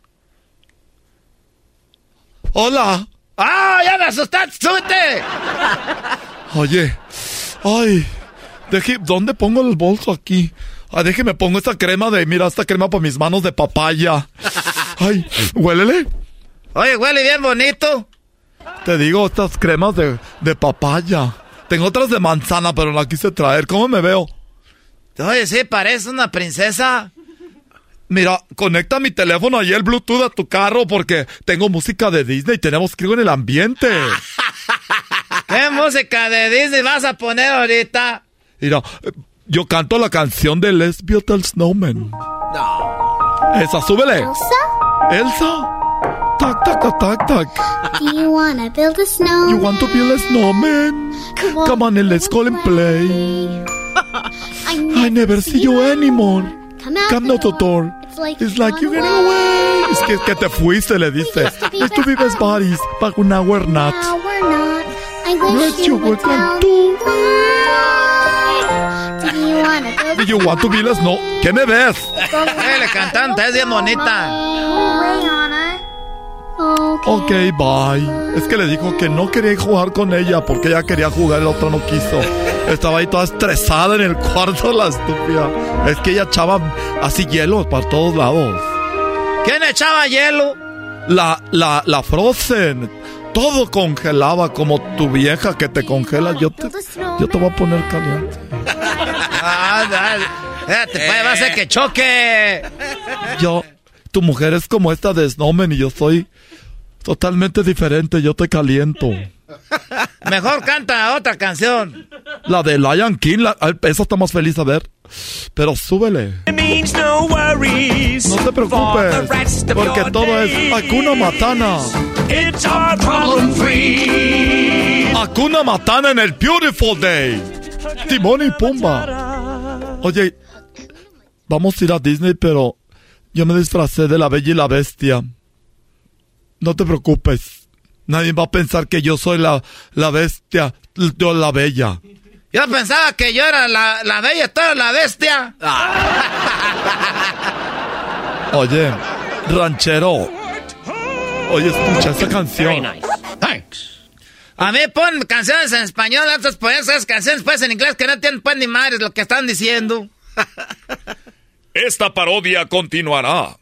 Hola. ¡Ah, ya me asustaste! ¡Súbete! Oye, ay, deje, ¿dónde pongo el bolso aquí? Ah, déjeme pongo esta crema de, mira, esta crema para mis manos de papaya. Ay, huélele. Oye, huele bien bonito. Te digo, estas cremas de, de papaya. Tengo otras de manzana, pero la quise traer. ¿Cómo me veo? Oye, sí, parece una princesa. Mira, conecta mi teléfono ahí el Bluetooth a tu carro porque tengo música de Disney y tenemos que ir en el ambiente. ¿Qué música de Disney vas a poner ahorita? Mira, yo canto la canción de Let's Build a Snowman. No. Esa, súbele. Elsa? Elsa. Tac, tac, tac, tac, tac. Do you wanna build a snowman? You want to build a snowman? Come on, Come on and let's go and play. I I never see you anymore. Come out Come the out the door. It's like, It's like you're getting away. Es que, que te fuiste, le dice. Es tú vives Paris, bajo una we're not. No es you would tú. Do you want to be less? No. ¿Qué me ves? Eh, cantante, es bien bonita. Ok, bye. Es que le dijo que no quería jugar con ella porque ella quería jugar y la otra no quiso. Estaba ahí toda estresada en el cuarto, la estúpida. Es que ella echaba así hielo para todos lados. ¿Quién echaba hielo? La, la, la Frozen. Todo congelaba como tu vieja que te congela. Yo te, yo te voy a poner caliente. Ah, dale. Te puede, va a hacer que choque. Yo, tu mujer es como esta de Snowman y yo soy totalmente diferente. Yo te caliento. Mejor canta otra canción. La de Lion King, la, esa está más feliz a ver. Pero súbele. No te preocupes, porque todo es Hakuna Matana. Hakuna Matana en el Beautiful Day. Timón y Pumba. Oye, vamos a ir a Disney, pero yo me disfracé de la Bella y la Bestia. No te preocupes. Nadie va a pensar que yo soy la, la bestia, yo la bella. Yo pensaba que yo era la, la bella, tú eres la bestia. Oye, ranchero. Oye, escucha esa canción. A mí pon canciones en español, antes poner esas canciones pues en inglés que no tienen pues ni madres lo que están diciendo. Esta parodia continuará.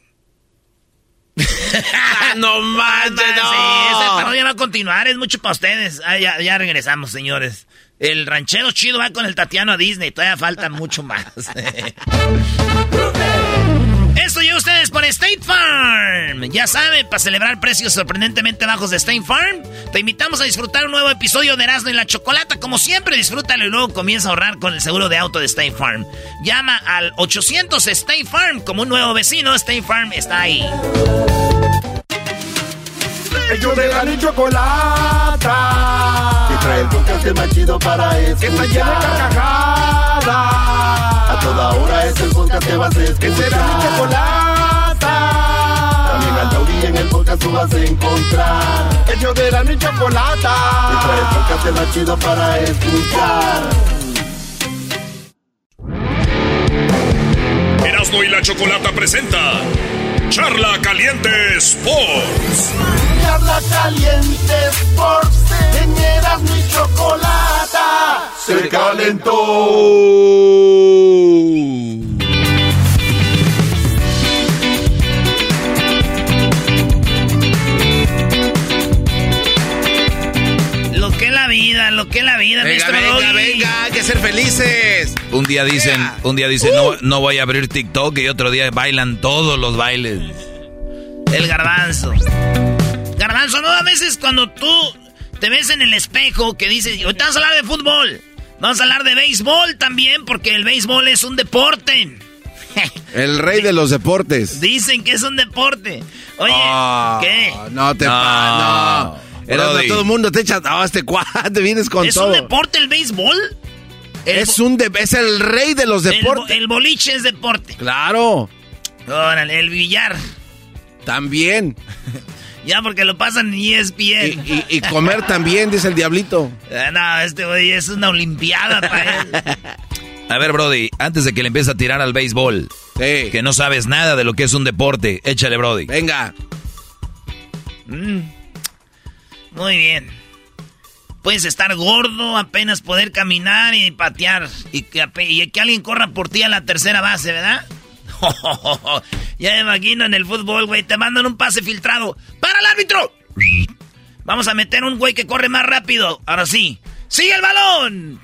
no manches, no. Sí, esa parodia va a continuar, es mucho para ustedes. Ah, ya, ya regresamos, señores. El ranchero chido va con el Tatiano a Disney, todavía falta mucho más. Esto llega a ustedes por State Farm. Ya saben, para celebrar precios sorprendentemente bajos de State Farm, te invitamos a disfrutar un nuevo episodio de Erasmo y la Chocolata. Como siempre, disfrútalo y luego comienza a ahorrar con el seguro de auto de State Farm. Llama al 800 State Farm como un nuevo vecino. State Farm está ahí. Ellos de la chocolata. Que trae el podcast más chido para escuchar. Que está llena de carcajadas. A toda hora es el podcast que vas a escuchar. Que será mi chocolata. También al taurí en el podcast tú vas a encontrar. Ellos de la chocolata. Que trae el podcast más chido para escuchar. Erasmo y la Chocolata presenta Charla Caliente Sports. Charla Caliente Sports. En Erasmo y Chocolata. Se calentó. Lo que es la vida, lo que es la vida, Venga, maestro venga, Doggy. venga, hay que ser felices. Un día dicen, un día dicen, no, no voy a abrir TikTok y otro día bailan todos los bailes. El garbanzo. Garbanzo, ¿no? A veces cuando tú te ves en el espejo que dices, ahorita vamos a hablar de fútbol. Vamos a hablar de béisbol también, porque el béisbol es un deporte. El rey de los deportes. Dicen que es un deporte. Oye, Ah, ¿qué? No te No, pa, no. Erasmo, Brody. todo el mundo te echa. No, este cuate vienes con ¿Es todo. un deporte el béisbol? El es un de- es el rey de los el deportes. El, boliche es deporte. Claro, Órale, el billar. también. Ya porque lo pasan en ESPN. Y, y- y comer también, dice el diablito. Ah, no, este güey es una olimpiada para él. A ver, Brody, antes de que le empieces a tirar al béisbol, Sí. que no sabes nada de lo que es un deporte, échale, Brody. Venga. Mm. Muy bien. Puedes estar gordo, apenas poder caminar y patear. Y que, y que alguien corra por ti a la tercera base, ¿verdad? ya me imagino en el fútbol, güey. Te mandan un pase filtrado. ¡Para el árbitro! Vamos a meter un güey que corre más rápido. Ahora sí. ¡Sigue el balón!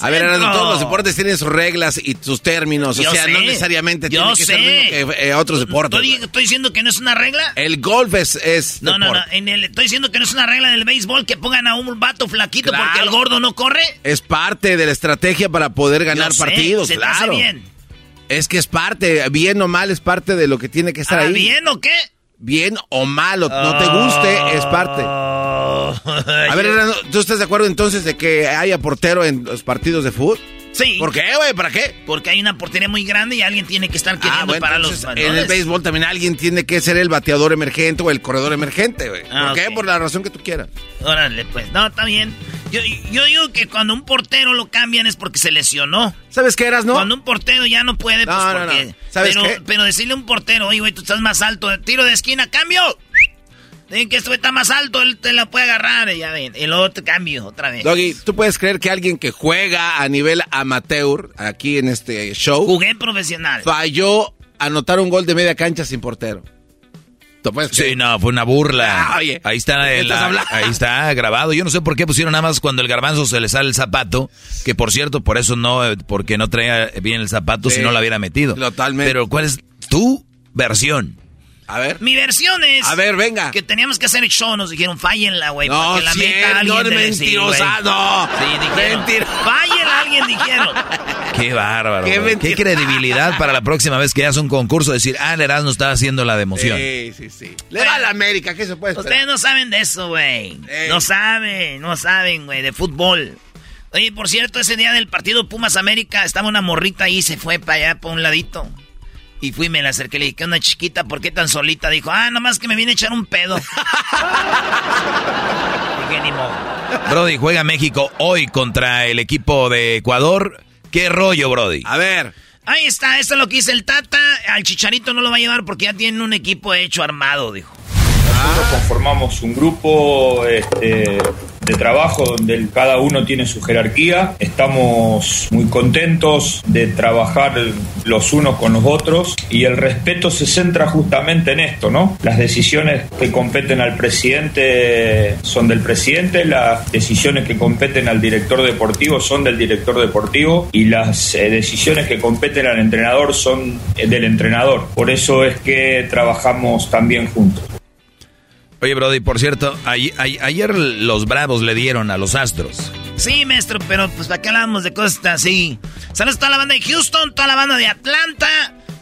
A ver. Erasmo, todos los deportes tienen sus reglas y sus términos. Yo o sea, sé. no necesariamente tiene que ser sé. lo mismo que eh, otros deportes. ¿Estoy, estoy diciendo que no es una regla? El golf es, es No, no, no. deporte. En el, estoy diciendo que no es una regla del béisbol que pongan a un vato flaquito Claro. porque el gordo no corre. Es parte de la estrategia para poder ganar Yo sé, partidos, se te hace claro. bien. Es que es parte, bien o mal, es parte de lo que tiene que estar ¿Ah, ahí. bien o qué? Bien o malo, no te guste, es parte. A ver, ¿tú estás de acuerdo entonces de que haya portero en los partidos de fútbol? Sí. ¿Por qué, güey? ¿Para qué? Porque hay una portería muy grande y alguien tiene que estar queriendo Ah, para los En el béisbol también alguien tiene que ser el bateador emergente o el corredor emergente, güey. Ah, ¿Por qué? Por la razón que tú quieras. Órale, pues. No, está bien. Yo, yo digo que cuando un portero lo cambian es porque se lesionó. ¿Sabes qué eras, no? Cuando un portero ya no puede, pues No, no, porque... no. ¿Sabes pero, qué? pero decirle a un portero, oye, güey, tú estás más alto, tiro de esquina, cambio. Dicen que güey está más alto, él te la puede agarrar, y ya ven. Luego te cambio otra vez. Doggy, ¿tú puedes creer que alguien que juega a nivel amateur aquí en este show Jugué profesional. falló anotar un gol de media cancha sin portero? ¿Tú puedes creer? Sí, no, fue una burla. Ah, oye, ahí está, ¿de qué el- hablando? ahí está grabado. Yo no sé por qué pusieron nada más cuando el garbanzo se le sale el zapato, que por cierto, por eso no, eh, porque no traía bien el zapato Sí, si no lo hubiera metido. totalmente. Pero ¿cuál es tu versión? A ver. Mi versión es... A ver, venga. Que teníamos que hacer el show, nos dijeron, fállenla, güey. No, para que la cierto, meta alguien no, sí, mentirosa, güey. no. Sí, dijeron. Mentira. Fállenla, alguien dijeron. Qué bárbaro. Qué. Qué, credibilidad para la próxima vez que hagas un concurso decir, ah, el Erasmo estaba haciendo la de emoción. Sí, sí, sí. Le va a la América, ¿qué se puede esperar? Ustedes no saben de eso, güey. Ey. No saben, no saben, güey, de fútbol. Oye, por cierto, ese día del partido Pumas América estaba una morrita ahí y se fue para allá, para un ladito. Y fui, me la acerqué, le dije, ¿qué onda chiquita? ¿Por qué tan solita? Dijo, ah, nomás que me viene a echar un pedo. Dije, ni modo. Brody juega México hoy contra el equipo de Ecuador. ¿Qué rollo, Brody? A ver. Ahí está, esto es lo que dice el Tata. Al Chicharito no lo va a llevar porque ya tienen un equipo hecho armado, dijo. Nosotros conformamos un grupo este, de trabajo donde cada uno tiene su jerarquía. Estamos muy contentos de trabajar los unos con los otros y el respeto se centra justamente en esto, ¿no? Las decisiones que competen al presidente son del presidente, las decisiones que competen al director deportivo son del director deportivo y las eh, decisiones que competen al entrenador son eh, del entrenador. Por eso es que trabajamos también juntos. Oye, Brody, por cierto, ay- ay- ayer los Bravos le dieron a los Astros. Sí, maestro, pero pues para qué hablamos de cosas así. Saludos a toda la banda de Houston, toda la banda de Atlanta.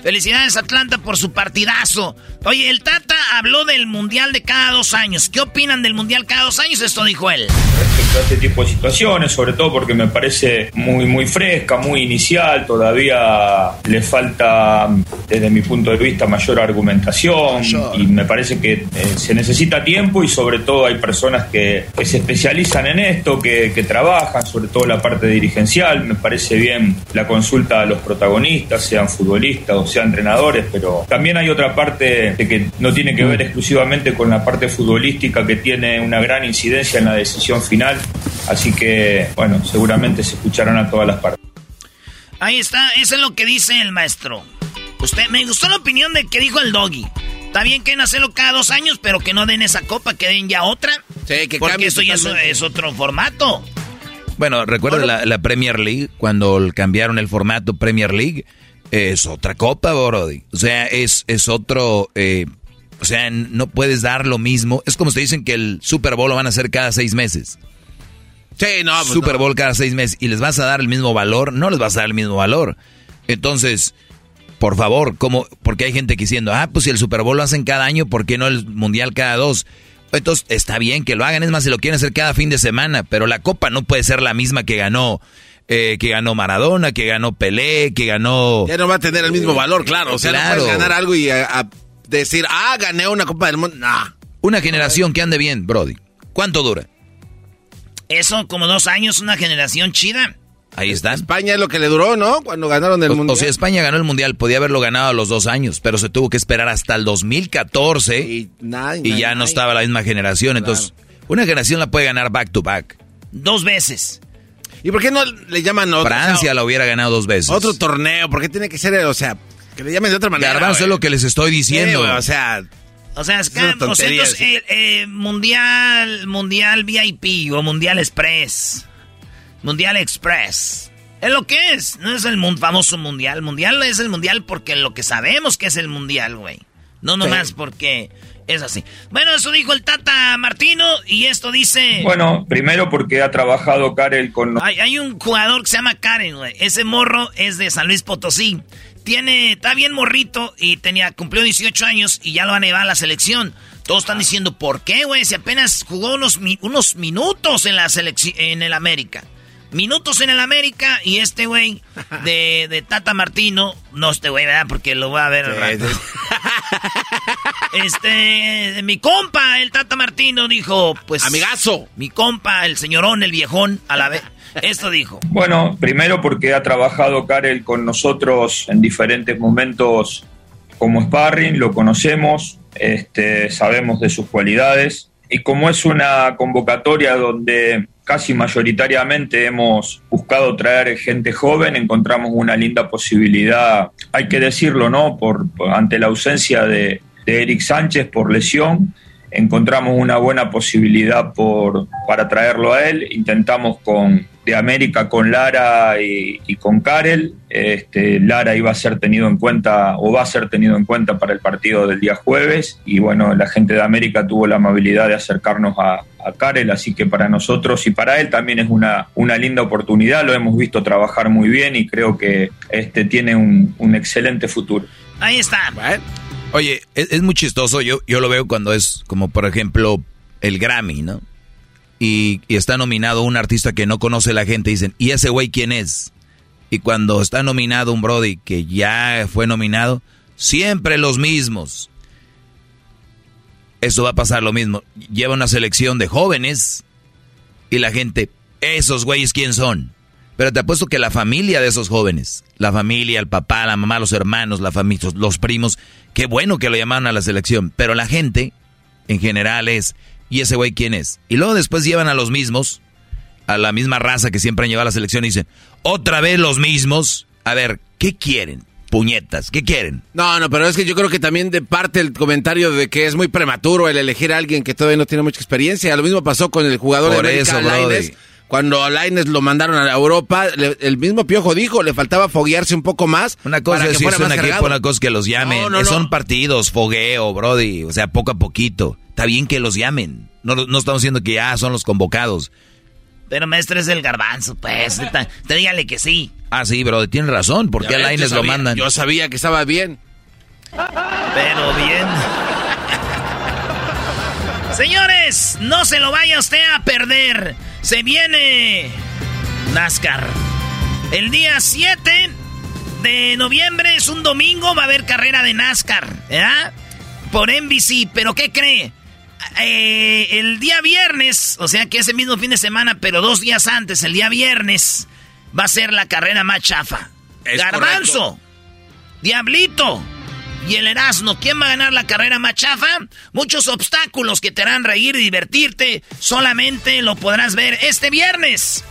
Felicidades Atlanta por su partidazo. Oye, el Tata habló del Mundial de cada dos años. ¿Qué opinan del Mundial cada dos años? Esto dijo él. respecto a este tipo de situaciones, sobre todo porque me parece muy muy fresca, muy inicial, todavía le falta desde mi punto de vista mayor argumentación y me parece que eh, se necesita tiempo y sobre todo hay personas que, que se especializan en esto, que, que trabajan, sobre todo la parte dirigencial, me parece bien la consulta a los protagonistas, sean futbolistas o sean entrenadores, pero también hay otra parte de que no tiene que ver exclusivamente con la parte futbolística que tiene una gran incidencia en la decisión final, así que bueno, seguramente se escucharán a todas las partes. Ahí está, eso es lo que dice el maestro. Usted, me gustó la opinión de que dijo el doggy. Está bien que hacerlo cada dos años, pero que no den esa copa, que den ya otra. Sí, que Porque eso ya es, otro formato. Bueno, recuerda la, la Premier League, cuando el- cambiaron el formato Premier League, es otra copa, Brody. O sea, es, es otro... eh, o sea, no puedes dar lo mismo. Es como si te dicen que el Super Bowl lo van a hacer cada seis meses. Sí, no, pues Super no. Bowl cada seis meses y les vas a dar el mismo valor, no les vas a dar el mismo valor. Entonces, por favor, como, porque hay gente que diciendo, ah, pues si el Super Bowl lo hacen cada año, ¿por qué no el Mundial cada dos? Entonces, está bien que lo hagan, es más, si lo quieren hacer cada fin de semana, pero la copa no puede ser la misma que ganó, eh, que ganó Maradona, que ganó Pelé, que ganó... Ya no va a tener el mismo valor, claro. O sea, Claro. no puedes ganar algo y a- a decir, ah, gané una Copa del Mundo. Nah. Una generación que ande bien, Brody. ¿Cuánto dura? Eso, como dos años, una generación chida. Ahí está. España es lo que le duró, ¿no? Cuando ganaron el O, Mundial. o sea, España ganó el Mundial, podía haberlo ganado a los dos años, pero se tuvo que esperar hasta el 2014 y, Nay, ya nay, no estaba la misma generación. Entonces, una generación la puede ganar back to back. Dos veces. ¿Y por qué no le llaman otro? Francia o sea, la hubiera ganado dos veces. Otro torneo, ¿por qué tiene que ser, o sea, que le llamen de otra manera? Garbanzo es lo que les estoy diciendo. Sí, o sea, O sea, es que, o sea, entonces, eh, eh, mundial, mundial VIP o mundial express. Mundial express. Es lo que es. No es el famoso mundial. Mundial es el mundial porque lo que sabemos que es el mundial, güey. No nomás porque es así. Bueno, eso dijo el Tata Martino y esto dice... Bueno, primero porque ha trabajado Karel con Hay, hay un jugador que se llama Karen, güey. Ese morro es de San Luis Potosí. Tiene, está bien morrito y tenía, cumplió 18 años y ya lo van a llevar a la selección. Todos están diciendo, ¿por qué, güey? Si apenas jugó unos, unos minutos en la selección, en el América. minutos en el América y este güey de, de, Tata Martino, no este güey, ¿verdad? Porque lo voy a ver Este, mi compa, el Tata Martino, dijo, pues... Amigazo. Mi compa, el señorón, el viejón, a la vez. Esto dijo. Bueno, primero porque ha trabajado Karel con nosotros en diferentes momentos como sparring, lo conocemos, este, sabemos de sus cualidades y como es una convocatoria donde casi mayoritariamente hemos buscado traer gente joven, encontramos una linda posibilidad, hay que decirlo, ¿no? Por, ante la ausencia de, de Eric Sánchez por lesión, encontramos una buena posibilidad por, para traerlo a él. Intentamos con de América con Lara y, con Karel. Este, Lara iba a ser tenido en cuenta o va a ser tenido en cuenta para el partido del día jueves. Y bueno, la gente de América tuvo la amabilidad de acercarnos a, a Karel, así que para nosotros y para él también es una, una linda oportunidad. Lo hemos visto trabajar muy bien y creo que este tiene un, un excelente futuro. Ahí está. Oye, es, muy chistoso, yo, yo lo veo cuando es como por ejemplo el Grammy, ¿no? Y, está nominado un artista que no conoce la gente, dicen, ¿y ese güey quién es? Y cuando está nominado un Brody que ya fue nominado, siempre los mismos. Eso va a pasar lo mismo. Lleva una selección de jóvenes y la gente, esos güeyes quién son. Pero te apuesto que la familia de esos jóvenes, la familia, el papá, la mamá, los hermanos, la familia, los primos, qué bueno que lo llamaron a la selección. Pero la gente, en general, es, ¿y ese güey quién es? Y luego después llevan a los mismos, a la misma raza que siempre han llevado a la selección y dicen, otra vez los mismos. A ver, ¿qué quieren? Puñetas, ¿qué quieren? No, no, pero es que yo creo que también de parte el comentario de que es muy prematuro el elegir a alguien que todavía no tiene mucha experiencia. Lo mismo pasó con el jugador de América, eso, cuando a Laines lo mandaron a Europa, el mismo Piojo dijo, le faltaba foguearse un poco más. Una cosa es decir, un equipo, una cosa que los llamen. Son partidos, fogueo, Brody, o sea, poco a poquito. Está bien que los llamen. No, no estamos diciendo que ya son los convocados. Pero maestro es el garbanzo, pues. Te, dígale que sí. Ah, sí, Brody, tiene razón. ¿Por qué a Laines lo mandan? Yo sabía que estaba bien. Pero bien. Señores, no se lo vaya usted a perder. Se viene NASCAR. El día 7 de noviembre es un domingo, va a haber carrera de NASCAR, ¿verdad? Por NBC, pero ¿qué cree? Eh, el día viernes, o sea que ese mismo fin de semana, pero dos días antes, el día viernes, va a ser la carrera más chafa. Garbanzo, Diablito, y el Erasmo. ¿Quién va a ganar la carrera machafa? Muchos obstáculos que te harán reír y divertirte. Solamente lo podrás ver este viernes,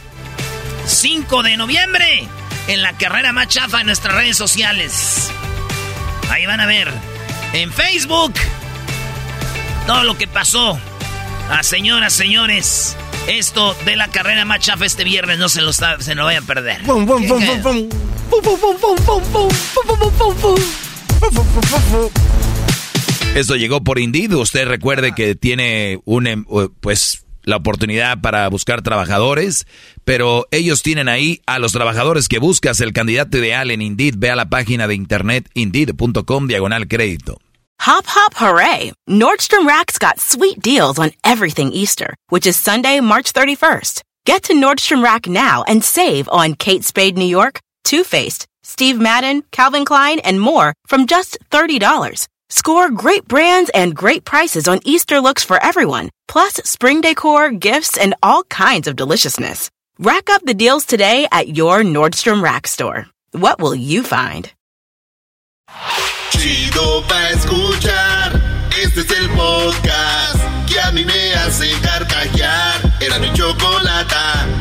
5 de noviembre, en la carrera machafa en nuestras redes sociales. Ahí van a ver en Facebook todo lo que pasó. A señoras, señores, esto de la carrera machafa este viernes no se lo, se lo vayan a perder. Esto llegó por Indeed. Usted recuerde que tiene em, pues, la oportunidad para buscar trabajadores, pero ellos tienen ahí a los trabajadores que buscas, el candidato ideal en Indeed. Ve a la página de internet indeed.com diagonal crédito. Hop, hop, hooray! Nordstrom Rack's got sweet deals on everything Easter, which is Sunday, March 31st. Get to Nordstrom Rack now and save on Kate Spade New York, Too Faced, Steve Madden, Calvin Klein, and more from just $30. Score great brands and great prices on Easter looks for everyone, plus spring decor, gifts, and all kinds of deliciousness. Rack up the deals today at your Nordstrom Rack store. What will you find? Chido escuchar. Este es el podcast que a mí me hace carcajear. Era mi chocolata.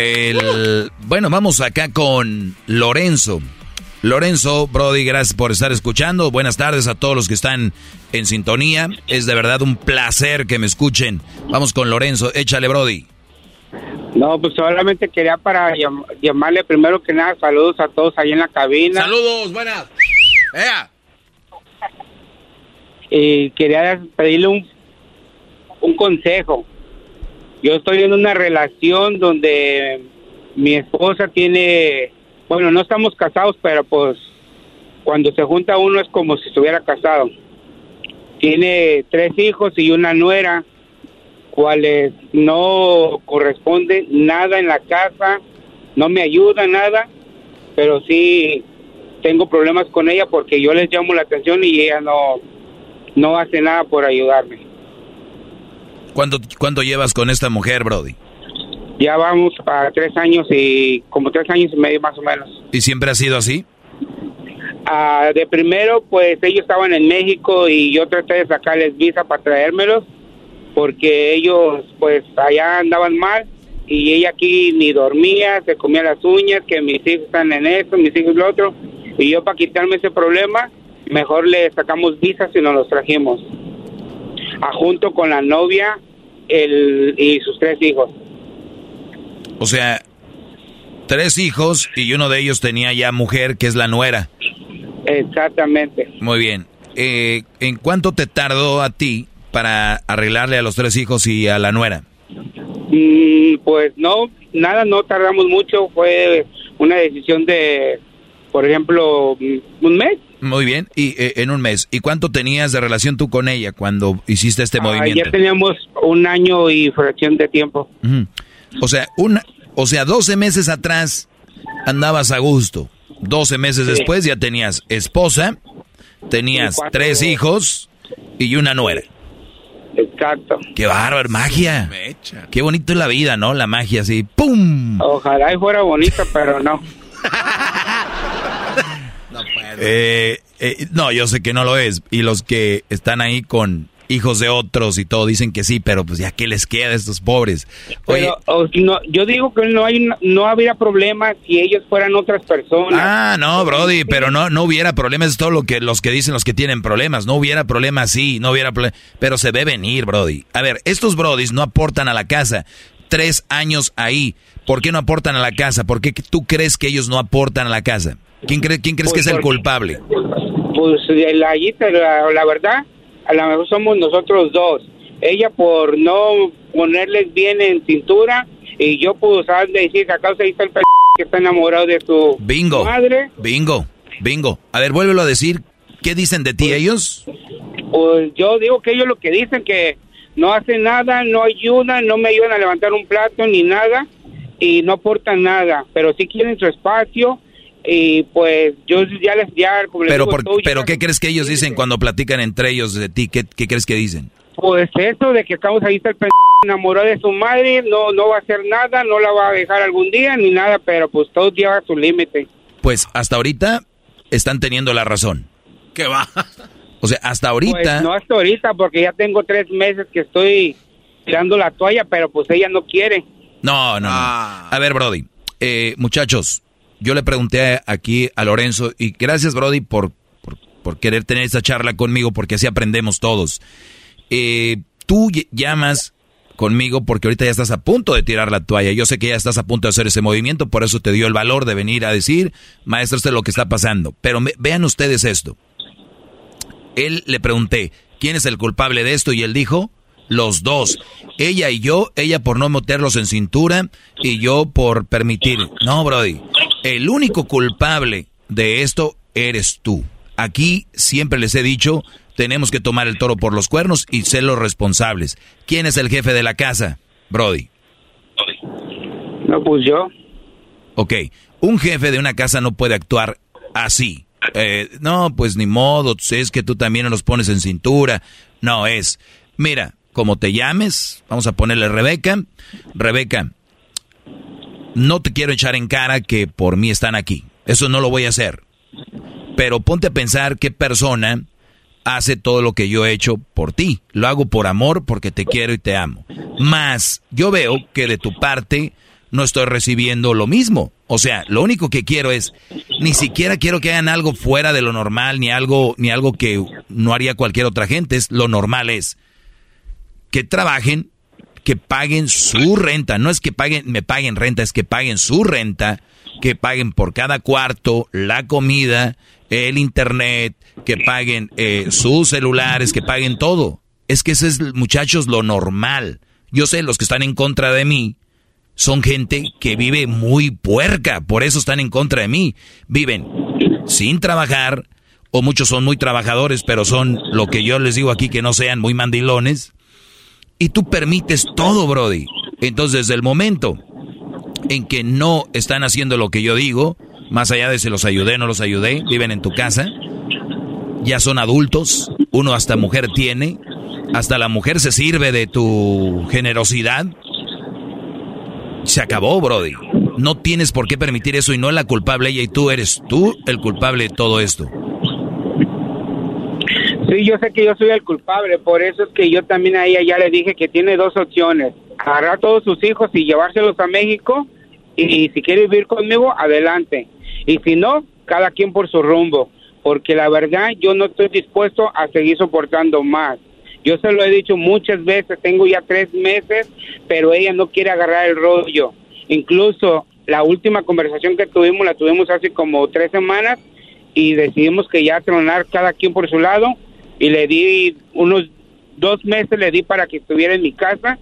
El, bueno, vamos acá con Lorenzo. Lorenzo, Brody, gracias por estar escuchando. Buenas tardes a todos los que están en sintonía. Es de verdad un placer que me escuchen. Vamos con Lorenzo. Échale, Brody. No, pues solamente quería para llamarle primero que nada saludos a todos ahí en la cabina. Saludos, buenas. Y quería pedirle un, un consejo. Yo estoy en una relación donde mi esposa tiene, bueno, no estamos casados, pero pues cuando se junta uno es como si estuviera casado. Tiene tres hijos y una nuera cuales no corresponde nada en la casa, no me ayuda nada, pero sí tengo problemas con ella porque yo les llamo la atención y ella no, no hace nada por ayudarme. ¿Cuánto, ¿Cuánto llevas con esta mujer, Brody? Ya vamos para tres años y como tres años y medio más o menos. ¿Y siempre ha sido así? Ah, de primero, pues ellos estaban en México y yo traté de sacarles visa para traérmelos porque ellos pues allá andaban mal y ella aquí ni dormía, se comía las uñas, que mis hijos están en esto, mis hijos lo otro, y yo para quitarme ese problema, mejor le sacamos visas y nos los trajimos, a junto con la novia el, y sus tres hijos. O sea, tres hijos y uno de ellos tenía ya mujer, que es la nuera. Exactamente. Muy bien. Eh, ¿En cuánto te tardó a ti para arreglarle a los tres hijos y a la nuera? Mm, pues no, nada, no tardamos mucho. Fue una decisión de, por ejemplo, un mes. Muy bien, y eh, en un mes. ¿Y cuánto tenías de relación tú con ella cuando hiciste este Ah, movimiento? Ya teníamos un año y fracción de tiempo. O sea, una, o sea, 12 meses atrás andabas a gusto. 12 meses Sí. después ya tenías esposa, tenías cuatro- tres hijos y una nuera. Exacto. Qué bárbaro, magia. Qué bonito es la vida, ¿no? La magia así, ¡pum! Ojalá y fuera bonito, pero no. Eh, eh, no, yo sé que no lo es. Y los que están ahí con hijos de otros y todo dicen que sí, pero pues ya qué les queda a estos pobres. Oye, Pero no, yo digo que no hay no habría problema si ellos fueran otras personas. Ah, no, Brody, pero no, no hubiera problemas, es todo lo que los que dicen los que tienen problemas. No hubiera problemas, sí, no hubiera problemas. Pero se ve venir, Brody. A ver, estos Brodis no aportan a la casa. Tres años ahí. ¿Por qué no aportan a la casa? ¿Por qué tú crees que ellos no aportan a la casa? ¿Quién, cree, quién crees Pues que es el porque- culpable? Pues la, la, la verdad, a lo mejor somos nosotros dos. Ella por no ponerles bien en cintura y yo pues de decir que a causa ahí está el p que está enamorado de su Bingo. madre. Bingo. Bingo. A ver, vuélvelo a decir. ¿Qué dicen de ti ellos? Pues yo digo que ellos lo que dicen que no hacen nada, no ayudan, no me ayudan a levantar un plato ni nada y no aportan nada, pero sí quieren su espacio y pues yo ya les ya como les Pero, digo, por- tú ya- pero ¿qué crees que ellos dicen cuando platican entre ellos de ti? ¿Qué, qué crees que dicen? Pues eso de que estamos ahí está el p enamorado de su madre, no no va a hacer nada, no la va a dejar algún día ni nada, pero pues todo lleva su límite. Pues hasta ahorita están teniendo la razón. ¿Qué va? O sea, hasta ahorita... Pues no hasta ahorita porque ya tengo tres meses que estoy tirando la toalla, pero pues ella no quiere. No, no, no. A ver, Brody. eh, muchachos, yo le pregunté aquí a Lorenzo, y gracias, Brody, por, por, querer tener esta charla conmigo, porque así aprendemos todos. Eh, tú ll- llamas conmigo porque ahorita ya estás a punto de tirar la toalla. Yo sé que ya estás a punto de hacer ese movimiento, por eso te dio el valor de venir a decir, maestro, esto es lo que está pasando. Pero me- vean ustedes esto. Él le pregunté, ¿quién es el culpable de esto? Y él dijo, los dos. Ella y yo, ella por no meterlos en cintura y yo por permitir. No, Brody. El único culpable de esto eres tú. Aquí siempre les he dicho, tenemos que tomar el toro por los cuernos y ser los responsables. ¿Quién es el jefe de la casa? Brody. No, pues yo. Ok, un jefe de una casa no puede actuar así. Eh, no, pues ni modo, es que tú también nos pones en cintura. No, es, mira, como te llames, vamos a ponerle Rebeca. Rebeca, no te quiero echar en cara que por mí están aquí. Eso no lo voy a hacer. Pero ponte a pensar qué persona hace todo lo que yo he hecho por ti. Lo hago por amor, porque te quiero y te amo. Más, yo veo que de tu parte no estoy recibiendo lo mismo. O sea, lo único que quiero es, ni siquiera quiero que hagan algo fuera de lo normal, ni algo, ni algo que no haría cualquier otra gente. Es, lo normal es que trabajen, que paguen su renta. No es que paguen, me paguen renta, es que paguen su renta, que paguen por cada cuarto la comida, el internet, que paguen eh, sus celulares, que paguen todo. Es que ese es, muchachos, lo normal. Yo sé, los que están en contra de mí son gente que vive muy puerca, por eso están en contra de mí. Viven sin trabajar, o muchos son muy trabajadores, pero son lo que yo les digo aquí que no sean muy mandilones. Y tú permites todo, Brody. Entonces, desde el momento en que no están haciendo lo que yo digo, más allá de si los ayudé o no los ayudé, viven en tu casa, ya son adultos, uno hasta mujer tiene, hasta la mujer se sirve de tu generosidad. Se acabó, Brody. No tienes por qué permitir eso y no es la culpable ella y tú eres tú el culpable de todo esto. Sí, yo sé que yo soy el culpable, por eso es que yo también a ella ya le dije que tiene dos opciones, agarrar todos sus hijos y llevárselos a México y si quiere vivir conmigo, adelante. Y si no, cada quien por su rumbo, porque la verdad yo no estoy dispuesto a seguir soportando más. Yo se lo he dicho muchas veces, tengo ya tres meses, pero ella no quiere agarrar el rollo. Incluso la última conversación que tuvimos la tuvimos hace como tres semanas y decidimos que ya tronar cada quien por su lado y le di unos dos meses le di para que estuviera en mi casa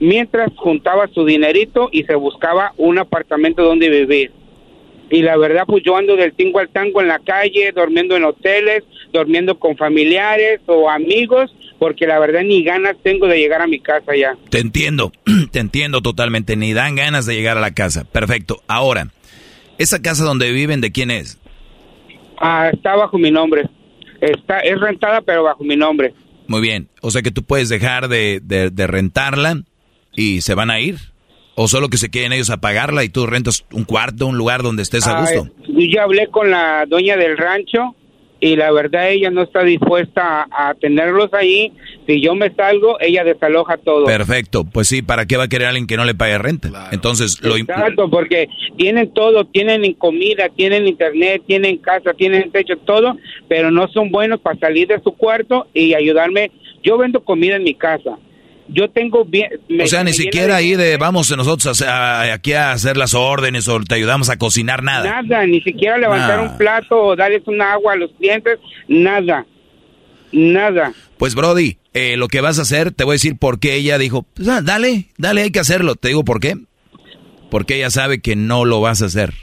mientras juntaba su dinerito y se buscaba un apartamento donde vivir. Y la verdad, pues yo ando del tingo al tango en la calle, durmiendo en hoteles, durmiendo con familiares o amigos, porque la verdad ni ganas tengo de llegar a mi casa ya. Te entiendo, te entiendo totalmente, ni dan ganas de llegar a la casa. Perfecto. Ahora, ¿esa casa donde viven de quién es? Ah, está bajo mi nombre. Está, es rentada, pero bajo mi nombre. Muy bien. O sea que tú puedes dejar de, de rentarla y se van a ir. ¿O solo que se queden ellos a pagarla y tú rentas un cuarto, un lugar donde estés a gusto? yo ya hablé con la dueña del rancho y la verdad ella no está dispuesta a, tenerlos ahí. Si yo me salgo, ella desaloja todo. Perfecto, pues sí, ¿para qué va a querer alguien que no le pague renta? Entonces, lo Exacto, porque tienen todo, tienen comida, tienen internet, tienen casa, tienen techo, todo, pero no son buenos para salir de su cuarto y ayudarme. Yo vendo comida en mi casa yo tengo bien... o sea, ni siquiera ahí de vamos nosotros aquí a hacer las órdenes o te ayudamos a cocinar, nada. Nada, ni siquiera levantar un plato o darles un agua a los clientes, nada, nada. Pues Brody, eh, lo que vas a hacer, te voy a decir por qué ella dijo, pues, ah, dale, dale, hay que hacerlo. Te digo por qué. Porque ella sabe que no lo vas a hacer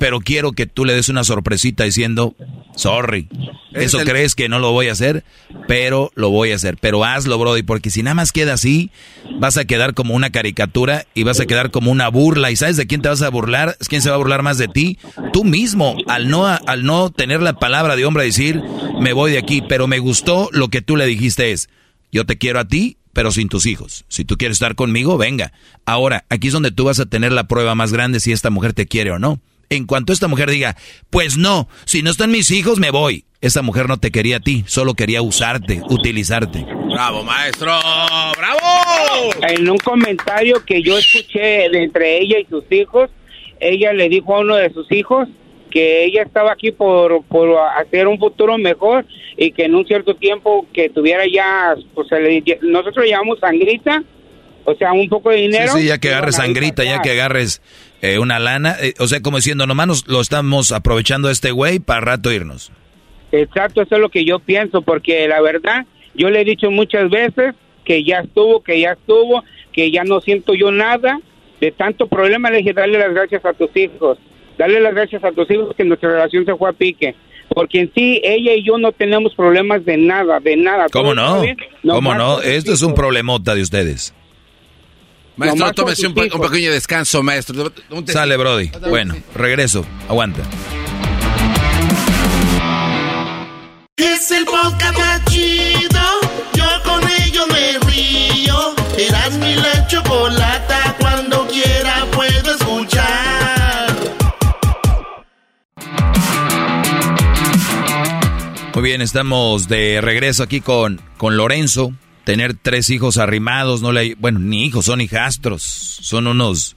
pero quiero que tú le des una sorpresita diciendo, sorry, eso crees que no lo voy a hacer, pero lo voy a hacer. Pero hazlo, Brody, porque si nada más queda así, vas a quedar como una caricatura y vas a quedar como una burla. ¿Y sabes de quién te vas a burlar? ¿Quién se va a burlar más de ti? Tú mismo, al no, al no tener la palabra de hombre a decir, me voy de aquí, pero me gustó lo que tú le dijiste es, yo te quiero a ti, pero sin tus hijos. Si tú quieres estar conmigo, venga. Ahora, aquí es donde tú vas a tener la prueba más grande si esta mujer te quiere o no en cuanto esta mujer diga, pues no, si no están mis hijos, me voy. Esta mujer no te quería a ti, solo quería usarte, utilizarte. Bravo, maestro, bravo. En un comentario que yo escuché de entre ella y sus hijos, ella le dijo a uno de sus hijos que ella estaba aquí por, por hacer un futuro mejor y que en un cierto tiempo que tuviera ya, pues nosotros le llamamos sangrita, o sea, un poco de dinero. Sí, sí ya que agarres sangrita, ya que agarres eh, una lana, eh, o sea, como diciendo, nomás nos lo estamos aprovechando este güey para rato irnos. Exacto, eso es lo que yo pienso, porque la verdad, yo le he dicho muchas veces que ya estuvo, que ya estuvo, que ya no siento yo nada de tanto problema, le dije, dale las gracias a tus hijos, dale las gracias a tus hijos que nuestra relación se fue a pique, porque en sí ella y yo no tenemos problemas de nada, de nada. ¿Cómo no? ¿Cómo no? Esto es un problemota de ustedes. Maestro, tómese un, pequeño descanso, maestro. Sale, Brody. Bueno, regreso. Aguanta. Es el podcast más chido. Yo con ello me río. Eras mi la chocolata. Cuando quiera puedo escuchar. Muy bien, estamos de regreso aquí con, con Lorenzo tener tres hijos arrimados, no le, bueno, ni hijos, son hijastros, son unos...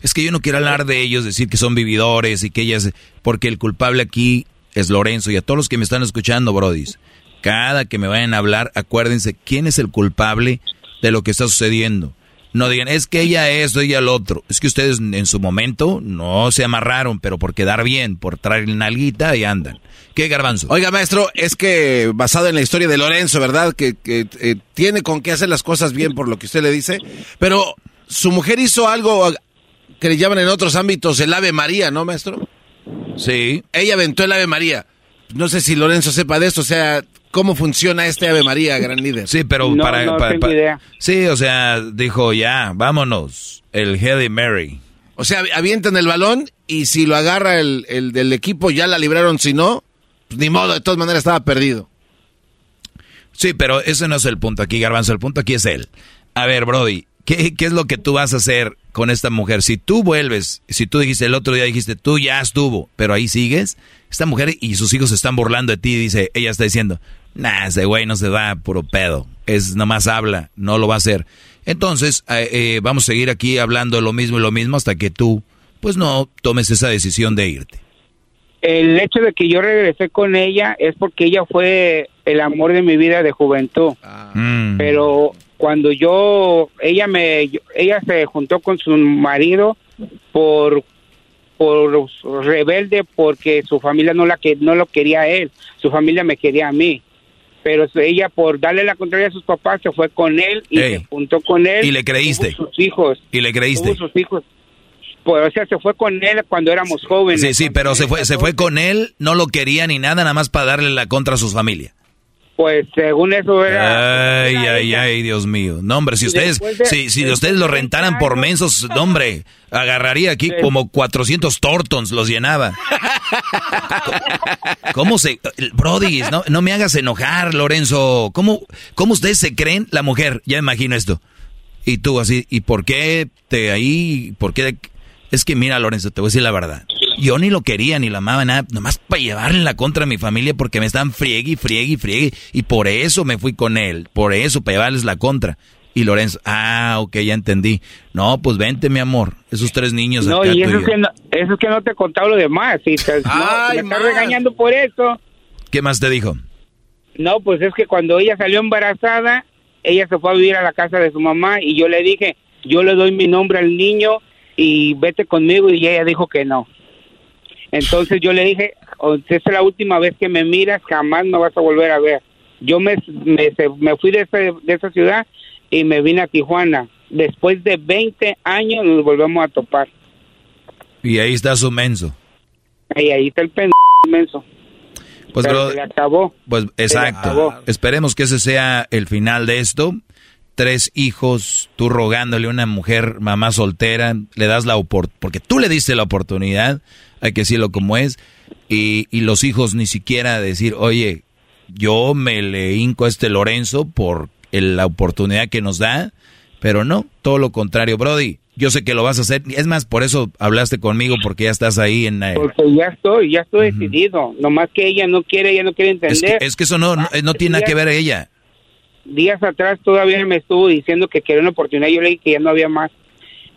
Es que yo no quiero hablar de ellos, decir que son vividores y que ellas, porque el culpable aquí es Lorenzo y a todos los que me están escuchando, brodis, cada que me vayan a hablar, acuérdense quién es el culpable de lo que está sucediendo. No digan, es que ella es, ella el otro. Es que ustedes en su momento no se amarraron, pero por quedar bien, por traer nalguita y andan. ¿Qué garbanzo? Oiga, maestro, es que basado en la historia de Lorenzo, ¿verdad? Que, que eh, tiene con qué hacer las cosas bien por lo que usted le dice. Pero su mujer hizo algo que le llaman en otros ámbitos el Ave María, ¿no, maestro? Sí. Ella aventó el Ave María. No sé si Lorenzo sepa de esto, o sea, cómo funciona este Ave María, gran líder. Sí, pero No, para, no para- tengo para- idea. Sí, o sea, dijo ya, vámonos. El Heady Mary. O sea, avientan el balón y si lo agarra el, el del equipo ya la libraron, si no, ni modo, de todas maneras estaba perdido. Sí, pero ese no es el punto aquí, Garbanzo. El punto aquí es él. A ver, Brody, ¿qué, qué es lo que tú vas a hacer con esta mujer? Si tú vuelves, si tú dijiste el otro día, dijiste, tú ya estuvo, pero ahí sigues, esta mujer y sus hijos se están burlando de ti, dice, ella está diciendo, nah, ese güey no se da puro pedo, es nomás habla, no lo va a hacer. Entonces, eh, vamos a seguir aquí hablando lo mismo y lo mismo hasta que tú, pues no tomes esa decisión de irte. El hecho de que yo regresé con ella es porque ella fue el amor de mi vida de juventud. Mm. Pero cuando yo, ella me, ella se juntó con su marido por por rebelde porque su familia no la que no lo quería a él, su familia me quería a mí. Pero ella por darle la contraria a sus papás se fue con él y Ey. se juntó con él. Y le creíste. tuvo sus hijos. Y le creíste. Tuvo sus hijos. Pues, o sea, se fue con él cuando éramos jóvenes. Sí, sí, pero se fue, se fue con él, no lo quería ni nada, nada más para darle la contra a sus familia. Pues según eso era... Ay, ay, ay, Dios mío. No, hombre, si ustedes, de- si, si ustedes lo rentaran por mensos, no, hombre, agarraría aquí como 400 tortons, los llenaba. ¿Cómo se...? Brody, no, no me hagas enojar, Lorenzo. ¿Cómo, ¿Cómo ustedes se creen la mujer? Ya me imagino esto. Y tú así, ¿y por qué te ahí? ¿Por qué? Es que mira, Lorenzo, te voy a decir la verdad. Yo ni lo quería, ni lo amaba, nada, nomás para llevarle la contra a mi familia porque me están friegue y friegue y friegue. Y por eso me fui con él, por eso, para llevarles la contra. Y Lorenzo, ah, ok, ya entendí. No, pues vente, mi amor. Esos tres niños No, acá, y eso y es, que no, eso es que no te he contado lo demás. Si te, no, Ay, me estás regañando por eso. ¿Qué más te dijo? No, pues es que cuando ella salió embarazada, ella se fue a vivir a la casa de su mamá y yo le dije, yo le doy mi nombre al niño y vete conmigo y ella dijo que no. Entonces yo le dije, "O- esta es la última vez que me miras, jamás me vas a volver a ver. Yo me, me, me fui de, ese- de esa ciudad y me vine a Tijuana. Después de 20 años nos volvemos a topar. Y ahí está su menso. Y ahí está el pendejo inmenso. Pues, Pero bro, se acabó. Pues exacto. acabó. Esperemos que ese sea el final de esto. Tres hijos, tú rogándole a una mujer, mamá soltera, le das la oportunidad, porque tú le diste la oportunidad, hay que decirlo como es, y, y los hijos ni siquiera decir, oye, yo me le hinco a este Lorenzo por el- la oportunidad que nos da, pero no, todo lo contrario, Brody. Yo sé que lo vas a hacer. Es más, por eso hablaste conmigo, porque ya estás ahí en... eh, Porque ya estoy, ya estoy decidido. Nomás que ella no quiere, ella no quiere es, que, entender. es que eso no, no, no tiene nada que ver ella. Días atrás todavía me estuvo diciendo que quería una oportunidad. Yo le dije que ya no había más.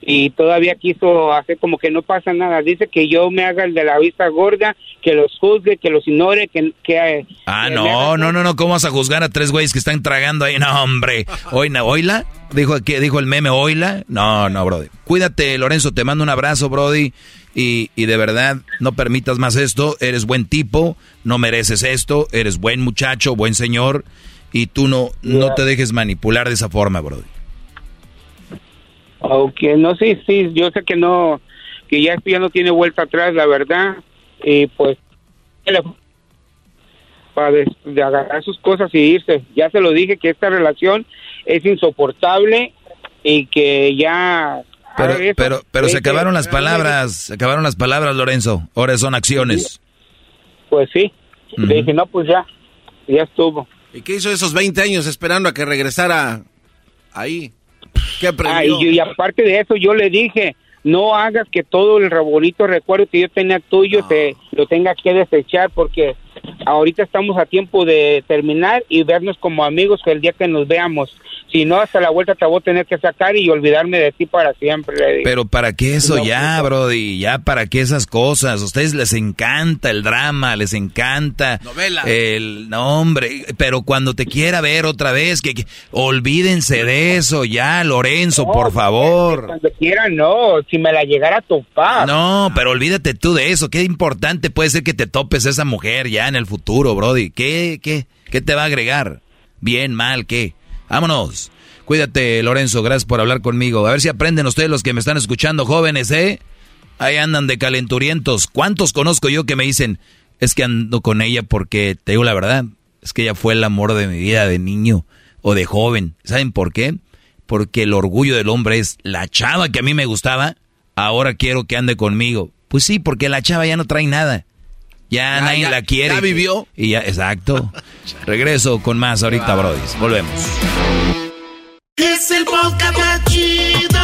Y todavía quiso hacer como que no pasa nada. Dice que yo me haga el de la vista gorda, que los juzgue, que los ignore, que... que Ah, que le no, no, no, no, ¿cómo vas a juzgar a tres güeyes que están tragando ahí? No, hombre. Oina, ¿oila? Dijo, que dijo el meme, ¿oila? No, no, Brody. Cuídate, Lorenzo, te mando un abrazo, Brody. Y, y de verdad, no permitas más esto. Eres buen tipo, no mereces esto. Eres buen muchacho, buen señor. Y tú no, no te dejes manipular de esa forma, Brody. Aunque no sé, sí, yo sé que no, que ya esto ya no tiene vuelta atrás, la verdad. Y pues, para de agarrar sus cosas y irse. Ya se lo dije que esta relación es insoportable y que ya... Pero, pero, pero se acabaron las palabras, se acabaron las palabras, Lorenzo. Ahora son acciones. Pues sí. Le dije, no, pues ya, ya estuvo. ¿Y qué hizo esos 20 años esperando a que regresara ahí? ¿Qué aprendió? Y, aparte de eso, yo le dije, no hagas que todo el bonito recuerdo que yo tenía tuyo te lo tenga que desechar porque ahorita estamos a tiempo de terminar y vernos como amigos que el día que nos veamos. Si no, hasta la vuelta te voy a tener que sacar y olvidarme de ti para siempre. le digo. Pero ¿para qué eso No, ya, pues, Brody? Ya para qué esas cosas. A ustedes les encanta el drama, les encanta Novela. el nombre. Pero cuando te quiera ver otra vez, que, que- olvídense de eso ya, Lorenzo, No, por favor. Cuando quiera, no. Si me la llegara a topar. No, pero olvídate tú de eso. Qué importante puede ser que te topes esa mujer ya en el futuro, Brody. ¿Qué, qué, qué te va a agregar? Bien, mal, ¿qué? Vámonos. Cuídate, Lorenzo. Gracias por hablar conmigo. A ver si aprenden ustedes los que me están escuchando, jóvenes, ¿eh? Ahí andan de calenturientos. ¿Cuántos conozco yo que me dicen, es que ando con ella porque, te digo la verdad, es que ella fue el amor de mi vida de niño o de joven. ¿Saben por qué? Porque el orgullo del hombre es la chava que a mí me gustaba, ahora quiero que ande conmigo. Pues sí, porque la chava ya no trae nada. Ya, Ya, nadie ya, la quiere. ya vivió. Y ya, exacto. Regreso con más ahorita, Brody. Volvemos. Es el podcast más chido.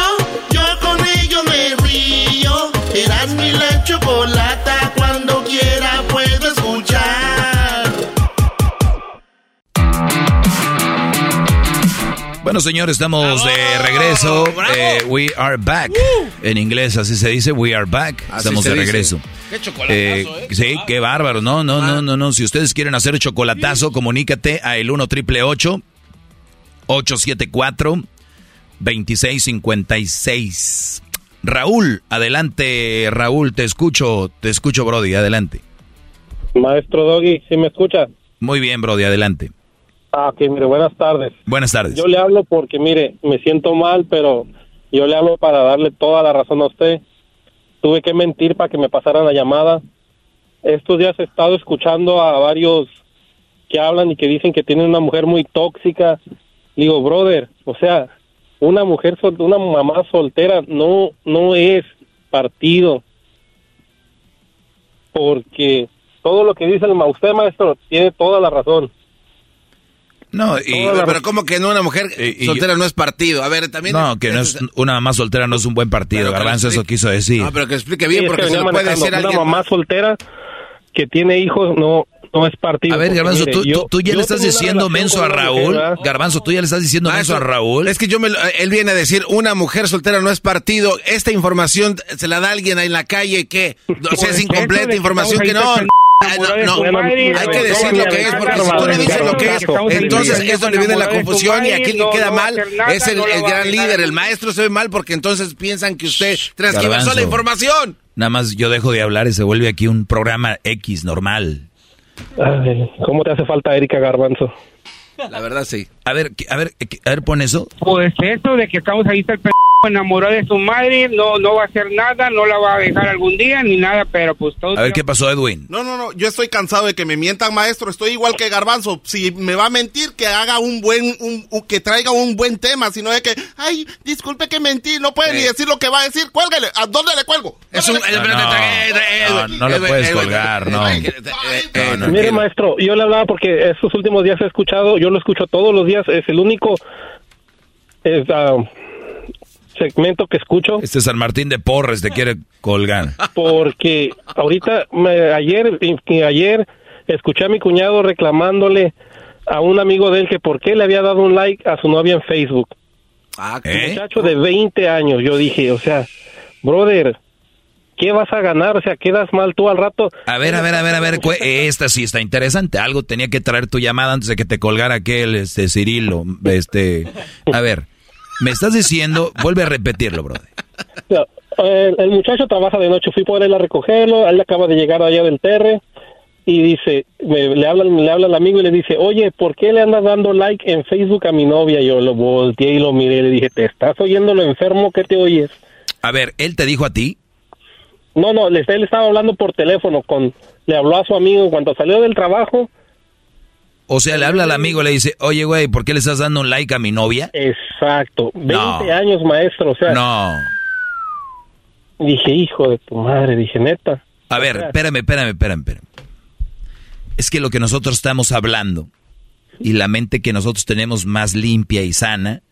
Yo con ello me río. Eras mi la chocolata. Cuando quiera Bueno, señores, estamos de regreso. Eh, we are back. En inglés así se dice, we are back. Estamos de regreso. Qué chocolatazo, Eh, ¿eh? Sí, qué bárbaro. No, no, no, no, no. Si ustedes quieren hacer chocolatazo, comunícate a el 1 triple 874 2656. Raúl, adelante, Raúl, te escucho, te escucho, Brody, adelante. Maestro Doggy, ¿sí me escucha? Muy bien, Brody, adelante. Ah, ok, mire, buenas tardes. Buenas tardes. Yo le hablo porque, mire, me siento mal, pero yo le hablo para darle toda la razón a usted. Tuve que mentir para que me pasaran la llamada. Estos días he estado escuchando a varios que hablan y que dicen que tienen una mujer muy tóxica. Digo, brother, o sea, una mujer, sol- una mamá soltera no, no es partido. Porque todo lo que dice el ma- usted, maestro, tiene toda la razón. No, y, Pero, pero ¿cómo que no una mujer y soltera no es partido? A ver, también... No, que no es una mamá soltera no es un buen partido. Garbanzo eso quiso decir. No, pero que explique bien, Sí, es porque que se lo venía puede manejando. decir Una alguien. mamá soltera que tiene hijos no no es partido. A ver, Garbanzo, mire, tú, yo- tú- tú ya le estás una diciendo relación menso a una Raúl. Garbanzo, tú ya le estás diciendo menso a Raúl. Es que yo me lo- él viene a decir, una mujer soltera no es partido. Esta información se la da alguien ahí en la calle que, o sea, es Pues, incompleta eso información que que no. Ah, no, no, hay que decir lo que es, porque si tú no, no dices lo que es, entonces es donde viene la confusión y aquí que queda mal es el, gran líder, el maestro se ve mal porque entonces piensan que usted transgiversó Garbanzo. la información. Nada más yo dejo de hablar y se vuelve aquí un programa X normal. Ay, ¿Cómo te hace falta Erika Garbanzo? La verdad sí. A ver, a ver, a ver, pon eso. Pues eso de que estamos ahí está el p enamorado de su madre, no no va a hacer nada, no la va a dejar algún día ni nada, pero pues todo. A ver qué pasó, Edwin. No, no, no, yo estoy cansado de que me mientan, maestro. Estoy igual que Garbanzo. Si me va a mentir, que haga un buen, un, un- que traiga un buen tema, sino de que, ay, disculpe que mentí, no puede ni decir lo que va a decir. Cuélguele, ¿a dónde le cuelgo? Es un, No, no lo puedes colgar, no. No, no, Mire, maestro, yo le hablaba porque estos últimos días he escuchado, yo lo escucho todos los días, es el único es, ah, segmento que escucho Este San Martín de Porres te quiere colgar. porque ahorita, me- ayer, ayer escuché a mi cuñado reclamándole a un amigo de él que por qué le había dado un like a su novia en Facebook. Ah, Un muchacho de 20 años, yo dije, o sea, brother, ¿qué vas a ganar? O sea, quedas mal tú al rato. A ver, a ver, a ver, a ver, esta sí está interesante. Algo tenía que traer tu llamada antes de que te colgara aquel, este, Cirilo, este, a ver, me estás diciendo, vuelve a repetirlo, brother. No, el, el muchacho trabaja de noche, fui por él a recogerlo, él acaba de llegar allá del Terre y dice, me- le habla le habla al amigo y le dice, oye, ¿por qué le andas dando like en Facebook a mi novia? Yo lo volteé y lo miré y le dije, ¿te estás oyendo lo enfermo que te oyes? A ver, ¿él te dijo a ti? No, no, él estaba hablando por teléfono, con le habló a su amigo cuando salió del trabajo. O sea, le habla al amigo y le dice, oye, güey, ¿por qué le estás dando un like a mi novia? Exacto, 20 No. años maestro, o sea, No. dije, hijo de tu madre, dije, neta. A ver, espérame, espérame, espérame, espérame. Es que lo que nosotros estamos hablando y la mente que nosotros tenemos más limpia y sana,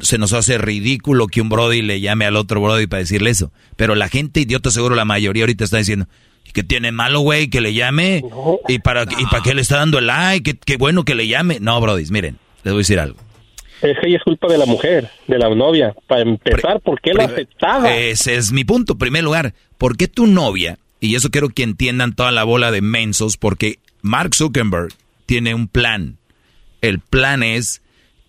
se nos hace ridículo que un Brody le llame al otro Brody para decirle eso. Pero la gente idiota, seguro la mayoría ahorita está diciendo, ¿y qué tiene malo, güey, que le llame? ¿Y para, ¿Y para qué le está dando el like? ¿Qué, qué bueno que le llame? No, Brody, miren, les voy a decir algo. Es que es culpa de la mujer, de la novia. Para empezar, ¿por qué lo aceptaba? Ese es mi punto. En primer lugar, ¿por qué tu novia? Y eso quiero que entiendan toda la bola de mensos, porque Mark Zuckerberg tiene un plan. El plan es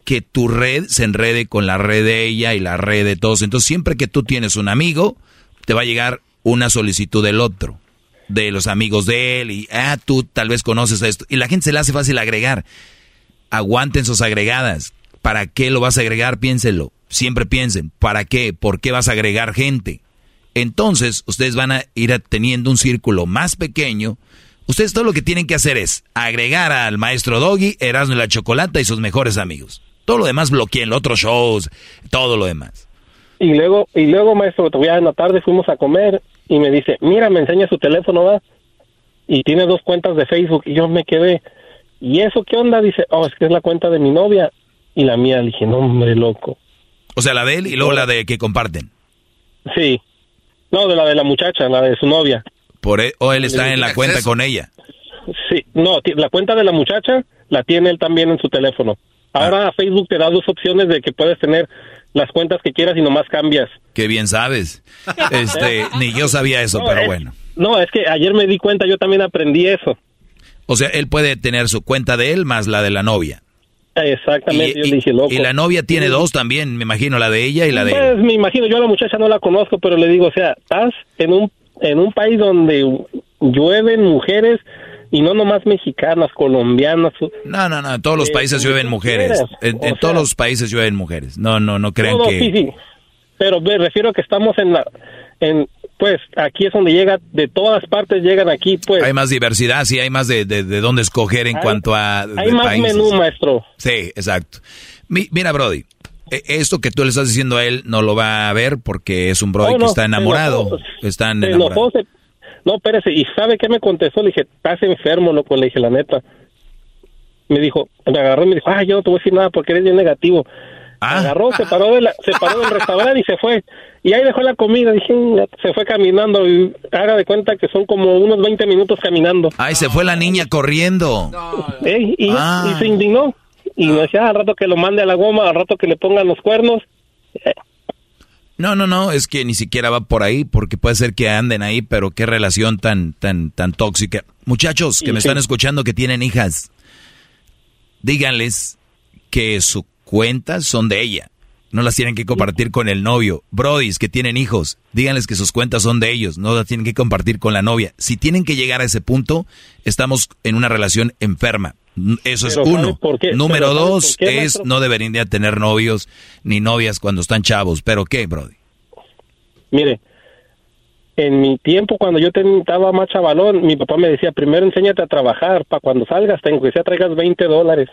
que tu red se enrede con la red de ella y la red de todos. Entonces, siempre que tú tienes un amigo, te va a llegar una solicitud del otro, de los amigos de él, y ah, tú tal vez conoces esto. Y la gente se le hace fácil agregar. Aguanten sus agregadas. ¿Para qué lo vas a agregar? Piénsenlo. Siempre piensen, ¿para qué? ¿Por qué vas a agregar gente? Entonces, ustedes van a ir teniendo un círculo más pequeño. Ustedes todo lo que tienen que hacer es agregar al maestro Doggy, Erasmo y la Chocolata y sus mejores amigos. Todo lo demás bloqueen, otros shows, todo lo demás. Y luego, y luego, maestro, todavía en la tarde fuimos a comer y me dice, mira, me enseña su teléfono, va. Y tiene dos cuentas de Facebook y yo me quedé. ¿Y eso qué onda? Dice, oh, es que es la cuenta de mi novia y la mía. Le dije, no, hombre, loco. O sea, la de él y luego la de que comparten. Sí. No, de la de la muchacha, la de su novia. Por e, ¿O él está en la cuenta con ella? Sí, no, la cuenta de la muchacha la tiene él también en su teléfono. Ahora Facebook te da dos opciones de que puedes tener las cuentas que quieras y nomás cambias. Qué bien sabes. Este, ni yo sabía eso, pero bueno. No, es que ayer me di cuenta, yo también aprendí eso. O sea, él puede tener su cuenta de él más la de la novia. Exactamente, y, yo dije, loco. Y la novia tiene dos también, me imagino, la de ella y la de pues, él. me imagino, yo a la muchacha no la conozco, pero le digo, o sea, estás en un, en un país donde llueven mujeres y no nomás mexicanas, colombianas. No, no, no, en todos los eh, países llueven mujeres. En, todos los países llueven mujeres. No, no, no crean que... Sí, sí. Pero me refiero a que estamos en la... En, pues aquí es donde llega, de todas partes llegan aquí, pues. Hay más diversidad, sí, hay más de, de, dónde escoger en cuanto a... Hay más menú, maestro. Sí, exacto. mira, Brody, e, esto que tú le estás diciendo a él no lo va a ver porque es un Brody que está enamorado. Están enamorados. No, espérese, ¿y sabe qué me contestó? Le dije, estás enfermo, loco, le dije, la neta. Me dijo, me agarró y me dijo, ah, yo no te voy a decir nada porque eres bien negativo. Ah. Agarró, se paró, de la, se paró del restaurante y se fue. Y ahí dejó la comida, dije, se fue caminando y haga de cuenta que son como unos 20 minutos caminando. Ay, se fue la niña corriendo. y, ah. se indignó. Y me decía, al rato que lo mande a la goma, al rato que le pongan los cuernos. No, no, no, es que ni siquiera va por ahí, porque puede ser que anden ahí, pero qué relación tan, tan, tan tóxica. Muchachos que me están escuchando que tienen hijas, díganles que sus cuentas son de ella. No las tienen que compartir con el novio. Brodis que tienen hijos, díganles que sus cuentas son de ellos, no las tienen que compartir con la novia. Si tienen que llegar a ese punto, estamos en una relación enferma. Eso es uno. Número dos es no deberían de tener novios ni novias cuando están chavos. ¿Pero qué, Brody? Mire, en mi tiempo cuando yo estaba más chavalón, mi papá me decía, primero enséñate a trabajar, para cuando salgas, tengo que sea traigas 20 dólares.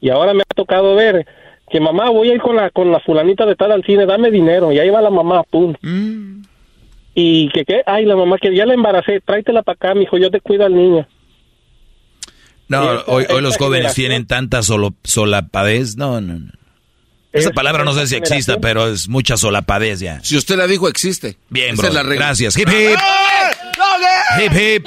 Y ahora me ha tocado ver que mamá, voy a ir con la, con la fulanita de tal al cine, dame dinero. Y ahí va la mamá, pum. Mm. Y que, ¿qué? Ay, la mamá que ya la embaracé, tráetela para acá, mijo, yo te cuido al niño. No, hoy, hoy los jóvenes tienen tanta solo, solapadez. No, no, no. Esa palabra no sé si exista, pero es mucha solapadez ya. Si usted la dijo, existe. Bien, bro. Gracias. Hip, hip. Hip, hip.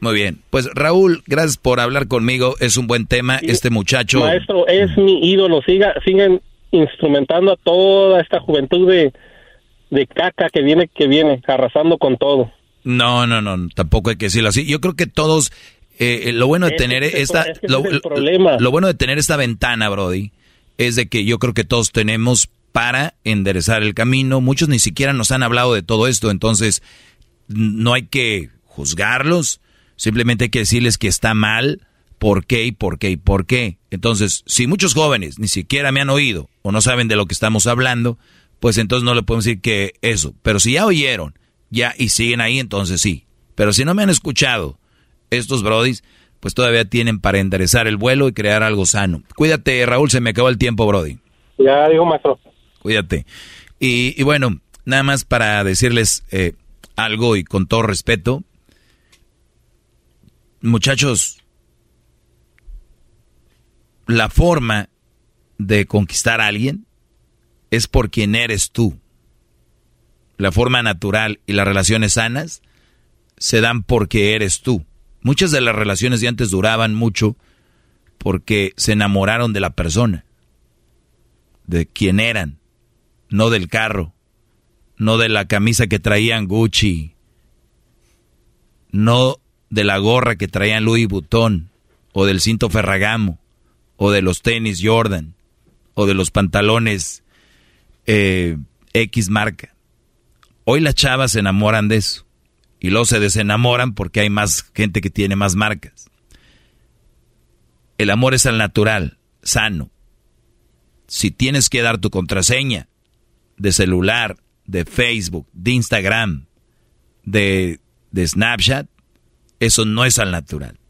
Muy bien. Pues Raúl, gracias por hablar conmigo. Es un buen tema. Este muchacho. Maestro, es mi ídolo. Siga, siguen instrumentando a toda esta juventud de, de caca que viene, que viene, arrasando con todo. No, no, no, tampoco hay que decirlo así. Yo creo que todos eh, eh, lo bueno de tener esta lo, bueno de tener esta ventana, Brody, es de que yo creo que todos tenemos para enderezar el camino. Muchos ni siquiera nos han hablado de todo esto, entonces no hay que juzgarlos, simplemente hay que decirles que está mal, por qué y por qué y por qué. Entonces, si muchos jóvenes ni siquiera me han oído o no saben de lo que estamos hablando, pues entonces no le podemos decir que eso. Pero si ya oyeron, ya y siguen ahí, entonces sí. Pero si no me han escuchado estos brodis, pues todavía tienen para enderezar el vuelo y crear algo sano. Cuídate, Raúl, se me acabó el tiempo, brody. Ya digo, maestro. Cuídate. Y, bueno, nada más para decirles eh, algo y con todo respeto, muchachos, la forma de conquistar a alguien es por quien eres tú. La forma natural y las relaciones sanas se dan porque eres tú. Muchas de las relaciones de antes duraban mucho porque se enamoraron de la persona. de quién eran, no del carro, no de la camisa que traían Gucci, no de la gorra que traían Louis Vuitton, o del cinto Ferragamo, o de los tenis Jordan, o de los pantalones eh, X marca. Hoy las chavas se enamoran de eso. Y luego se desenamoran porque hay más gente que tiene más marcas. El amor es al natural, sano. Si tienes que dar tu contraseña de celular, de Facebook, de Instagram, de, de Snapchat, eso no es al natural.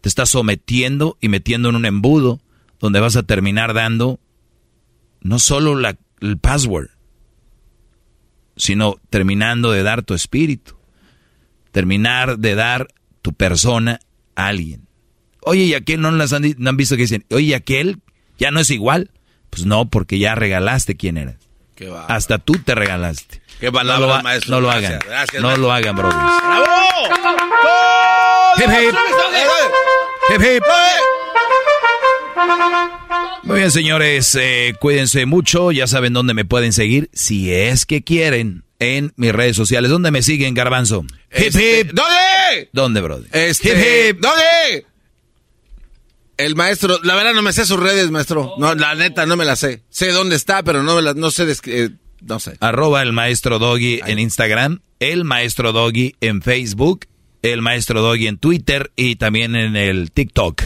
Te estás sometiendo y metiendo en un embudo donde vas a terminar dando no solo la, el password, sino terminando de dar tu espíritu, terminar de dar tu persona a alguien. Oye, ¿y aquel no las han, visto que dicen, oye, ¿y aquel ya no es igual? Pues no, porque ya regalaste quién eres. Hasta tú te regalaste. Qué no lo, maestro. No lo hagan. no lo hagan, brothers. ¡Bravo! Hip, hip. Hip, hip. Muy bien, señores, eh, cuídense mucho. Ya saben dónde me pueden seguir, si es que quieren, en mis redes sociales. ¿Dónde me siguen, Garbanzo? Hip, Este, hip. ¿Dónde? ¿Dónde, brother? Este, Hip, hip. ¿Dónde? El maestro, la verdad no me sé sus redes, maestro. No, la neta no me la sé. Sé dónde está, pero no me la, no sé, eh, no sé. Arroba el maestro Doggy en Instagram, el maestro Doggy en Facebook, el maestro Doggy en Twitter y también en el TikTok.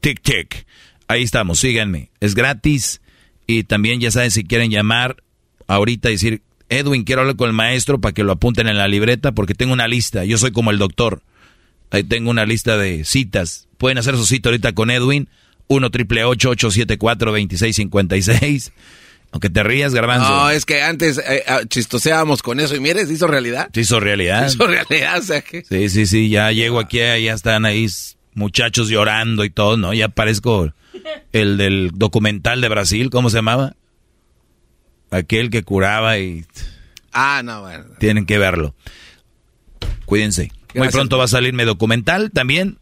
TikTok. Ahí estamos, síganme. Es gratis. Y también ya saben si quieren llamar ahorita y decir, Edwin, quiero hablar con el maestro para que lo apunten en la libreta porque tengo una lista. Yo soy como el doctor. Ahí tengo una lista de citas. Pueden hacer su cita ahorita con Edwin. 1 triple 874 2656 Aunque te rías, garbanzo. No, es que antes eh, ah, chistoseábamos con eso y mire, se hizo realidad. Se hizo realidad. Se hizo realidad, o sea que... Sí, sí, sí, ya llego aquí, ya están ahí muchachos llorando y todo, ¿no? Ya parezco el del documental de Brasil, ¿cómo se llamaba? Aquel que curaba y Ah, no, bueno. tienen que verlo. Cuídense. Muy pronto va a salir mi documental también.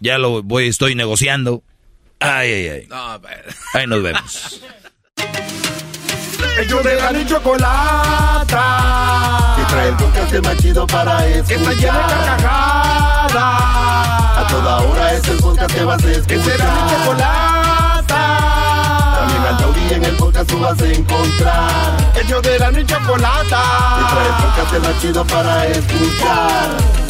Ya lo voy, estoy negociando. Ay, ay, ay. No, Ahí nos vemos. Ellos de la ni chocolata. Que trae el podcast más chido para escuchar. Que está llena de carcajadas. A toda hora es el podcast que vas a escuchar. Que será mi chocolata. También al taurí en el podcast tú vas a encontrar. Ellos de la ni chocolata. Que trae el podcast más chido para escuchar.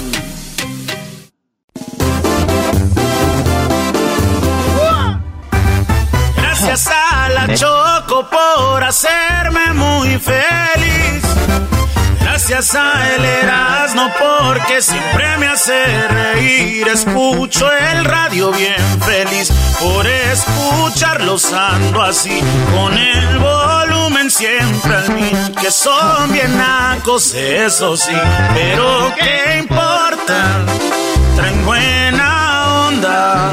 Gracias a la Choco por hacerme muy feliz. Gracias a el Erasmo porque siempre me hace reír. Escucho el radio bien feliz por escucharlos ando así. Con el volumen siempre al mil. Que son bien nacos, eso sí. Pero qué importa, traen buena onda.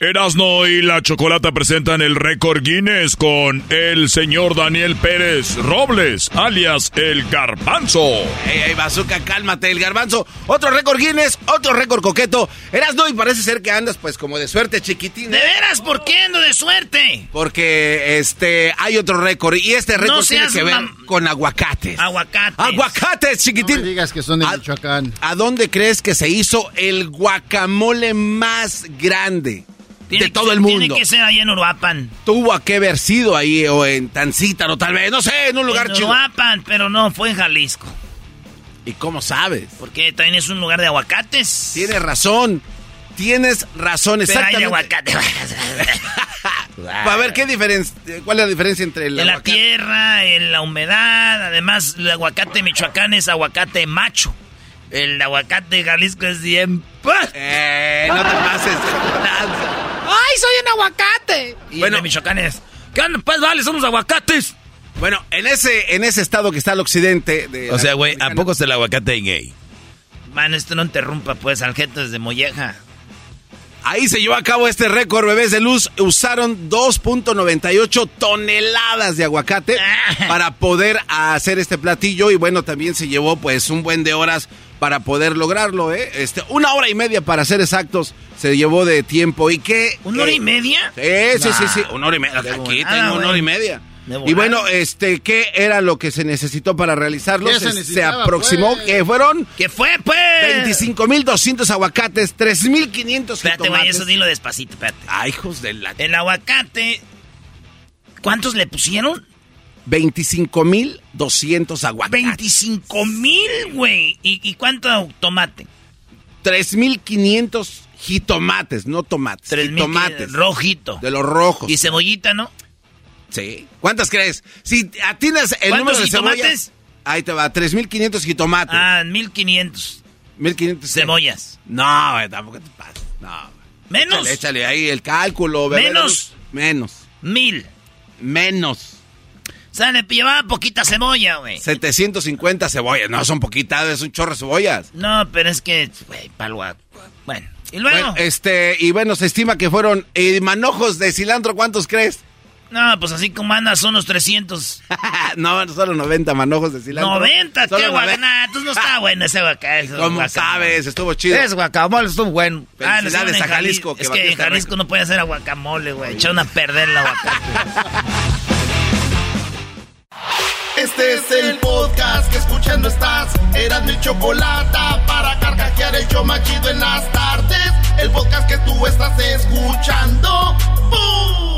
Erasno y la Chocolata presentan el récord Guinness con el señor Daniel Pérez Robles, alias el Garbanzo. Ey, ey, bazooka, cálmate, el garbanzo. Otro récord Guinness, otro récord coqueto. Eras no y parece ser que andas pues como de suerte, chiquitín. ¿De veras? ¿Por qué ando de suerte? Porque este hay otro récord y este récord No tiene que ver con aguacates. Aguacates. Aguacates, chiquitín. No me digas que son de Michoacán. ¿A dónde crees que se hizo el guacamole más grande Tiene de todo ser- el mundo? Tiene que ser ahí en Uruapan. Tuvo que haber sido ahí o en Tancítaro tal vez, no sé, en un lugar en chido. Uruapan, pero no, fue en Jalisco. ¿Y cómo sabes? Porque también es un lugar de aguacates. Tienes razón. Tienes razón, Pero hay de exactamente. aguacate. A ver, ¿qué diferencia? ¿Cuál es la diferencia entre el En la tierra, en la humedad. Además, el aguacate Michoacán es aguacate macho. El aguacate Jalisco es bien. Eh, no te pases. ¡Ay, soy un aguacate! Y bueno, de Michoacán es. ¿Qué onda? Pues vale, somos aguacates. Bueno, en ese, en ese estado que está al occidente. De o sea, güey, ¿a poco es el aguacate gay? Man, esto no interrumpa, pues, al gente desde Molleja. Ahí se llevó a cabo este récord, bebés de luz. Usaron 2.98 toneladas de aguacate para poder hacer este platillo. Y bueno, también se llevó pues un buen de horas para poder lograrlo, ¿eh? Este, una hora y media para ser exactos se llevó de tiempo. ¿Y qué? ¿Una hora y media? Sí, sí, sí, sí, una hora y media. Aquí tengo una hora y media. Y bueno, este, ¿qué era lo que se necesitó para realizarlo? Se, se, aproximó pues? que fueron. ¿Qué fue, pues? 25.200 aguacates, 3.500 Espérate, güey, eso dilo despacito, espérate. Ay, hijos de la. El aguacate. ¿Cuántos le pusieron? 25.200 aguacates. 25.000, güey. ¿Y, ¿Y cuánto tomate? 3.500 jitomates, no tomates. 3, tomates. Rojito. De los rojos. Y cebollita, ¿no? Sí. ¿Cuántas crees? Si atinas el número de cebollas... Ahí te va, 3.500 jitomates. Ah, 1.500. 1.500 cebollas. No, güey, tampoco te pases. No. ¿Menos? Échale, échale, ahí el cálculo. Bebé, ¿Menos? Menos. Mil. Menos. O sea, le llevaba poquita cebolla, güey. 750 cebollas. No, son poquitas, es un chorro de cebollas. No, pero es que, güey, palo. Bueno, y luego. Bueno, este, y bueno, se estima que fueron eh, manojos de cilantro, ¿cuántos crees? No, pues así como andas, son unos 300. no, solo 90 manojos de cilantro. ¿90? ¿Qué guacamole? Entonces no está bueno ese guacamole. ¿Cómo guacamole. sabes? Estuvo chido. Es guacamole, estuvo bueno. Felicidades ah, a Jalisco. Que es que en Jalisco no puede hacer guacamole, güey. Echaron a perder la aguacate. Este es el podcast que escuchando estás. Eran mi chocolate para carcajear el yo machido en las tardes. El podcast que tú estás escuchando. ¡Bum!